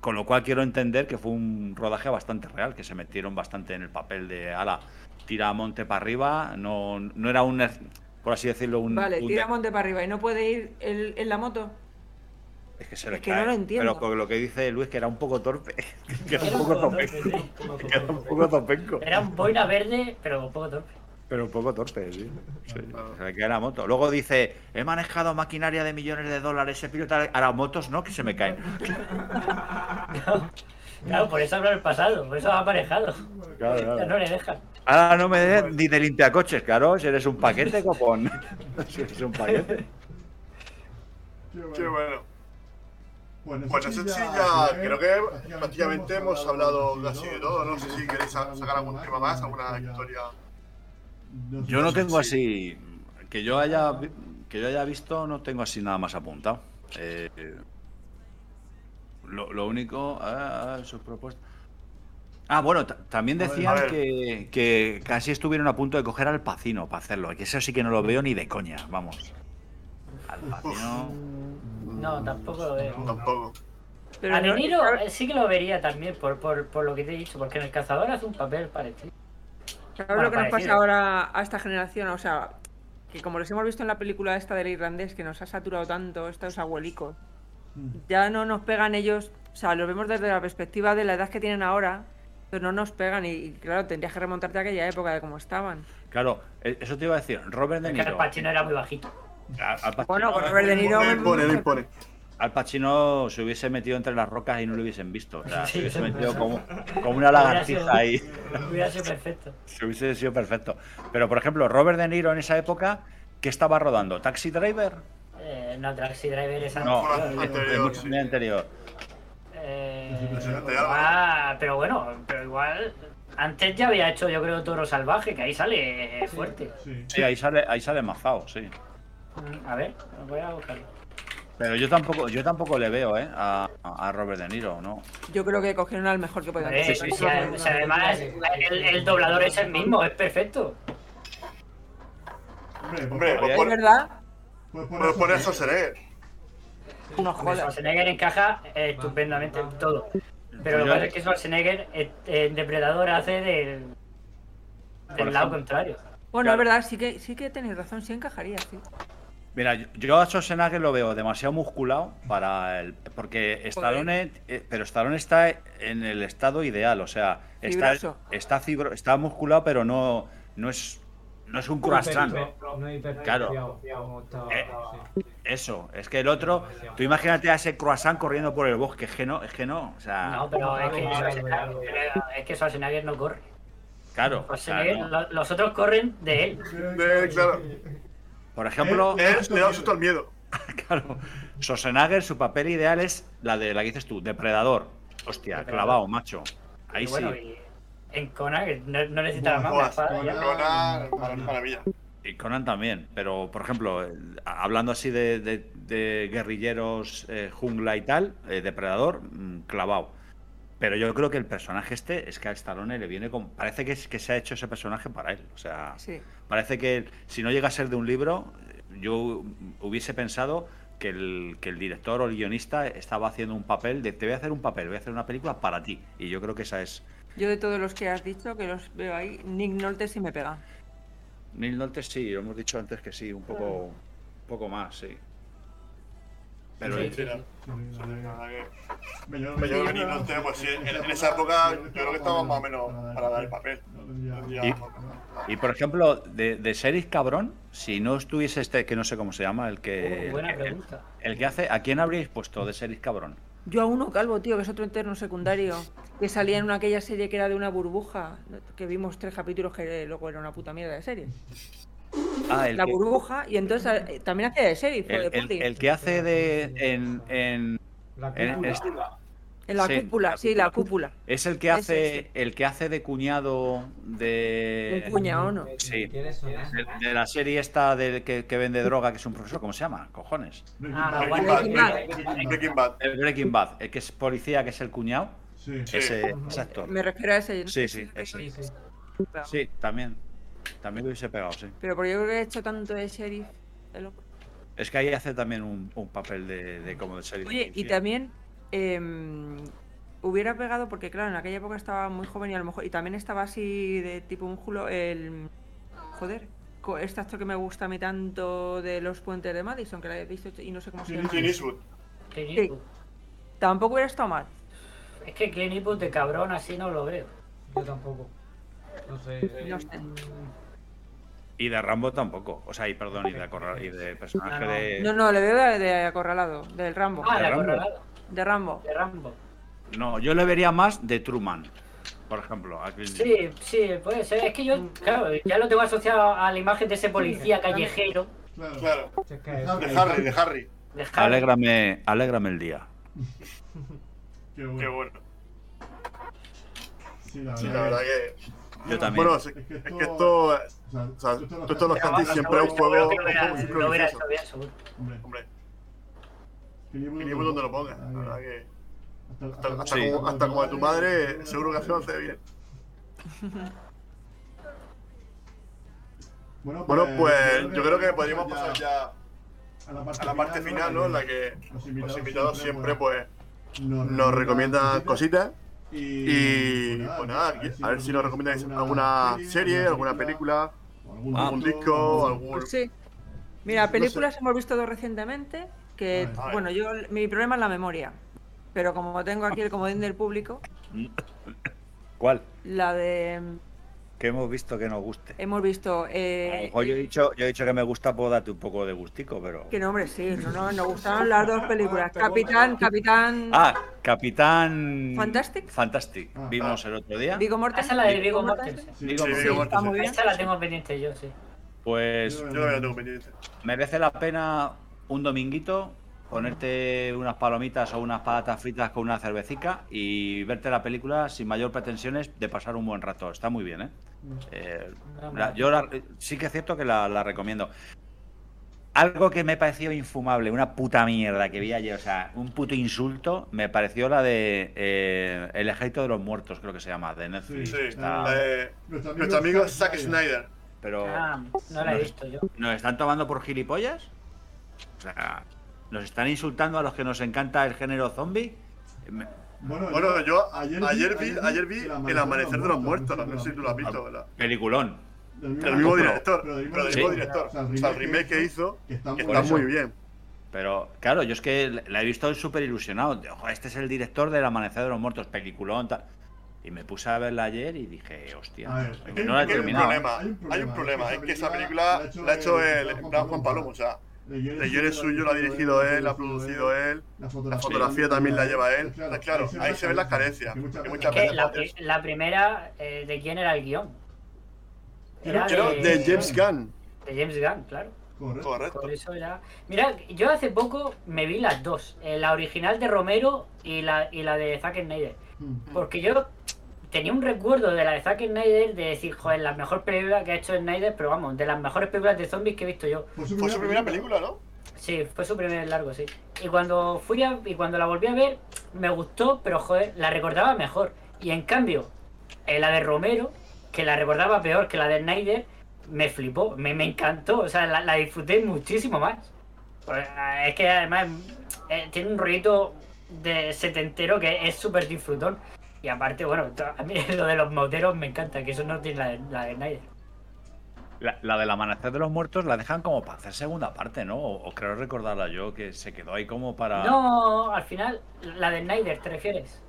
Speaker 4: Con lo cual quiero entender que fue un rodaje bastante real, que se metieron bastante en el papel de ala, tira a monte para arriba. No, no era un, por así decirlo, un.
Speaker 5: Vale,
Speaker 4: un
Speaker 5: tira monte para arriba y no puede ir el- en la moto.
Speaker 4: Es que se le
Speaker 5: Es que no
Speaker 4: cae.
Speaker 5: lo entiendo.
Speaker 4: Pero con lo que dice Luis, que era un poco torpe. [LAUGHS] que era un poco
Speaker 8: sí.
Speaker 4: que era un poco torpenco.
Speaker 8: Era un boina verde, pero un poco torpe.
Speaker 4: Pero un poco torpe, sí. sí. Se le cae la moto. Luego dice, he manejado maquinaria de millones de dólares, he pilotado... Ahora motos no, que se me caen. [LAUGHS]
Speaker 8: Claro, por eso habla el pasado, por eso ha aparejado.
Speaker 4: Claro,
Speaker 8: Ya
Speaker 4: claro.
Speaker 8: no le dejan.
Speaker 4: Ahora no me des ni de limpiacoches, claro, si eres un paquete, copón. [LAUGHS] si eres un paquete.
Speaker 1: Qué bueno.
Speaker 7: Bueno,
Speaker 1: Pues eso sí, ya creo que prácticamente hemos hablado casi de todo. No sé si queréis sa- sacar algún tema más, alguna historia.
Speaker 4: Yo no tengo
Speaker 1: Sí.
Speaker 4: así... Que yo haya, que yo haya visto, no tengo así nada más apuntado. Eh, lo, lo único... Ah, sus propuestas... Ah, bueno, ta- también decían que, que casi estuvieron a punto de coger al Pacino para hacerlo. Que eso sí que no lo veo ni de coña, vamos. Al Pacino...
Speaker 8: No, tampoco lo veo.
Speaker 1: Tampoco.
Speaker 5: Pero
Speaker 8: a
Speaker 5: no-
Speaker 8: De Niro eh, sí que lo vería también, por, por, por lo que te he dicho, porque en El Cazador hace un papel parecido.
Speaker 5: ¿Sabes
Speaker 8: Bueno,
Speaker 5: lo que nos pasa ahora a esta generación? O sea, que como los hemos visto en la película esta del irlandés, que nos ha saturado tanto estos abuelicos, ya no nos pegan ellos, o sea, los vemos desde la perspectiva de la edad que tienen ahora, pero no nos pegan y, y, claro, tendrías que remontarte a aquella época de cómo estaban.
Speaker 4: Claro, eh, eso te iba a decir. Robert De
Speaker 8: Es que Al
Speaker 4: Niro.
Speaker 8: Pacino era muy bajito.
Speaker 4: Al- Al Pacino,
Speaker 5: Bueno, Robert De Niro...
Speaker 1: Impone, impone.
Speaker 4: Al Pacino se hubiese metido entre las rocas y no lo hubiesen visto. O sea, se hubiese metido como, como una
Speaker 8: Hubiera sido-
Speaker 4: lagartija ahí.
Speaker 8: Hubiera sido perfecto.
Speaker 4: Se hubiese sido perfecto. Pero, por ejemplo, Robert De Niro en esa época, ¿qué estaba rodando? ¿Taxi Driver?
Speaker 8: Eh, no, Taxi Driver es
Speaker 4: No,
Speaker 8: anterior.
Speaker 1: anterior,
Speaker 4: es mucho
Speaker 1: sí.
Speaker 4: muy anterior.
Speaker 8: Eh,
Speaker 1: Impresionante,
Speaker 8: ah, pero bueno, pero igual. Antes ya había hecho, yo creo, Toro Salvaje, que ahí sale eh, fuerte.
Speaker 7: Sí.
Speaker 4: Sí, ahí sale, ahí sale mazao, sí.
Speaker 8: A ver, voy a buscarlo.
Speaker 4: Pero yo tampoco, yo tampoco le veo, ¿eh? A, a Robert De Niro, ¿no?
Speaker 5: Yo creo que cogieron al mejor que podían
Speaker 8: sí, sí, o sea, además, el, el doblador es el mismo, es perfecto.
Speaker 7: Hombre,
Speaker 1: Hombre, pues
Speaker 5: Es
Speaker 1: pon-
Speaker 5: verdad,
Speaker 7: pues por eso
Speaker 1: poner
Speaker 7: sí.
Speaker 1: Schwarzenegger.
Speaker 5: no jodas.
Speaker 8: Schwarzenegger encaja eh, estupendamente en todo. Pero lo que pasa es que Schwarzenegger eh, en Depredador hace del,
Speaker 4: Por
Speaker 8: del lado contrario.
Speaker 5: Bueno,
Speaker 4: Claro.
Speaker 5: es verdad, sí que, sí que tenéis razón, sí encajaría, sí.
Speaker 4: Mira, yo- a Schwarzenegger lo veo demasiado musculado para el. Porque Stallone. eh, pero Stallone está en el estado ideal, o sea, está,
Speaker 5: Fibroso.
Speaker 4: está, fibro- está musculado, pero no, no es. No es un croissant. Claro. Eh. Eso, es que el otro. Tú imagínate a ese croissant corriendo por el bosque, es que no, es que no. O sea,
Speaker 8: No, pero es que, es que Schwarzenegger no corre.
Speaker 4: claro. o sea,
Speaker 8: Schwarzenegger,
Speaker 4: no.
Speaker 8: lo- los otros corren de él.
Speaker 1: Eh, claro.
Speaker 4: Por ejemplo,
Speaker 1: Él le da susto al miedo. [LAUGHS]
Speaker 4: claro, Schwarzenegger, su papel ideal es la de la que dices tú, depredador. Hostia,
Speaker 8: Depredador.
Speaker 4: clavado, macho. Ahí
Speaker 8: Y bueno,
Speaker 4: sí.
Speaker 8: y en Conan no, no necesitaba más. Espada, ya.
Speaker 1: Conan, mar- maravilla.
Speaker 4: Y Conan también, pero por ejemplo, eh, hablando así de, de- de guerrilleros, eh, jungla y tal, eh, depredador, mm, clavado. Pero yo creo que el personaje este es que a Stallone le viene con. Parece que, es, que se ha hecho ese personaje para él. O sea,
Speaker 5: Sí.
Speaker 4: parece que si no llega a ser de un libro, yo hubiese pensado que el, que el director o el guionista estaba haciendo un papel de te voy a hacer un papel, voy a hacer una película para ti. Y yo creo que esa es.
Speaker 5: Yo de todos los que has dicho, que los veo ahí, Nick Nolte sí me pega.
Speaker 4: Neil Nolte sí, lo hemos dicho antes que sí, un poco, un poco más, sí. Pero
Speaker 8: Sí,
Speaker 1: Sí, no.
Speaker 7: Sí,
Speaker 1: Me
Speaker 7: Yo-
Speaker 1: no sé, pues sí, en, en esa época yo creo que estaba más o menos para dar el papel.
Speaker 4: Y por ejemplo, de, de Sheriff Cabrón, si no estuviese este, que no sé cómo se llama, el que.
Speaker 8: Uh, buena
Speaker 4: el,
Speaker 8: pregunta.
Speaker 4: el que hace. ¿A quién habríais puesto de Sheriff Cabrón?
Speaker 5: Yo a uno calvo, tío, que es otro interno secundario, que salía en una, aquella serie que era de una burbuja, que vimos tres capítulos que luego era una puta mierda de serie.
Speaker 4: Ah, el
Speaker 5: La
Speaker 4: que,
Speaker 5: burbuja, y entonces eh, también hacía de sheriff,
Speaker 4: el,
Speaker 5: de
Speaker 4: el- que hace de. En, en-
Speaker 6: La
Speaker 4: en-
Speaker 6: cúpula.
Speaker 4: este-
Speaker 5: En la
Speaker 4: sí,
Speaker 5: cúpula,
Speaker 4: la
Speaker 5: sí, la cúpula.
Speaker 4: es el que hace.
Speaker 5: ese.
Speaker 4: El que hace de cuñado de.
Speaker 5: Un cuñado, ¿no?
Speaker 4: Sí. De, de la serie esta del que, que vende droga, que es un profesor, ¿cómo se llama? Cojones.
Speaker 8: Ah,
Speaker 1: Breaking Bad,
Speaker 5: Breaking Bad.
Speaker 1: Breaking- Breaking Bad.
Speaker 4: El Breaking Bad, el que es policía, que es el cuñado.
Speaker 7: Sí.
Speaker 1: Sí.
Speaker 4: Ese, ese actor.
Speaker 5: Me refiero a ese. no
Speaker 4: Sí, sí, ese.
Speaker 6: Sí, sí.
Speaker 4: Sí, también. También lo hubiese pegado, sí.
Speaker 5: Pero porque yo creo que he hecho tanto de sheriff. de loco.
Speaker 4: Es que ahí hace también un, un papel de, de como de sheriff.
Speaker 5: Oye, y también em, hubiera pegado, porque claro, en aquella época estaba muy joven y a lo mejor. Y también estaba así de tipo un julo. El. Joder. Este actor que me gusta a mí tanto de los puentes de Madison, que la he visto y no sé cómo se llama.
Speaker 1: Clint Eastwood.
Speaker 5: Sí. Tampoco hubiera estado mal.
Speaker 8: Es que Clint Eastwood de cabrón así no lo veo.
Speaker 6: Yo tampoco. No sé.
Speaker 5: No sé.
Speaker 4: Y de Rambo tampoco. O sea, y perdón, y de, acorra- y de personaje
Speaker 8: No, no.
Speaker 4: de.
Speaker 5: No, no, le veo de, de acorralado, del Rambo.
Speaker 8: Ah,
Speaker 4: ¿De
Speaker 8: de
Speaker 4: Rambo?
Speaker 8: acorralado.
Speaker 5: De Rambo.
Speaker 8: De Rambo.
Speaker 4: No, yo le vería más de Truman, por ejemplo. a Clint Eastwood.
Speaker 8: Sí, sí, puede ser. Es que yo, claro, ya lo tengo asociado a la imagen de ese policía callejero
Speaker 7: Claro.
Speaker 1: Claro.
Speaker 7: De
Speaker 1: Harry, de Harry.
Speaker 8: de Harry.
Speaker 4: Alégrame, alégrame el día.
Speaker 7: Qué bueno.
Speaker 1: Qué bueno.
Speaker 7: Sí, la
Speaker 1: Sí,
Speaker 7: verdad.
Speaker 1: la verdad que.
Speaker 4: Yo también.
Speaker 1: Bueno, es, es que esto.
Speaker 7: O sea,
Speaker 1: O sea,
Speaker 7: tú
Speaker 1: todos los cantis siempre es un juego, prodigioso.
Speaker 8: hecho bien, seguro.
Speaker 7: Hombre,
Speaker 1: Hombre,
Speaker 7: que llevo
Speaker 1: y donde lo pongas. La verdad que.
Speaker 7: Hasta,
Speaker 1: Hasta, hasta
Speaker 4: Sí.
Speaker 1: como, hasta como de tu madre, seguro que hace bien. [LAUGHS] Bueno, pues yo creo que podríamos pasar ya
Speaker 7: a la parte,
Speaker 1: a la parte final, ¿no? En la que
Speaker 7: los
Speaker 1: los invitados siempre, pues,
Speaker 7: nos,
Speaker 1: nos recomiendan cositas.
Speaker 7: Y,
Speaker 1: Y pues nada, a ver si nos recomendáis alguna serie, alguna película,
Speaker 7: algún,
Speaker 1: algún disco, algún.
Speaker 5: Pues sí. Mira, películas hemos visto dos recientemente, que
Speaker 1: A ver.
Speaker 5: bueno, yo mi problema es la memoria. Pero como tengo aquí el comodín del público,
Speaker 4: ¿Cuál?
Speaker 5: la de
Speaker 4: Que hemos visto que nos guste.
Speaker 5: hemos visto eh,
Speaker 4: yo he dicho, yo he dicho que me gusta, puedo darte un poco de gustico, pero.
Speaker 5: que nombre, sí, no, no, nos gustaron las dos películas. Capitán, Capitán
Speaker 4: Ah, Capitán.
Speaker 5: Fantastic.
Speaker 4: Fantastic.
Speaker 7: Ah.
Speaker 4: Vimos el otro día.
Speaker 5: Viggo
Speaker 8: Ah,
Speaker 5: Mortensen.
Speaker 8: Esa es la de Viggo Mortensen.
Speaker 7: Sí,
Speaker 4: Digo,
Speaker 1: Sí,
Speaker 4: sí,
Speaker 1: Viggo
Speaker 5: está muy bien.
Speaker 8: Esta la tengo pendiente yo, sí.
Speaker 4: Pues
Speaker 1: Yo la tengo pendiente.
Speaker 4: merece la pena un dominguito ponerte unas palomitas o unas patatas fritas con una cervecita y verte la película sin mayor pretensiones de pasar un buen rato. Está muy bien, ¿eh? Eh, la- yo la- sí que es cierto que la, la recomiendo. Algo que me pareció infumable, una puta mierda que vi ayer, o sea, un puto insulto, me pareció la de eh, El ejército de los muertos, creo que se llama, de Netflix.
Speaker 1: Sí,
Speaker 4: Está-
Speaker 1: la de
Speaker 7: Nuestro
Speaker 1: nuestro amigo Zack Snyder.
Speaker 4: pero
Speaker 8: Ah, no la he visto yo.
Speaker 4: ¿nos están tomando por gilipollas? O sea, ¿nos están insultando a los que nos encanta el género zombie? Me-
Speaker 7: Bueno,
Speaker 1: Bueno, yo ayer vi, ayer vi El Amanecer de los Muertos. No sé si tú lo has visto,
Speaker 4: Ah,
Speaker 1: ¿verdad?
Speaker 4: Peliculón.
Speaker 1: Del mismo
Speaker 4: Pero-
Speaker 1: director.
Speaker 7: pero del mismo
Speaker 4: Sí.
Speaker 1: mismo director. O sea, el remake que hizo
Speaker 7: que está
Speaker 1: que
Speaker 7: muy
Speaker 1: está
Speaker 4: bien.
Speaker 1: muy bien.
Speaker 4: Pero claro, yo es que la he visto súper ilusionado. Ojo, este es el director del Amanecer de los Muertos, peliculón, tal. Y me puse a verla ayer y dije, hostia,
Speaker 7: ver,
Speaker 4: no la he
Speaker 1: que hay un
Speaker 4: terminado.
Speaker 1: problema,
Speaker 7: Hay un problema, es que esa película
Speaker 1: la ha hecho el Blas Juan Palomo. O sea, el guion es suyo, lo ha dirigido él, lo ha producido él.
Speaker 7: La
Speaker 1: La fotografía también la lleva él. Claro, ahí se ven las carencias.
Speaker 7: Que muchas
Speaker 1: que
Speaker 7: veces-
Speaker 1: muchas
Speaker 8: Que
Speaker 1: veces
Speaker 8: la,
Speaker 1: haces.
Speaker 8: pri- la primera, eh, ¿de quién era el guion? Era
Speaker 1: Creo
Speaker 8: de,
Speaker 1: de James Gunn.
Speaker 8: de James Gunn, claro.
Speaker 7: Correcto.
Speaker 1: Correcto.
Speaker 8: Por eso era. Mira, yo hace poco me vi las dos, eh, la original de Romero y la, y la de Zack Snyder.
Speaker 7: Mm.
Speaker 8: Porque yo tenía un recuerdo de la de Zack Snyder de decir, joder, la mejor película que ha hecho Snyder, pero vamos, de las mejores películas de zombies que he visto yo.
Speaker 7: Fue
Speaker 1: Fue su primera película, ¿no?
Speaker 8: Sí, fue su primer largo, sí. Y cuando fui a, y cuando la volví a ver, me gustó, pero joder, la recordaba mejor. Y en cambio, eh, la de Romero, que la recordaba peor que la de Snyder, me flipó, me, me encantó, o sea, la, la disfruté muchísimo más. Pues, es que además eh, tiene un rollito de setentero que es súper disfrutón. Y aparte, bueno, a mí [LAUGHS] lo de los moteros me encanta, que eso no tiene la de, la de Snyder.
Speaker 4: La, la del Amanecer de los Muertos la dejan como para hacer segunda parte, ¿no? O, o creo recordarla yo que se quedó ahí como para.
Speaker 8: No, al final, la de Snyder, ¿te refieres?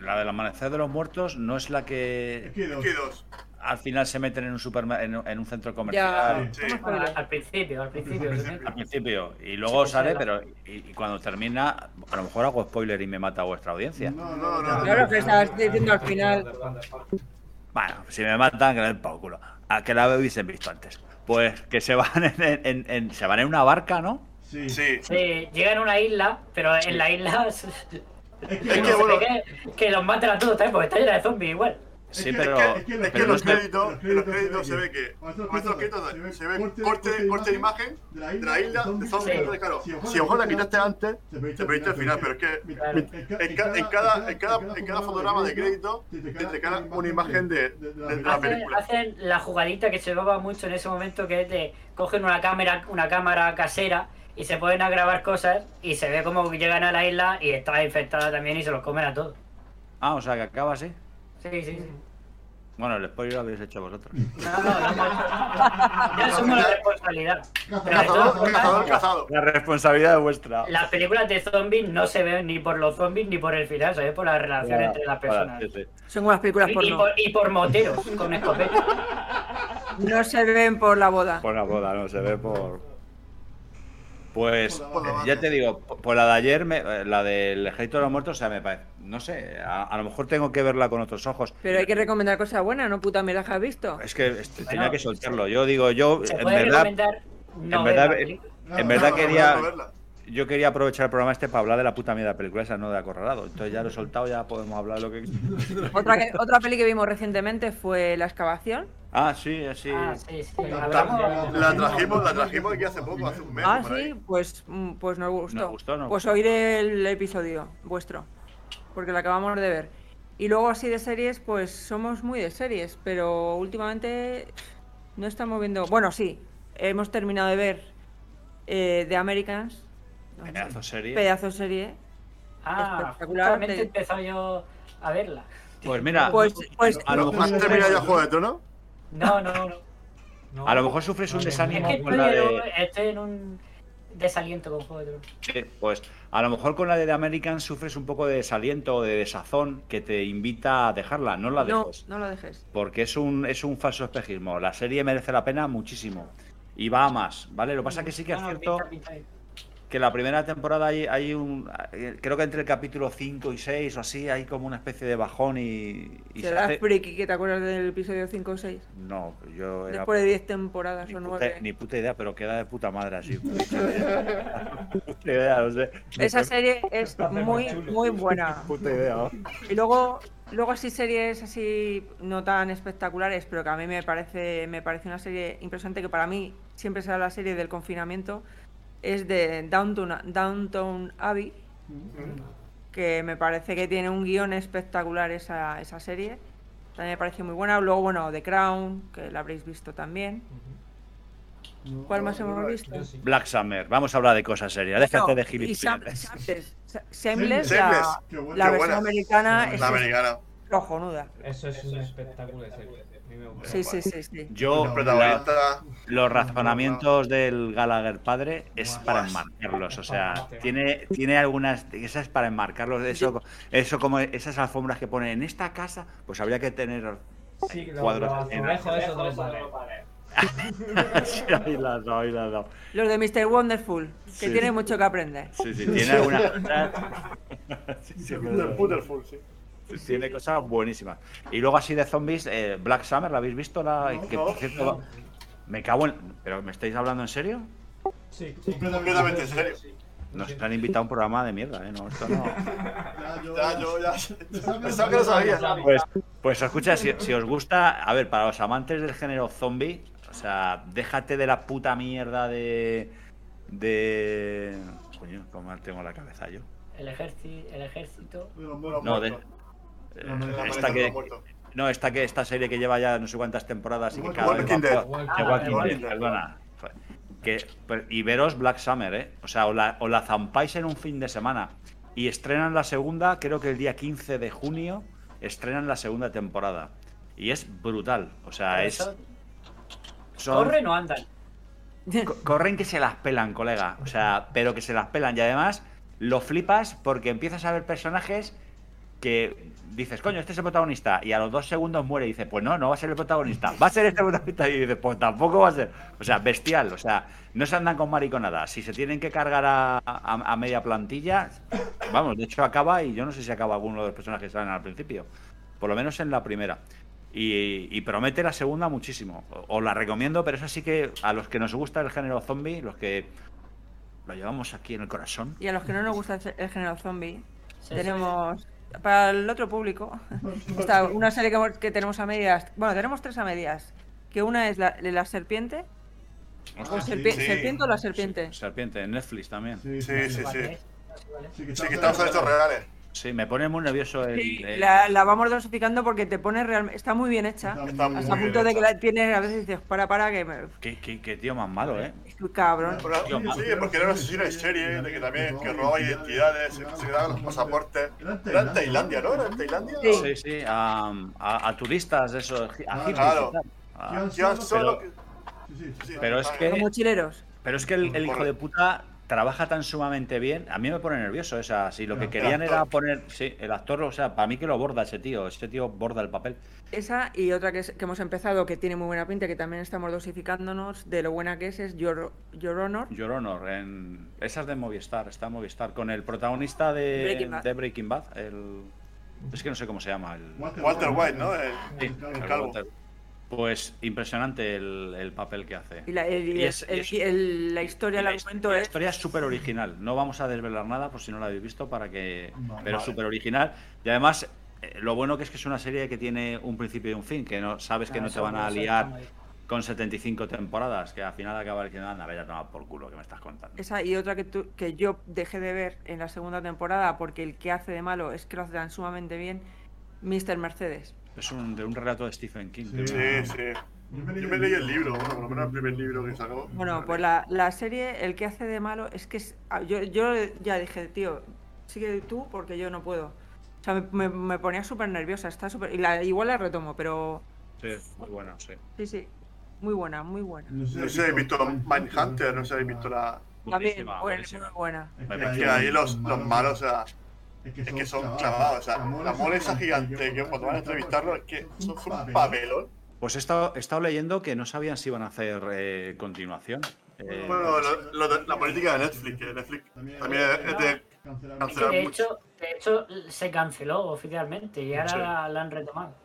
Speaker 4: La del Amanecer de los Muertos no es la que
Speaker 7: que dos.
Speaker 1: ¿Qué dos?
Speaker 4: Al final se meten en un supermer- en, un- en un centro comercial.
Speaker 5: Ya.
Speaker 8: Al principio, al principio.
Speaker 7: Al principio.
Speaker 4: Al principio. Y luego
Speaker 8: Sí,
Speaker 4: sale,
Speaker 8: sí,
Speaker 4: pero. Y, y cuando termina, a lo mejor hago spoiler y me mata vuestra audiencia.
Speaker 7: No,
Speaker 1: No, no, no.
Speaker 5: Claro que estabas diciendo al final.
Speaker 4: Bueno, si me matan, que le den por culo. A que la hubiesen visto antes. Pues que se van [LAUGHS] en, en- en- se van en una barca, ¿no?
Speaker 7: Sí.
Speaker 1: Sí.
Speaker 8: Sí, llegan a una isla, pero en la isla [LAUGHS]
Speaker 7: Es que,
Speaker 1: Es
Speaker 8: no
Speaker 1: que,
Speaker 8: se
Speaker 1: bueno,
Speaker 8: ve que, que los matan a todos también, porque está llena de zombies igual.
Speaker 4: Sí,
Speaker 7: que-
Speaker 4: pero.
Speaker 7: es que-
Speaker 1: Es que
Speaker 4: pero
Speaker 1: en los créditos, en los créditos se ve que.
Speaker 7: Con estos créditos se
Speaker 1: se
Speaker 7: ve corte-
Speaker 1: corte,
Speaker 7: corte de
Speaker 1: de
Speaker 7: imagen de la
Speaker 1: de
Speaker 7: isla
Speaker 1: la isla
Speaker 7: de
Speaker 1: de
Speaker 7: zombies.
Speaker 1: Entonces, claro,
Speaker 7: Si ojo
Speaker 1: si
Speaker 7: la quitaste
Speaker 1: antes,
Speaker 7: se
Speaker 1: proyecta el final, pero es que en cada, en cada, en cada, en cada fotograma de crédito te entregan una imagen de, de, de la
Speaker 8: Hacen,
Speaker 1: película.
Speaker 8: hacen la jugadita que se llevaba mucho en ese momento, que es de cogen una cámara, una cámara casera y se ponen a grabar cosas y se ve como llegan a la isla y está infectada también y se los comen a todos.
Speaker 4: Ah, o sea que acaba así.
Speaker 8: Sí, sí, sí.
Speaker 4: Bueno, el spoiler lo habéis hecho vosotros.
Speaker 8: No, no, no, no. Ya asumo la responsabilidad.
Speaker 1: Cazador, cazador, cazado.
Speaker 4: La responsabilidad es vuestra.
Speaker 8: Las películas de zombies no se ven ni por los zombies ni por el final, se ve por la relación entre las personas.
Speaker 4: Sí, sí.
Speaker 5: Son las películas
Speaker 8: Y, y
Speaker 5: porno.
Speaker 8: por, y por moteros con escopeta.
Speaker 5: No se ven por la boda.
Speaker 4: Por la boda, no se ve por. Pues eh, ya te digo, por por la de ayer, me- eh, la del Ejército de los Muertos, o sea, me parece. No sé, a, a lo mejor tengo que verla con otros ojos.
Speaker 5: Pero hay que recomendar cosas buenas, no puta mierda que has visto.
Speaker 4: Es que este,
Speaker 8: Bueno,
Speaker 4: tenía que soltarlo. Yo digo, yo, en verdad,
Speaker 8: no
Speaker 4: en verdad, eh,
Speaker 8: película.
Speaker 4: en verdad
Speaker 1: No, no,
Speaker 4: quería.
Speaker 1: no, no verla.
Speaker 4: Yo quería aprovechar el programa este para hablar de la puta mierda de película esa, no de Acorralado. Entonces ya lo he soltado, ya podemos hablar de lo que. [LAUGHS]
Speaker 5: Otra, que- otra peli que vimos recientemente fue La excavación.
Speaker 4: Ah, sí, sí.
Speaker 8: Ah, sí, sí.
Speaker 7: La-
Speaker 1: trajimos, la trajimos aquí hace poco, hace un mes.
Speaker 5: Ah,
Speaker 1: por ahí.
Speaker 5: sí, pues, mm, pues nos gustó.
Speaker 4: Nos gustó, nos
Speaker 5: pues oiré el episodio vuestro, porque lo acabamos de ver. Y luego así de series, pues somos muy de series, pero últimamente no estamos viendo... Bueno, sí, hemos terminado de ver eh, The Americans.
Speaker 4: Pedazo serie.
Speaker 5: Pedazo serie.
Speaker 8: Ah,
Speaker 5: espectacular,
Speaker 8: justamente
Speaker 5: te-
Speaker 8: he empezado yo a verla.
Speaker 4: Pues mira,
Speaker 5: Pues, pues
Speaker 4: a lo mejor
Speaker 1: ¿Has terminado ya Juego de Tronos?
Speaker 8: No, no, no.
Speaker 4: a lo mejor sufres un
Speaker 8: Es
Speaker 4: desánimo
Speaker 8: que
Speaker 4: con la de.
Speaker 8: estoy en un desaliento con Juego de Tronos.
Speaker 4: Sí, Pues a lo mejor con la de The American sufres un poco de desaliento o de desazón que te invita a dejarla, no la
Speaker 5: no,
Speaker 4: dejes.
Speaker 5: no lo dejes.
Speaker 4: Porque es un, es un falso espejismo. La serie merece la pena muchísimo. Y va a más, ¿vale? Lo que pasa es que sí que es
Speaker 8: No, no,
Speaker 4: cierto
Speaker 8: pinta, pinta bien.
Speaker 4: Que la primera temporada hay, hay un. eh, Creo que entre el capítulo 5 y 6 o así hay como una especie de bajón y. y se
Speaker 5: Serás
Speaker 4: hace-
Speaker 5: friki que te acuerdas del episodio 5 o 6.
Speaker 4: No, yo era.
Speaker 5: Después de 10 temporadas
Speaker 4: Ni
Speaker 5: o
Speaker 4: puta,
Speaker 5: 9.
Speaker 4: ni puta idea, pero queda de puta madre así. [LAUGHS] puta idea, no sé.
Speaker 5: Esa serie es muy, muy buena. [LAUGHS]
Speaker 4: Puta idea. ¿no?
Speaker 5: Y luego, luego así series así no tan espectaculares, pero que a mí me parece, me parece una serie impresionante que para mí siempre será la serie del confinamiento, es de Downtown, Downtown Abbey, que me parece que tiene un guion espectacular esa, esa serie. también me pareció muy buena. Luego, bueno, The Crown, que la habréis visto también. ¿Cuál más
Speaker 7: No,
Speaker 5: hemos visto?
Speaker 4: Black Summer. Vamos a hablar de cosas serias. Déjate
Speaker 5: No,
Speaker 4: de
Speaker 5: y Sam-
Speaker 4: gilipollas.
Speaker 5: Shameless, la, la versión
Speaker 1: buena.
Speaker 5: americana
Speaker 6: La
Speaker 5: es
Speaker 1: americana.
Speaker 5: cojonuda.
Speaker 6: Eso es un espectáculo de serie.
Speaker 5: Sí, sí, sí, sí.
Speaker 4: Yo, la- los razonamientos del Gallagher padre es para enmarcarlos. O sea, tiene, tiene algunas. Esa es para enmarcarlos. Eso, eso como esas alfombras que pone en esta casa, pues habría que tener.
Speaker 6: Sí,
Speaker 4: cuadros en-. [LAUGHS] Sí, ahí las ahí las.
Speaker 5: Los de Mr. Wonderful, que
Speaker 4: Sí.
Speaker 5: tiene mucho que aprender.
Speaker 4: Sí, sí, tiene algunas. [LAUGHS] Sí.
Speaker 1: Wonderful, sí.
Speaker 4: Tiene cosas buenísimas. Y luego así de zombies, eh, Black Summer, ¿la habéis visto? La,
Speaker 1: No,
Speaker 4: que,
Speaker 1: no,
Speaker 4: por cierto,
Speaker 6: no.
Speaker 4: Me cago en... ¿Pero me estáis hablando en serio?
Speaker 6: Sí,
Speaker 1: Completamente en serio.
Speaker 4: Nos han invitado a un programa de mierda, ¿eh? No, esto no... [LAUGHS]
Speaker 7: Ya, yo,
Speaker 1: Ya, yo ya.
Speaker 7: Pensaba que
Speaker 1: lo sabía.
Speaker 4: Pues, pues escucha, si, si os gusta, a ver, para los amantes del género zombie, o sea, déjate de la puta mierda de. de. Coño, ¿cómo tengo la cabeza yo?
Speaker 8: El ejército, el ejército.
Speaker 4: No, de. Eh,
Speaker 7: No, no, no,
Speaker 4: esta que. No, esta que esta serie que lleva ya no sé cuántas temporadas y que cada vez
Speaker 8: Ah,
Speaker 4: perdona. Que, pues, y veros Black Summer, ¿eh? O sea, o la, o la zampáis en un fin de semana y estrenan la segunda, creo que el día 15 de junio, estrenan la segunda temporada. Y es brutal. O sea, es. Son-
Speaker 8: ¿Corren o andan?
Speaker 4: Co- Corren que se las pelan, colega. O sea, pero que se las pelan. Y además lo flipas porque empiezas a ver personajes que dices, coño, este es el protagonista. Y a los dos segundos muere y dices, pues no, no va a ser el protagonista. Va a ser este protagonista. Y dices, pues tampoco va a ser. O sea, bestial. O sea, no se andan con mariconadas. Si se tienen que cargar a, a- a media plantilla, vamos, de hecho acaba y yo no sé si acaba alguno de los personajes que salen al principio. Por lo menos en la primera. Y, y promete la segunda muchísimo. Os la recomiendo, pero eso sí que a los que nos gusta el género zombie, los que lo llevamos aquí en el corazón.
Speaker 5: Y a los que no nos gusta el género zombie,
Speaker 8: Sí,
Speaker 5: tenemos para el otro público está una serie que, tenemos a medias. Bueno, tenemos tres a medias. Que una es la, la serpiente.
Speaker 7: Ah,
Speaker 5: ¿O
Speaker 7: sí,
Speaker 5: serpi-
Speaker 1: sí.
Speaker 5: serpiente o la serpiente?
Speaker 4: Serpiente, en Netflix también.
Speaker 7: Sí,
Speaker 1: Sí, sí, sí.
Speaker 8: Vale.
Speaker 7: Sí,
Speaker 1: Sí, que estamos en estos reales.
Speaker 4: Sí, me pone muy nervioso el.
Speaker 5: Sí,
Speaker 4: el-
Speaker 5: la, la vamos dosificando porque te pone realmente. Está muy bien hecha.
Speaker 1: Está muy
Speaker 5: Hasta punto de que la tienes, a veces dices, para, para, que me.
Speaker 4: Qué, qué- qué tío más malo, ¿eh?
Speaker 5: Estoy cabrón.
Speaker 1: Pero,
Speaker 4: Tío,
Speaker 1: sí, porque era un asesino en serie, de que también que robaba identidades, se, quedaban los pasaportes. Era en Tailandia, ¿no? ¿Era en Tailandia?
Speaker 5: Sí.
Speaker 4: Sí, sí, a, a- a turistas, de esos, a hippies
Speaker 1: Claro.
Speaker 4: Ah,
Speaker 1: solo
Speaker 4: Pero-
Speaker 1: que-
Speaker 7: Sí, sí,
Speaker 1: sí, sí,
Speaker 4: Pero es que-
Speaker 5: mochileros.
Speaker 4: Pero es que el, el hijo de puta trabaja tan sumamente bien. A mí me pone nervioso. O sea, si lo que
Speaker 7: El
Speaker 4: querían era poner. Sí, el actor, o sea, para mí que lo borda ese tío. Ese tío borda el papel.
Speaker 5: Esa y otra que, es- que hemos empezado, que tiene muy buena pinta, que también estamos dosificándonos de lo buena que es, es Your, Your Honor.
Speaker 4: Your Honor, en... esa es de Movistar, está en Movistar, con el protagonista de
Speaker 5: Breaking Bad.
Speaker 4: de Breaking Bad, el... es que no sé cómo se llama. El...
Speaker 1: Walter White, ¿no? El,
Speaker 4: Sí,
Speaker 1: el
Speaker 4: el
Speaker 1: calvo.
Speaker 4: Walter. Pues impresionante el, el papel que hace.
Speaker 5: Y la, el-
Speaker 4: Y es-
Speaker 5: el-
Speaker 4: es-
Speaker 5: el- la historia, el
Speaker 4: la,
Speaker 5: argumento
Speaker 4: la
Speaker 5: es.
Speaker 4: historia es súper original. No vamos a desvelar nada por si no la habéis visto para que.
Speaker 7: Vale.
Speaker 4: Pero súper original. Y además, eh, lo bueno que es que es una serie que tiene un principio y un fin, que no sabes que
Speaker 8: Ah,
Speaker 4: no te van a liar con 75 temporadas, que al final acaba diciendo, anda, vaya a tomar por culo que me estás contando.
Speaker 5: Esa y otra que, tú- que yo dejé de ver en la segunda temporada porque el que hace de malo es que lo hace tan sumamente bien, Mr. Mercedes.
Speaker 4: Es un, de un relato de Stephen King.
Speaker 7: Sí.
Speaker 1: Sí.
Speaker 7: Yo me
Speaker 1: Yo me leí el libro, bueno, por lo menos el primer libro que sacó.
Speaker 5: Bueno, pues la, la serie, el que hace de malo es que es- ah, yo, yo ya dije, tío, sigue tú porque yo no puedo. O sea, me, me- me ponía súper nerviosa, está súper... Y la, igual la retomo, pero
Speaker 4: Sí, muy bueno, sí.
Speaker 5: sí, sí, muy buena, muy buena.
Speaker 1: No sé si habéis visto Mindhunter, no sé si habéis visto la.
Speaker 5: También, buena, muy buena.
Speaker 1: Es que ahí los, los malos, o sea, es que son clavados. O sea, la mole esa gigante que cuando van a entrevistarlo es que son un papelón.
Speaker 4: Pues he estado, he estado leyendo que no sabían si iban a hacer eh, continuación. Eh,
Speaker 1: Bueno, lo- lo de- la política de Netflix, que Netflix también es de
Speaker 7: Cancelar.
Speaker 8: De, hecho, de hecho, se canceló oficialmente y ahora
Speaker 1: Sí.
Speaker 8: la, la han retomado.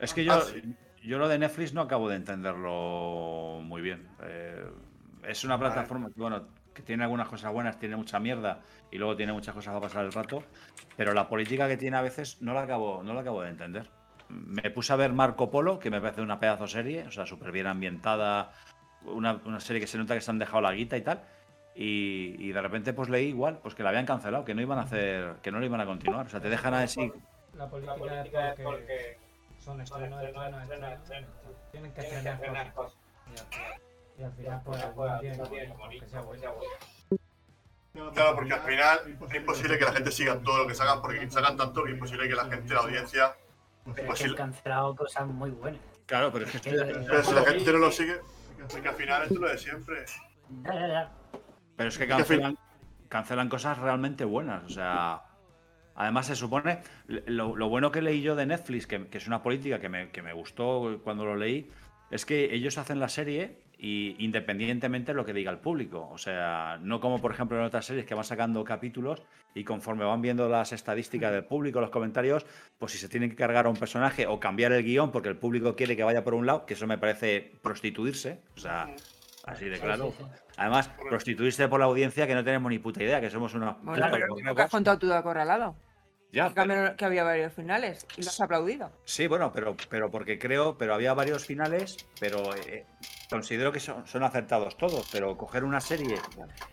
Speaker 4: Es que yo,
Speaker 1: Ah, sí.
Speaker 4: yo lo de Netflix no acabo de entenderlo muy bien. Eh, es una plataforma que, bueno, que tiene algunas cosas buenas, tiene mucha mierda y luego tiene muchas cosas para pasar el rato, pero la política que tiene a veces no la acabo, no la acabo de entender. Me puse a ver Marco Polo, que me parece una pedazo serie, o sea, súper bien ambientada, una, una serie que se nota que se han dejado la guita y tal. Y, y de repente pues leí igual, pues que la habían cancelado, que no iban a hacer, que no lo iban a continuar. O sea, te dejan así.
Speaker 6: La política,
Speaker 3: La política es
Speaker 6: porque
Speaker 3: porque
Speaker 6: son estrenos, estrenos, estrenos, estrenos. Tienen que estrenar cosas. Y al final, pues, tiene que morir, que sea bueno.
Speaker 1: Claro, porque al final es imposible que la gente siga todo lo que sacan, porque sacan tanto que es imposible que la gente, la audiencia.
Speaker 8: Pero
Speaker 1: Pues
Speaker 8: es que han cancelado cosas muy buenas.
Speaker 4: Claro, pero es que
Speaker 1: Pero si la gente no lo sigue, es que al final esto es lo de siempre.
Speaker 4: Pero es que cancelan, cancelan cosas realmente buenas. O sea, además se supone. Lo, lo bueno que leí yo de Netflix, que, que es una política que me, que me gustó cuando lo leí, es que ellos hacen la serie y independientemente de lo que diga el público. O sea, no como por ejemplo en otras series que van sacando capítulos y conforme van viendo las estadísticas del público, los comentarios, pues si se tienen que cargar a un personaje o cambiar el guion porque el público quiere que vaya por un lado, que eso me parece prostituirse. O sea, así de claro. Además, prostituirse por la audiencia que no tenemos ni puta idea, que somos unos
Speaker 5: Bueno, pero
Speaker 4: borregos.
Speaker 5: ¿qué has contado tú de acorralado?
Speaker 4: Ya,
Speaker 5: Que, cambiaron- que había varios finales y lo has aplaudido.
Speaker 4: sí, bueno, pero, pero porque creo, pero había varios finales, pero eh, considero que son, son acertados todos, pero coger una serie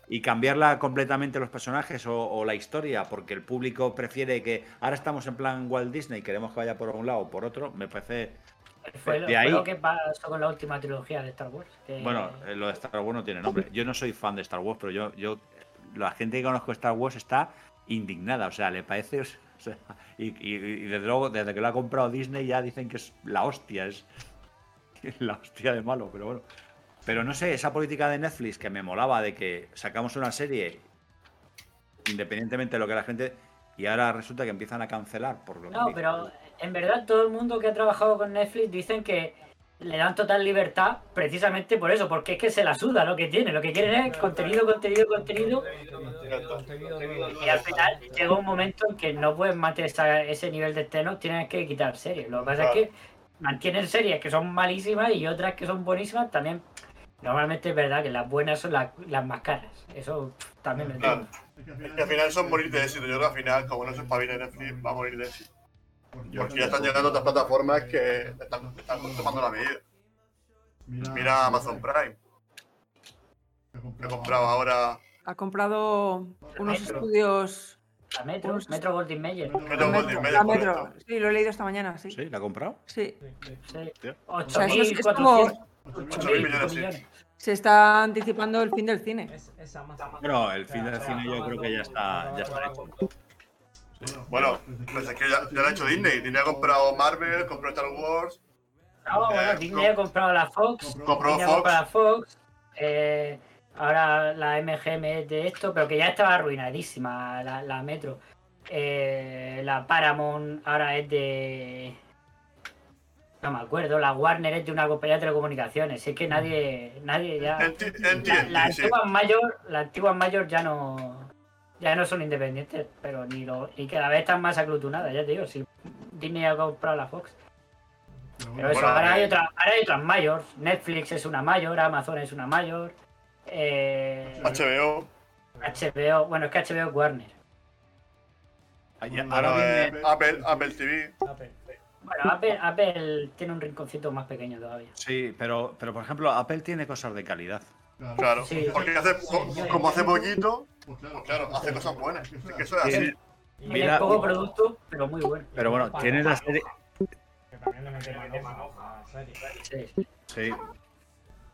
Speaker 4: y cambiarla completamente los personajes o, o la historia porque el público prefiere que ahora estamos en plan Walt Disney, queremos que vaya por un lado o por otro, me parece...
Speaker 8: Fue, lo-
Speaker 4: De
Speaker 8: fue
Speaker 4: ahí-
Speaker 8: lo que pasó con la última trilogía de Star Wars. que-
Speaker 4: Bueno, eh, lo de Star Wars no tiene nombre. Yo no soy fan de Star Wars, pero yo, yo la gente que conozco Star Wars está indignada, o sea, le parece, sea, [LAUGHS] y, y- y desde luego, desde que lo ha comprado Disney ya dicen que es la hostia, es [LAUGHS] la hostia de malo, pero bueno. Pero no sé, esa política de Netflix que me molaba de que sacamos una serie independientemente de lo que la gente y ahora resulta que empiezan a cancelar por lo
Speaker 8: No, pero en verdad todo el mundo que ha trabajado con Netflix dicen que le dan total libertad precisamente por eso, porque es que se la suda lo que tiene, lo que quieren es contenido, contenido, contenido, y al final llega un momento en que no pueden mantener ese nivel de estreno, tienen que quitar series. Lo que pasa es que mantienen series que son malísimas y otras que son buenísimas también. Normalmente es verdad que las buenas son las, las más caras, eso también lo entiendo.
Speaker 1: Claro. Es que al final son morir de éxito. Yo creo que al final, como no se espabila Netflix, va a morir de éxito. Porque ya están llegando otras plataformas que están, están tomando la medida. Mira Amazon Prime, he comprado ahora.
Speaker 5: Ha comprado unos
Speaker 8: Metro.
Speaker 5: estudios.
Speaker 8: La Metro,
Speaker 5: Unos-
Speaker 8: Metro Goldwyn Mayer.
Speaker 1: Metro
Speaker 5: Metro,
Speaker 1: Mayer,
Speaker 5: la Metro.
Speaker 1: correcto.
Speaker 5: Sí, lo he leído esta mañana, sí.
Speaker 4: ¿Sí? ¿La ha comprado?
Speaker 5: Sí. O sea, eso es- es como-
Speaker 8: 8.400
Speaker 1: 8.000 millones, sí.
Speaker 8: millones.
Speaker 5: Se está anticipando el fin del cine.
Speaker 6: Es, es Amazon.
Speaker 4: Bueno, el fin del cine yo creo que ya está, ya está hecho.
Speaker 1: Bueno, pues es que ya, ya lo ha hecho Disney. Disney ha comprado Marvel, compró Star Wars.
Speaker 8: No, bueno,
Speaker 1: Eh,
Speaker 8: Disney ha comprado la Fox.
Speaker 1: Compró
Speaker 8: Disney ha
Speaker 1: Fox.
Speaker 8: comprado la Fox. eh, ahora la MGM es de esto, pero que ya estaba arruinadísima la, la Metro. Eh, la Paramount ahora es de. No me acuerdo, la Warner es de una compañía de telecomunicaciones. Es que nadie. nadie ya.
Speaker 1: Enti-
Speaker 8: La,
Speaker 1: sí.
Speaker 8: antigua mayor, la antigua mayor ya no. Ya no son independientes, pero ni lo. Y cada vez están más aglutunadas, ya te digo, si Disney ha comprado la Fox. Pero eso,
Speaker 1: Bueno,
Speaker 8: ahora, hay
Speaker 1: eh,
Speaker 8: otra- ahora hay otras mayores. Netflix es una mayor, Amazon es una mayor. Eh,
Speaker 1: HBO.
Speaker 8: HBO, bueno, es que HBO es Warner.
Speaker 4: Ahora
Speaker 1: Bueno,
Speaker 4: viene-
Speaker 1: eh, Apple, Apple TV.
Speaker 6: Apple.
Speaker 8: Bueno, Apple, Apple tiene un rinconcito más pequeño todavía.
Speaker 4: Sí, pero, pero por ejemplo, Apple tiene cosas de calidad.
Speaker 1: Claro.
Speaker 8: Sí.
Speaker 1: Porque hace,
Speaker 8: Sí,
Speaker 1: como hace poquito,
Speaker 7: Pues
Speaker 1: pues claro, hace cosas buenas. [LAUGHS] Es que eso es
Speaker 4: Sí.
Speaker 1: así.
Speaker 4: Mira-
Speaker 8: poco producto, pero muy bueno.
Speaker 4: Pero bueno, tiene la serie.
Speaker 6: Que también le mete manoja a la serie.
Speaker 8: Sí.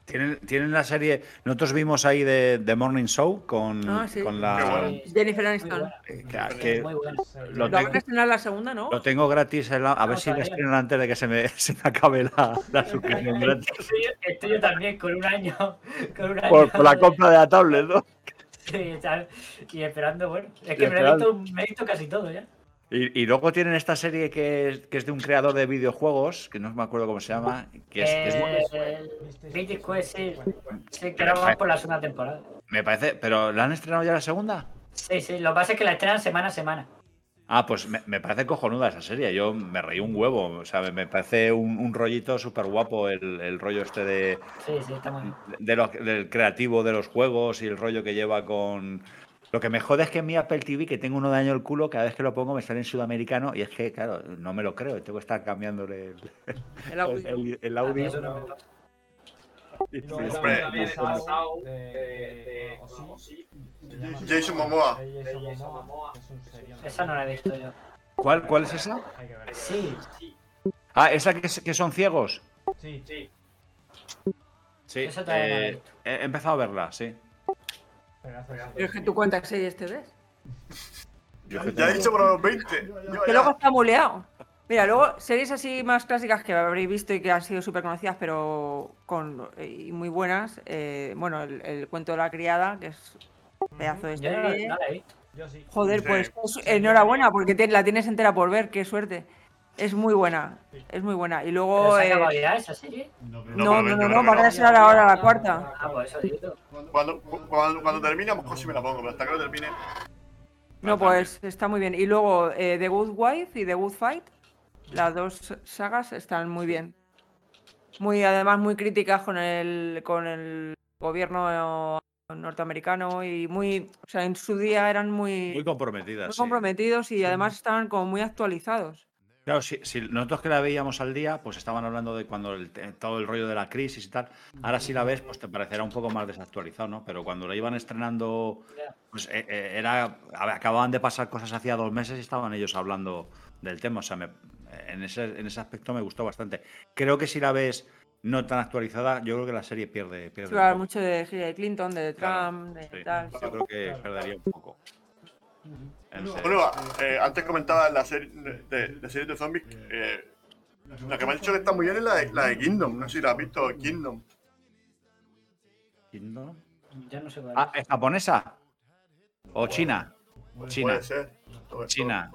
Speaker 4: Tienen, tienen la serie. Nosotros vimos ahí de The Morning Show con,
Speaker 5: Ah, sí.
Speaker 4: con la.
Speaker 8: Sí,
Speaker 5: Jennifer
Speaker 8: muy
Speaker 5: Aniston.
Speaker 8: buena,
Speaker 4: eh, que- que
Speaker 8: muy buena.
Speaker 4: lo,
Speaker 5: van
Speaker 4: tengo,
Speaker 5: a estrenar la segunda, ¿no?
Speaker 4: lo tengo gratis. en la- a ver
Speaker 8: No,
Speaker 4: si la estrenan antes de que se me, [LAUGHS] se me acabe la, la suscripción gratis.
Speaker 8: Estoy, estoy yo también con un año. Con un año
Speaker 4: Por, por la
Speaker 8: de-
Speaker 4: compra de la tablet, ¿no? [LAUGHS]
Speaker 8: Y esperando, bueno. Es que me he, visto, me he visto casi todo ya.
Speaker 4: Y, y luego tienen esta serie que es, que es de un creador de videojuegos, que no me acuerdo cómo se llama, que es, que
Speaker 8: Eh, Quest, sí. Sí, que ahora vamos por la segunda temporada.
Speaker 4: me parece, pero ¿la han estrenado ya la segunda?
Speaker 8: Sí, sí, lo que pasa es que la estrenan semana a semana.
Speaker 4: Ah, pues me, me parece cojonuda esa serie. Yo me reí un huevo. O sea, me, me parece un, un rollito súper guapo el, el rollo este de,
Speaker 8: Sí, sí, está muy bien.
Speaker 4: de lo- del creativo de los juegos y el rollo que lleva con. Lo que me jode es que en mi Apple TV, que tengo uno de año el culo, cada vez que lo pongo me sale en sudamericano y es que, claro, no me lo creo. Tengo que estar cambiándole el,
Speaker 5: El audio.
Speaker 4: el- el
Speaker 8: A mí
Speaker 4: audio.
Speaker 1: Jason Momoa.
Speaker 8: Esa no la he visto yo.
Speaker 4: ¿Cuál, ¿Cuál es esa?
Speaker 8: Sí,
Speaker 4: Ah, ¿esa que, que son ciegos?
Speaker 6: Sí, sí.
Speaker 4: Sí.
Speaker 8: Esa no la he
Speaker 4: eh,
Speaker 8: visto.
Speaker 4: he empezado a verla, sí.
Speaker 5: Es que tú cuántas series te ves.
Speaker 4: Yo
Speaker 1: Ya he dicho por los 20. Yo
Speaker 5: Que luego está muleado. Mira, luego series así más clásicas que habréis visto y que han sido súper conocidas, pero con y muy buenas. eh, bueno, el, el cuento de la criada, que es un pedazo de
Speaker 8: Yo no,
Speaker 5: serie.
Speaker 6: Yo sí.
Speaker 5: Joder,
Speaker 1: Sí.
Speaker 5: pues es- enhorabuena, porque te- la tienes entera por ver, qué suerte. Es muy buena, es muy buena. Y
Speaker 8: ¿Pero
Speaker 5: luego.
Speaker 8: se
Speaker 5: eh,
Speaker 8: ya esa serie?
Speaker 7: No,
Speaker 1: No,
Speaker 5: no, no, van a
Speaker 1: no.
Speaker 5: ser ahora la cuarta.
Speaker 8: Ah, pues eso digo.
Speaker 1: Cuando, cuando, cuando termine, a lo mejor sí me la pongo, pero hasta que no termine.
Speaker 5: No, pues está muy bien. Y luego eh, The Good Wife y The Good Fight, las dos sagas están muy bien. Muy, además, muy críticas con el, con el gobierno norteamericano y muy, o sea, en su día eran muy,
Speaker 4: Muy comprometidas.
Speaker 5: muy
Speaker 4: sí.
Speaker 5: comprometidos y además estaban como muy actualizados.
Speaker 4: Claro, si, si nosotros que la veíamos al día, pues estaban hablando de cuando el te- todo el rollo de la crisis y tal. Ahora si la ves, pues te parecerá un poco más desactualizado, ¿no? Pero cuando la iban estrenando, pues eh, eh, era acababan de pasar cosas hacía dos meses y estaban ellos hablando del tema. O sea, me- en, ese, en ese aspecto me gustó bastante. Creo que si la ves no tan actualizada, yo creo que la serie pierde. pierde
Speaker 5: mucho de Hillary Clinton, de
Speaker 4: Claro,
Speaker 5: Trump, de
Speaker 4: Sí,
Speaker 5: tal.
Speaker 4: yo creo que perdería un poco.
Speaker 1: Bueno, eh, antes comentaba la serie de, de series de zombies. eh, la que me ha dicho que está muy bien es la de, la de Kingdom. No sé si la has visto, Kingdom.
Speaker 4: ¿Kingdom?
Speaker 8: Yo no sé cuál
Speaker 4: Ah, ¿es japonesa? ¿O china? China.
Speaker 1: Puede ser.
Speaker 4: China.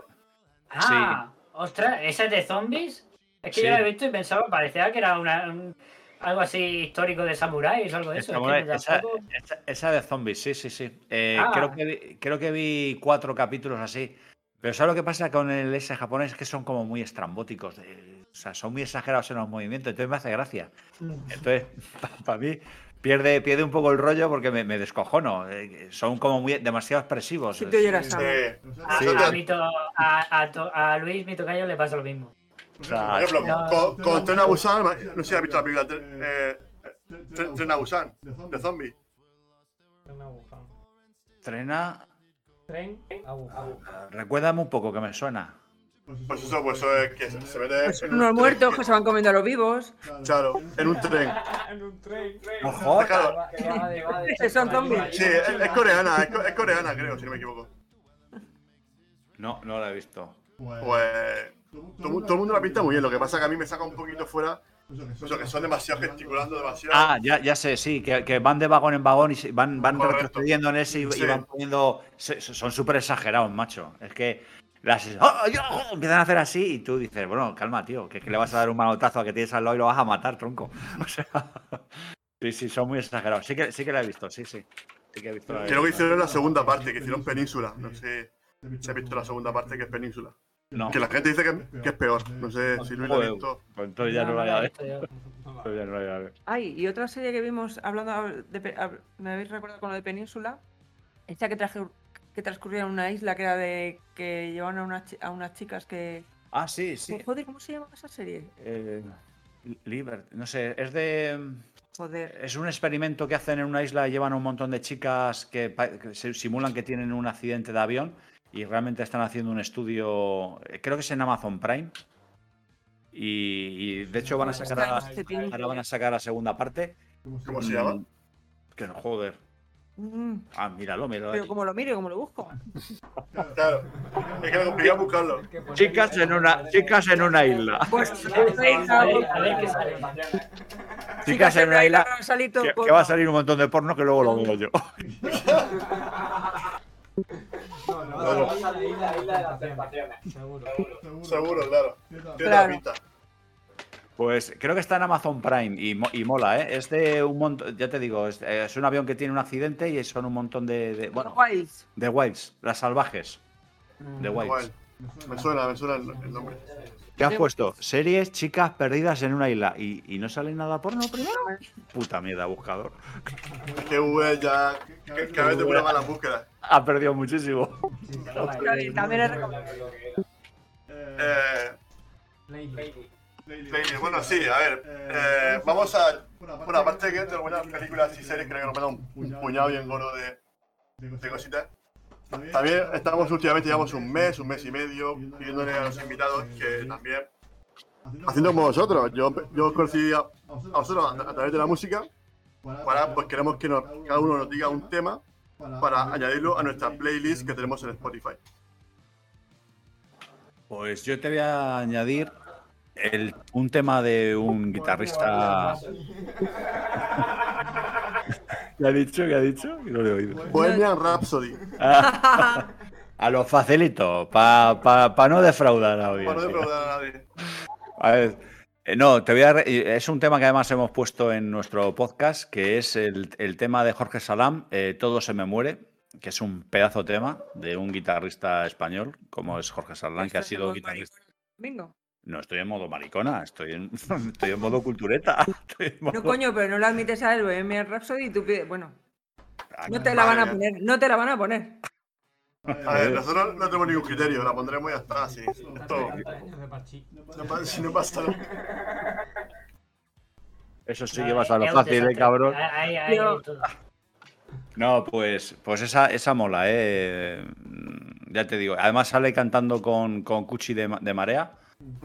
Speaker 8: Ah, ostras, ¿esa es de zombies? Es que
Speaker 4: Sí.
Speaker 8: yo la he visto y pensaba, parecía que era una, un- algo así histórico de samuráis o algo de eso. es que
Speaker 4: Samurai, esa,
Speaker 8: tampoco-
Speaker 4: esa- esa de zombies, sí, sí, sí. Eh,
Speaker 8: Ah.
Speaker 4: creo, que vi, creo que vi cuatro capítulos así. Pero ¿sabes lo que pasa con el ese japonés? Es que son como muy estrambóticos. de- o sea, son muy exagerados en los movimientos. Entonces me hace gracia. Entonces, [LAUGHS] para mí, pierde, pierde un poco el rollo porque me, me descojono. eh, son como muy demasiado expresivos.
Speaker 5: Sí,
Speaker 1: Sí.
Speaker 8: A,
Speaker 1: Sí,
Speaker 8: a, a- a to- a Luis, mi tocayo, le pasa lo mismo.
Speaker 4: O sea,
Speaker 1: Por ejemplo,
Speaker 8: No.
Speaker 1: con, con Tren a Busan, no sé si has visto la película eh, Tren, Tren a Busan, de zombies.
Speaker 6: Tren a Wuhan.
Speaker 4: trena.
Speaker 6: Tren a.
Speaker 4: Recuérdame un poco que me suena.
Speaker 1: Pues eso, pues eso es que se, mete
Speaker 5: Pues unos muertos que se van comiendo a los vivos.
Speaker 1: Claro, en un tren. [LAUGHS]
Speaker 6: En un tren.
Speaker 4: Ojo.
Speaker 1: Claro, [LAUGHS]
Speaker 5: son zombies.
Speaker 1: sí, es, es coreana, es, co- es coreana, creo, si no me equivoco.
Speaker 4: No, no la he visto.
Speaker 1: Pues todo, el mundo la pinta muy bien, lo que pasa que a mí me saca un poquito fuera, eso que son demasiado gesticulando demasiado.
Speaker 4: Ah, ya, ya sé, sí, que, que van de vagón en vagón y se- van, van
Speaker 1: Correcto.
Speaker 4: retrocediendo en ese y, van poniendo. se- son súper exagerados, macho. Es que las, ¡Ah, ya! empiezan a hacer así y tú dices, bueno, calma, tío, que, es que le vas a dar un manotazo a que tienes al lado y lo vas a matar, tronco. [LAUGHS] O sea, sí, sí, son muy exagerados. Sí que, sí que la he visto, sí, sí. Sí que he visto la-
Speaker 1: Creo que hicieron la segunda parte, que hicieron Península. No sé si has visto la segunda parte que es Península.
Speaker 4: No,
Speaker 1: Que la gente dice que, que es peor. No sé si Luis la ha
Speaker 4: Joder,
Speaker 1: visto.
Speaker 4: pues entonces ya no,
Speaker 8: No,
Speaker 4: la voy a ver.
Speaker 8: visto yo.
Speaker 4: Entonces ya no la voy a ver.
Speaker 5: Ay, y otra serie que vimos hablando de, me habéis recordado con lo de Península, esta que traje que transcurría en una isla que era de que llevaban a unas, chi- a unas chicas que
Speaker 4: Ah, sí, sí.
Speaker 5: joder, ¿cómo se llama esa serie?
Speaker 4: Eh, Liber- no sé, es de.
Speaker 5: Joder.
Speaker 4: Es un experimento que hacen en una isla, llevan a un montón de chicas que, se simulan que tienen un accidente de avión y realmente están haciendo un estudio, eh, creo que es en Amazon Prime. Y, y de hecho van a sacar a, ahora van a sacar la segunda parte.
Speaker 1: ¿Cómo se llama?
Speaker 4: Mm, Que no, joder.
Speaker 5: Mm,
Speaker 4: Ah, míralo, míralo.
Speaker 5: pero como lo miro, como lo busco.
Speaker 1: Claro. Es que me complicado buscarlo.
Speaker 4: Chicas en una, chicas en una isla.
Speaker 5: Pues
Speaker 8: A ver, a ver qué sale.
Speaker 4: Chicas en una isla que,
Speaker 5: por-
Speaker 4: que va a salir un montón de porno que luego lo veo yo.
Speaker 6: No, no,
Speaker 1: No, no.
Speaker 6: va a salir la isla de las tentaciones. Seguro.
Speaker 1: Seguro, claro. Tiene la
Speaker 5: Claro.
Speaker 1: pinta.
Speaker 4: Pues creo que está en Amazon Prime y, mo- y mola, ¿eh? Es de un montón, ya te digo, es, eh, es un avión que tiene un accidente y son un montón de, de- bueno,
Speaker 5: Guays.
Speaker 4: de wilds, las salvajes, de
Speaker 1: Igual.
Speaker 4: wilds.
Speaker 1: Me suena, me suena el, el nombre.
Speaker 4: ¿Qué has puesto? Series chicas perdidas en una isla y, y no sale nada porno primero. Puta mierda, buscador.
Speaker 1: Es que Google ya que- cada vez te pone malas búsquedas.
Speaker 4: Ha perdido muchísimo.
Speaker 5: También es recomendable.
Speaker 1: Eh, Bueno, sí, a ver. eh, vamos a. Bueno, aparte de que tengo buenas películas y series, creo que nos manda un puñado bien gordo de, de cositas. También estamos últimamente, llevamos un mes, un mes y medio, pidiéndole a los invitados que también haciendo como vosotros. Yo, yo conocí a, a vosotros a, través de la música. Para, pues queremos que cada uno nos diga un tema para añadirlo a nuestra playlist que tenemos en Spotify.
Speaker 4: Pues yo te voy a añadir el- un tema de un guitarrista. [LAUGHS] ¿Qué ha dicho? ¿Qué ha dicho? No lo he oído.
Speaker 1: Bohemian Rhapsody.
Speaker 4: Ah, [LAUGHS] a lo facilito, para no defraudar a la
Speaker 1: Para no defraudar a nadie.
Speaker 4: A ver, eh, no, te voy a re- es un tema que además hemos puesto en nuestro podcast, que es el, el tema de Jorge Salam, eh, Todo se me muere, que es un pedazo tema de un guitarrista español, como es Jorge Salam, que ha sido guitarrista.
Speaker 5: Bingo.
Speaker 4: No estoy en modo maricona, estoy en, [LAUGHS] estoy en modo cultureta. estoy en
Speaker 5: No, coño, pero no lo admites a él, Bohemian Rhapsody y tú pides. Bueno,
Speaker 4: Ah,
Speaker 5: no te la van a poner, no te la van a poner.
Speaker 1: A ver, nosotros no tenemos ningún criterio, la pondremos y ya está. Sí. Esto si no pasa nada.
Speaker 4: Eso sí que vas a lo fácil, eh, cabrón. No, pues, pues esa, esa mola, ¿eh? Ya te digo. Además sale cantando con, con Cuchi de, de Marea.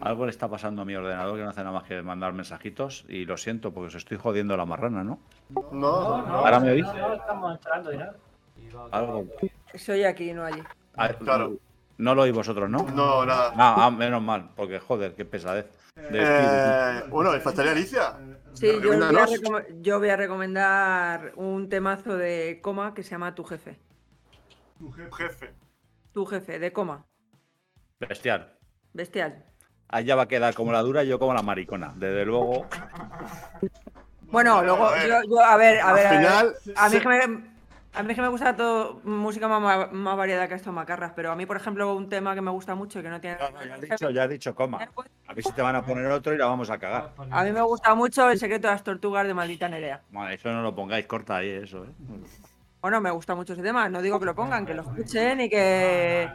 Speaker 4: Algo le está pasando a mi ordenador que no hace nada más que mandar mensajitos. Y lo siento, porque os estoy jodiendo la marrana, ¿no?
Speaker 1: No,
Speaker 8: No, no,
Speaker 4: ¿Ahora me oís?
Speaker 8: no, no, estamos entrando ya.
Speaker 4: Algo.
Speaker 5: Soy aquí, no allí.
Speaker 4: Ah,
Speaker 1: Claro.
Speaker 4: No lo oís vosotros, ¿no?
Speaker 1: no, nada.
Speaker 4: Ah, ah, menos mal, porque joder, qué pesadez.
Speaker 1: Eh, bueno, faltaría Alicia.
Speaker 5: Sí, yo voy, a
Speaker 1: Recomiéndanos.
Speaker 5: recom- yo voy a recomendar un temazo de coma que se llama Tu jefe.
Speaker 7: Tu. Jefe.
Speaker 5: Tu jefe, de coma.
Speaker 4: Bestial.
Speaker 5: Bestial.
Speaker 4: Allá va a quedar como la dura y yo como la maricona. Desde luego.
Speaker 5: Bueno, luego,
Speaker 1: a ver.
Speaker 5: yo, yo- a ver, a ver.
Speaker 1: Al
Speaker 5: a ver.
Speaker 1: final,
Speaker 5: A mí
Speaker 1: se-
Speaker 5: es que me, a mí es que me gusta todo música más, más variada que esto macarras, pero a mí, por ejemplo, un tema que me gusta mucho y que no tiene.
Speaker 4: No, no, ya has dicho, ya has dicho coma. A ver si te van a poner otro y la vamos a cagar.
Speaker 5: A mí me gusta mucho El secreto de las tortugas de Maldita Nerea.
Speaker 4: Madre, eso no lo pongáis, corta ahí eso, ¿eh?
Speaker 5: Bueno, me gusta mucho ese tema. No digo que lo pongan, que lo escuchen y que.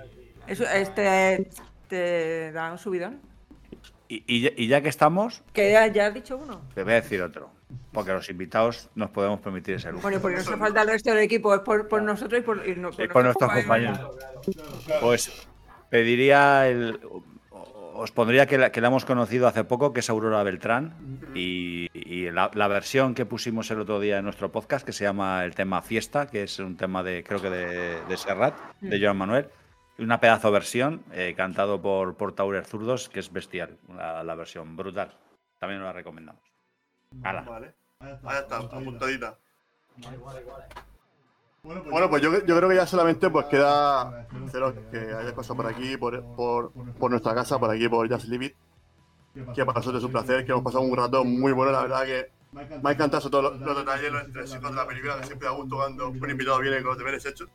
Speaker 5: Eso, este. Te da un subidón.
Speaker 4: Y, y ya- y ya que estamos,
Speaker 5: Que ya, ya has dicho uno.
Speaker 4: te voy a decir otro. Porque los invitados nos podemos permitir ese lujo.
Speaker 5: Bueno, porque no se falta el resto del equipo, es por, por nosotros y por, y no-
Speaker 4: Y por nuestros compañeros. Pues pediría el. Os pondría que la, que la hemos conocido hace poco, que es Aurora Beltrán, y, y la, la versión que pusimos el otro día en nuestro podcast, que se llama el tema Fiesta, que es un tema de, creo que de, de Serrat, de Joan Manuel. Una pedazo versión, eh, cantado por, por Taurer Zurdos, que es bestial, la, la versión brutal. También os la recomendamos. Hala.
Speaker 1: Vale.
Speaker 7: Ahí está,
Speaker 1: apuntadita.
Speaker 6: Igual, igual.
Speaker 1: Bueno, pues yo, yo creo que ya solamente pues queda que haya pasado por aquí, por, por, por nuestra casa, por aquí, por Just Live It, que para nosotros es un placer, que hemos pasado un rato muy bueno, la verdad que me ha encantado sobre todo los, los detalles, los entresijos de la película, que siempre da gusto cuando un invitado viene con los deberes hechos,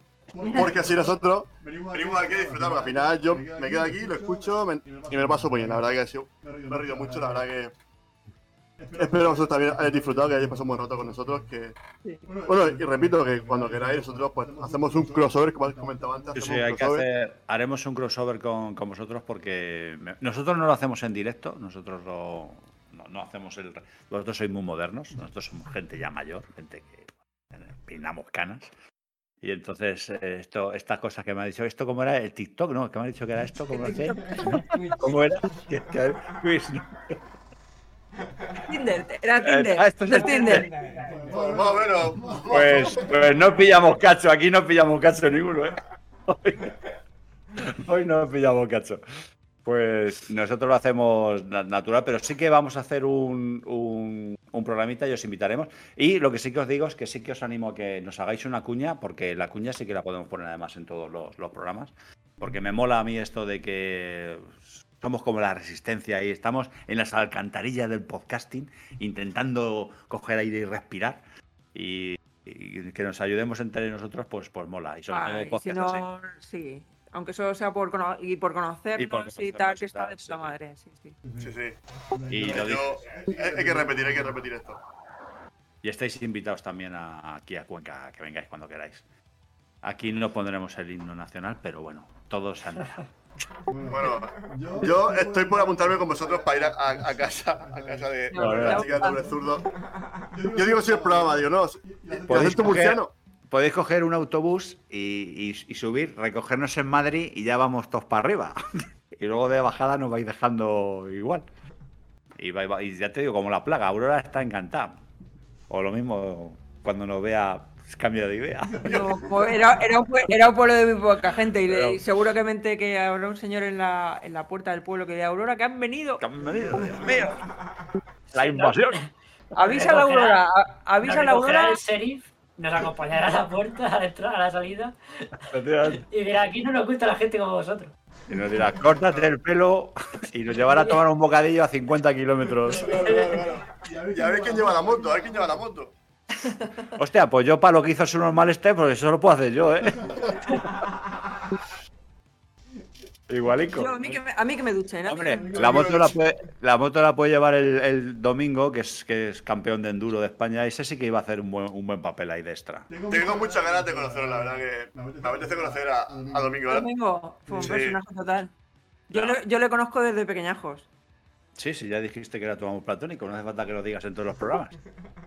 Speaker 1: porque así nosotros venimos aquí a disfrutar, porque al final yo me quedo aquí, lo escucho me- y me lo paso muy bien, la verdad que ha sido, me he reído mucho, la verdad que espero que vosotros también hayáis disfrutado, que hayáis pasado un buen rato con nosotros, que bueno, y repito que cuando queráis nosotros pues hacemos un crossover, como comentaba antes,
Speaker 4: Sí,
Speaker 1: hacemos
Speaker 4: sí,
Speaker 1: un
Speaker 4: hay que
Speaker 1: crossover.
Speaker 4: hacer, haremos un crossover con, con vosotros porque me- nosotros no lo hacemos en directo, nosotros lo- no, no hacemos el... Vosotros sois muy modernos, nosotros somos gente ya mayor, gente que eh, peinamos canas. Y entonces, eh, esto, estas cosas que me ha dicho, ¿esto cómo era? El TikTok, ¿no? ¿Qué me ha dicho que era esto? ¿Cómo, hacía? [LAUGHS] ¿Cómo era? Que- que- Luis, ¿no?
Speaker 5: Tinder, era Tinder.
Speaker 4: ah, esto es el
Speaker 5: Tinder.
Speaker 1: Pues, más o menos.
Speaker 4: Pues, pues no pillamos cacho, aquí no pillamos cacho ninguno, ¿eh? [LAUGHS] Hoy, hoy no pillamos cacho. Pues nosotros lo hacemos na- natural, pero sí que vamos a hacer un, un, un programita y os invitaremos. Y lo que sí que os digo es que sí que os animo a que nos hagáis una cuña, porque la cuña sí que la podemos poner además en todos los, los programas. Porque me mola a mí esto de que somos como la resistencia y estamos en las alcantarillas del podcasting intentando coger aire y respirar. Y, y que nos ayudemos entre nosotros, pues, pues mola. Y sobre todo
Speaker 5: si
Speaker 4: así.
Speaker 5: sí. Aunque solo sea por, cono- y por conocernos y, tal,
Speaker 4: y
Speaker 5: que está
Speaker 4: tal,
Speaker 5: de puta madre. Sí, sí.
Speaker 1: Sí, sí.
Speaker 4: Y lo digo.
Speaker 1: Yo- hay, hay que repetir, hay que repetir esto.
Speaker 4: Y estáis invitados también a- aquí a Cuenca, que vengáis cuando queráis. Aquí no pondremos el himno nacional, pero bueno, todos han [LAUGHS]
Speaker 1: Bueno, yo estoy por apuntarme con vosotros para ir a, a- a casa, a casa de,
Speaker 5: No,
Speaker 1: de la chica de doble zurdo. Yo digo si el programa, digo, no,
Speaker 4: ¿Podéis
Speaker 1: ¿podéis acento
Speaker 4: coger-
Speaker 1: murciano?
Speaker 4: Podéis coger un autobús y, y- y subir, recogernos en Madrid y ya vamos todos para arriba. [LAUGHS] y luego de bajada nos vais dejando igual. Y, va- y va- y ya te digo, como la plaga, Aurora está encantada. O lo mismo cuando nos vea, pues, cambia de idea. [LAUGHS]
Speaker 5: No, pues era, era, un, pue- era un pueblo de muy poca gente y,
Speaker 4: Pero-
Speaker 5: y seguramente que habrá un señor en la, en la puerta del pueblo que diga Aurora que han venido.
Speaker 4: Que han venido, Dios [LAUGHS] mío. La invasión.
Speaker 5: Avisa a la Aurora, avisa a la Aurora.
Speaker 8: el sheriff, nos acompañará a la puerta, a la entrada, a la salida. Y dirá, aquí no nos gusta la gente como vosotros.
Speaker 4: Y nos dirá, córtate el pelo y nos llevará a tomar un bocadillo a 50 kilómetros.
Speaker 1: Claro, claro, claro. Y a ver quién lleva la moto, a ver quién lleva la moto.
Speaker 4: Hostia, pues yo para lo que hizo su normal este, pues eso lo puedo hacer yo, ¿eh? [LAUGHS] Igualico.
Speaker 5: Yo, a, mí que me, a mí que me duchen. ¿no?
Speaker 4: Hombre, la moto la puede, la moto la puede llevar el, el domingo, que es, que es campeón de enduro de España. Ese sí que iba a hacer un buen, un buen papel ahí de extra.
Speaker 1: Tengo muchas ganas de conocerlo, la verdad que me apetece conocer a, a Domingo. ¿verdad?
Speaker 5: Domingo fue un
Speaker 1: Sí.
Speaker 5: personaje total. Yo, le, yo le conozco desde pequeñajos.
Speaker 4: Sí, sí, ya dijiste que era tu amor platónico, no hace falta que lo digas en todos los programas.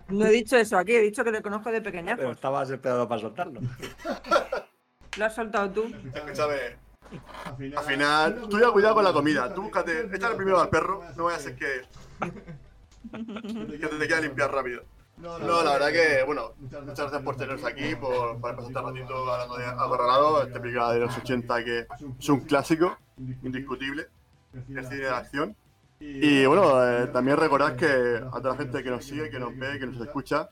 Speaker 5: No he dicho eso aquí, he dicho que le conozco de
Speaker 4: Pero
Speaker 5: pequeñajos.
Speaker 4: estabas esperando para soltarlo.
Speaker 5: Lo has soltado tú.
Speaker 1: Escúchame, al final, tú ya cuidado con la comida. Tú búscate, échale primero al perro, no vaya a ser que, que te quiera limpiar rápido. No, la verdad que, bueno, muchas gracias por tenernos aquí, por, por pasar un ratito hablando de Acorralado, este película de los 80 que es un clásico, indiscutible, el cine de acción. Y bueno, eh, también recordad que a toda la gente que nos sigue, que nos ve, que nos escucha,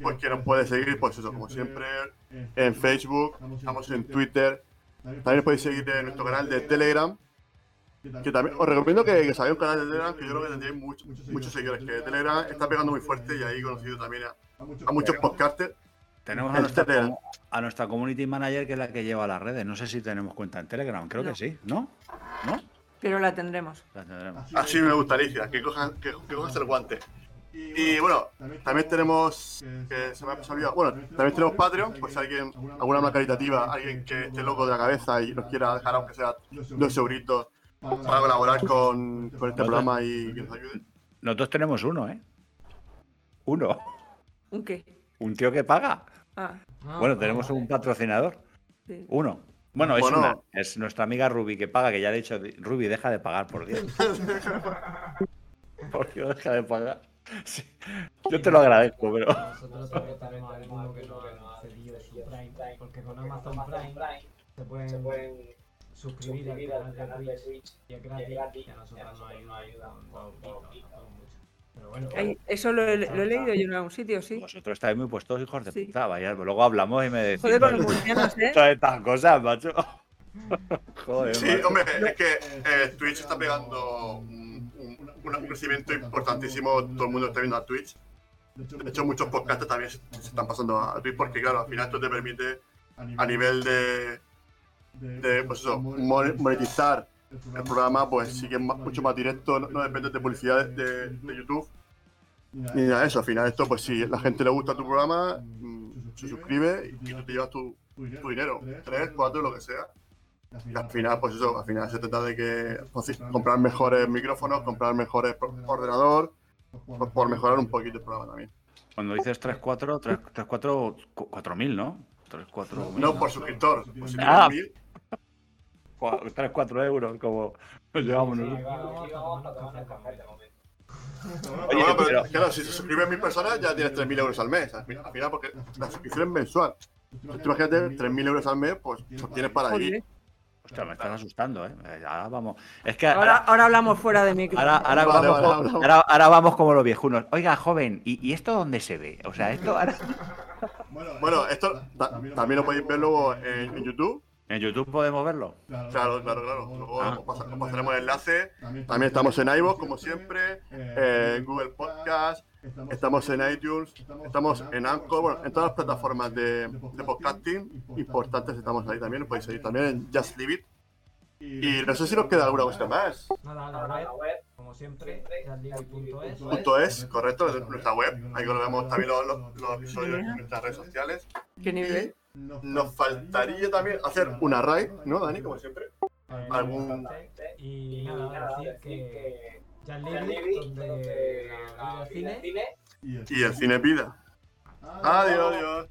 Speaker 1: pues que nos puede seguir, pues eso, como siempre, en Facebook, estamos en Twitter, también nos podéis seguir en nuestro canal de Telegram, que también os recomiendo que, que salgáis un canal de Telegram, que yo creo que tendréis muchos, muchos seguidores, que Telegram está pegando muy fuerte y ahí he conocido también a, a muchos podcasters.
Speaker 4: Tenemos a nuestra, a nuestra community manager, que es la que lleva las redes. No sé si tenemos cuenta en Telegram, creo
Speaker 5: No.
Speaker 4: que sí, ¿no? ¿No?
Speaker 5: Pero la tendremos.
Speaker 4: La tendremos.
Speaker 1: Así me gusta, Alicia, que cojas, que, que cojas el guante. Y bueno, también tenemos, que se me ha olvidado, bueno, también tenemos Patreon, pues si alguien, alguna más caritativa, alguien que esté loco de la cabeza y nos quiera dejar aunque sea dos euritos para colaborar con, con este programa y que nos ayude.
Speaker 4: Nosotros tenemos uno, ¿eh? Uno.
Speaker 5: ¿Un qué?
Speaker 4: Un tío que paga.
Speaker 5: Ah,
Speaker 4: Bueno, tenemos un patrocinador.
Speaker 5: sí.
Speaker 4: Uno. Bueno, es
Speaker 1: Bueno.
Speaker 4: una. Es nuestra amiga Ruby que paga, que ya le he dicho, Ruby, deja de pagar, por Dios. [LAUGHS] por Dios, deja de pagar. Sí. Yo te lo agradezco, pero.
Speaker 6: Nosotros también tenemos alguno que no ha cedido su Prime, porque con Amazon Prime se pueden suscribir al canal de Twitch y es gratis y a nosotros nos ayuda un poquito, no mucho. Pero bueno,
Speaker 5: Ay, eso lo, he- lo he leído yo en algún sitio, sí.
Speaker 4: Vosotros estáis muy puestos, hijos de
Speaker 5: Sí.
Speaker 4: puta. Vaya, luego hablamos y me decís.
Speaker 5: Joder con los murcianos, ¿eh? [LAUGHS]
Speaker 4: Todas estas cosas, macho. [LAUGHS] Joder,
Speaker 1: Sí,
Speaker 4: macho.
Speaker 1: hombre, es que eh, Twitch está pegando un, un- crecimiento importantísimo, todo el mundo está viendo a Twitch. De hecho, muchos podcasts también se, están pasando a Twitch porque, claro, al final esto te permite, a nivel de, pues eso, mon- monetizar el programa, pues es más- mucho más directo, no, depende de publicidad de, YouTube. Ni nada eso, al final esto, pues si la gente le gusta tu programa, mm, se suscribe y tú te llevas tu, tu dinero, tres, cuatro, lo que sea. Y al final, pues eso, al final se trata de que pues, comprar mejores micrófonos, comprar mejores ordenador, por, por mejorar un poquito el programa también.
Speaker 4: Cuando dices 3, 4, 3, 3 4, 4 mil, ¿no? 3, 4
Speaker 1: No por suscriptor, por
Speaker 4: Ah.
Speaker 1: mil,
Speaker 4: 3, 4 euros, como nos llevamos. Oye,
Speaker 1: Bueno, pero, claro, si se suscriben mil personas ya tienes 3.000 euros al mes. Al final, al final, porque la suscripción es mensual. Tú imagínate, 3.000 euros al mes, pues, pues tienes para vivir.
Speaker 4: Hostia, me estás asustando, ¿eh? Eh, Ahora vamos. Es que
Speaker 5: Ahora,
Speaker 4: ahora,
Speaker 5: ahora hablamos fuera de micro.
Speaker 4: ahora, ahora
Speaker 1: Vale,
Speaker 4: vamos,
Speaker 1: vale,
Speaker 4: como, ahora, ahora vamos como los viejunos. Oiga, joven, ¿y, y esto dónde se ve? O sea, esto ahora...
Speaker 1: Bueno, esto ta- también lo podéis ver luego en, en YouTube.
Speaker 4: ¿En YouTube podemos verlo?
Speaker 1: Claro, claro, claro. Luego
Speaker 4: Ah.
Speaker 1: os pasa- os pasaremos el enlace. También estamos en iVoox, como siempre, eh, en Google Podcast, estamos en iTunes, estamos en Anchor, bueno, en todas las plataformas de, de podcasting importantes estamos ahí también. Podéis seguir también en Just Leave It. Y no sé si nos queda alguna cosa más.
Speaker 6: Nada, la web, como siempre, jazlivi.es.
Speaker 1: Punto es, correcto, es nuestra web. Ahí lo vemos también los, los- los episodios en nuestras redes sociales.
Speaker 5: ¿Qué nivel?
Speaker 1: Nos faltaría también hacer una raid, ¿no, Dani? Como siempre. Algún-
Speaker 6: Y nada, decir que Jazlivi, donde la vida cine
Speaker 1: Y el cine pida. Adiós, adiós.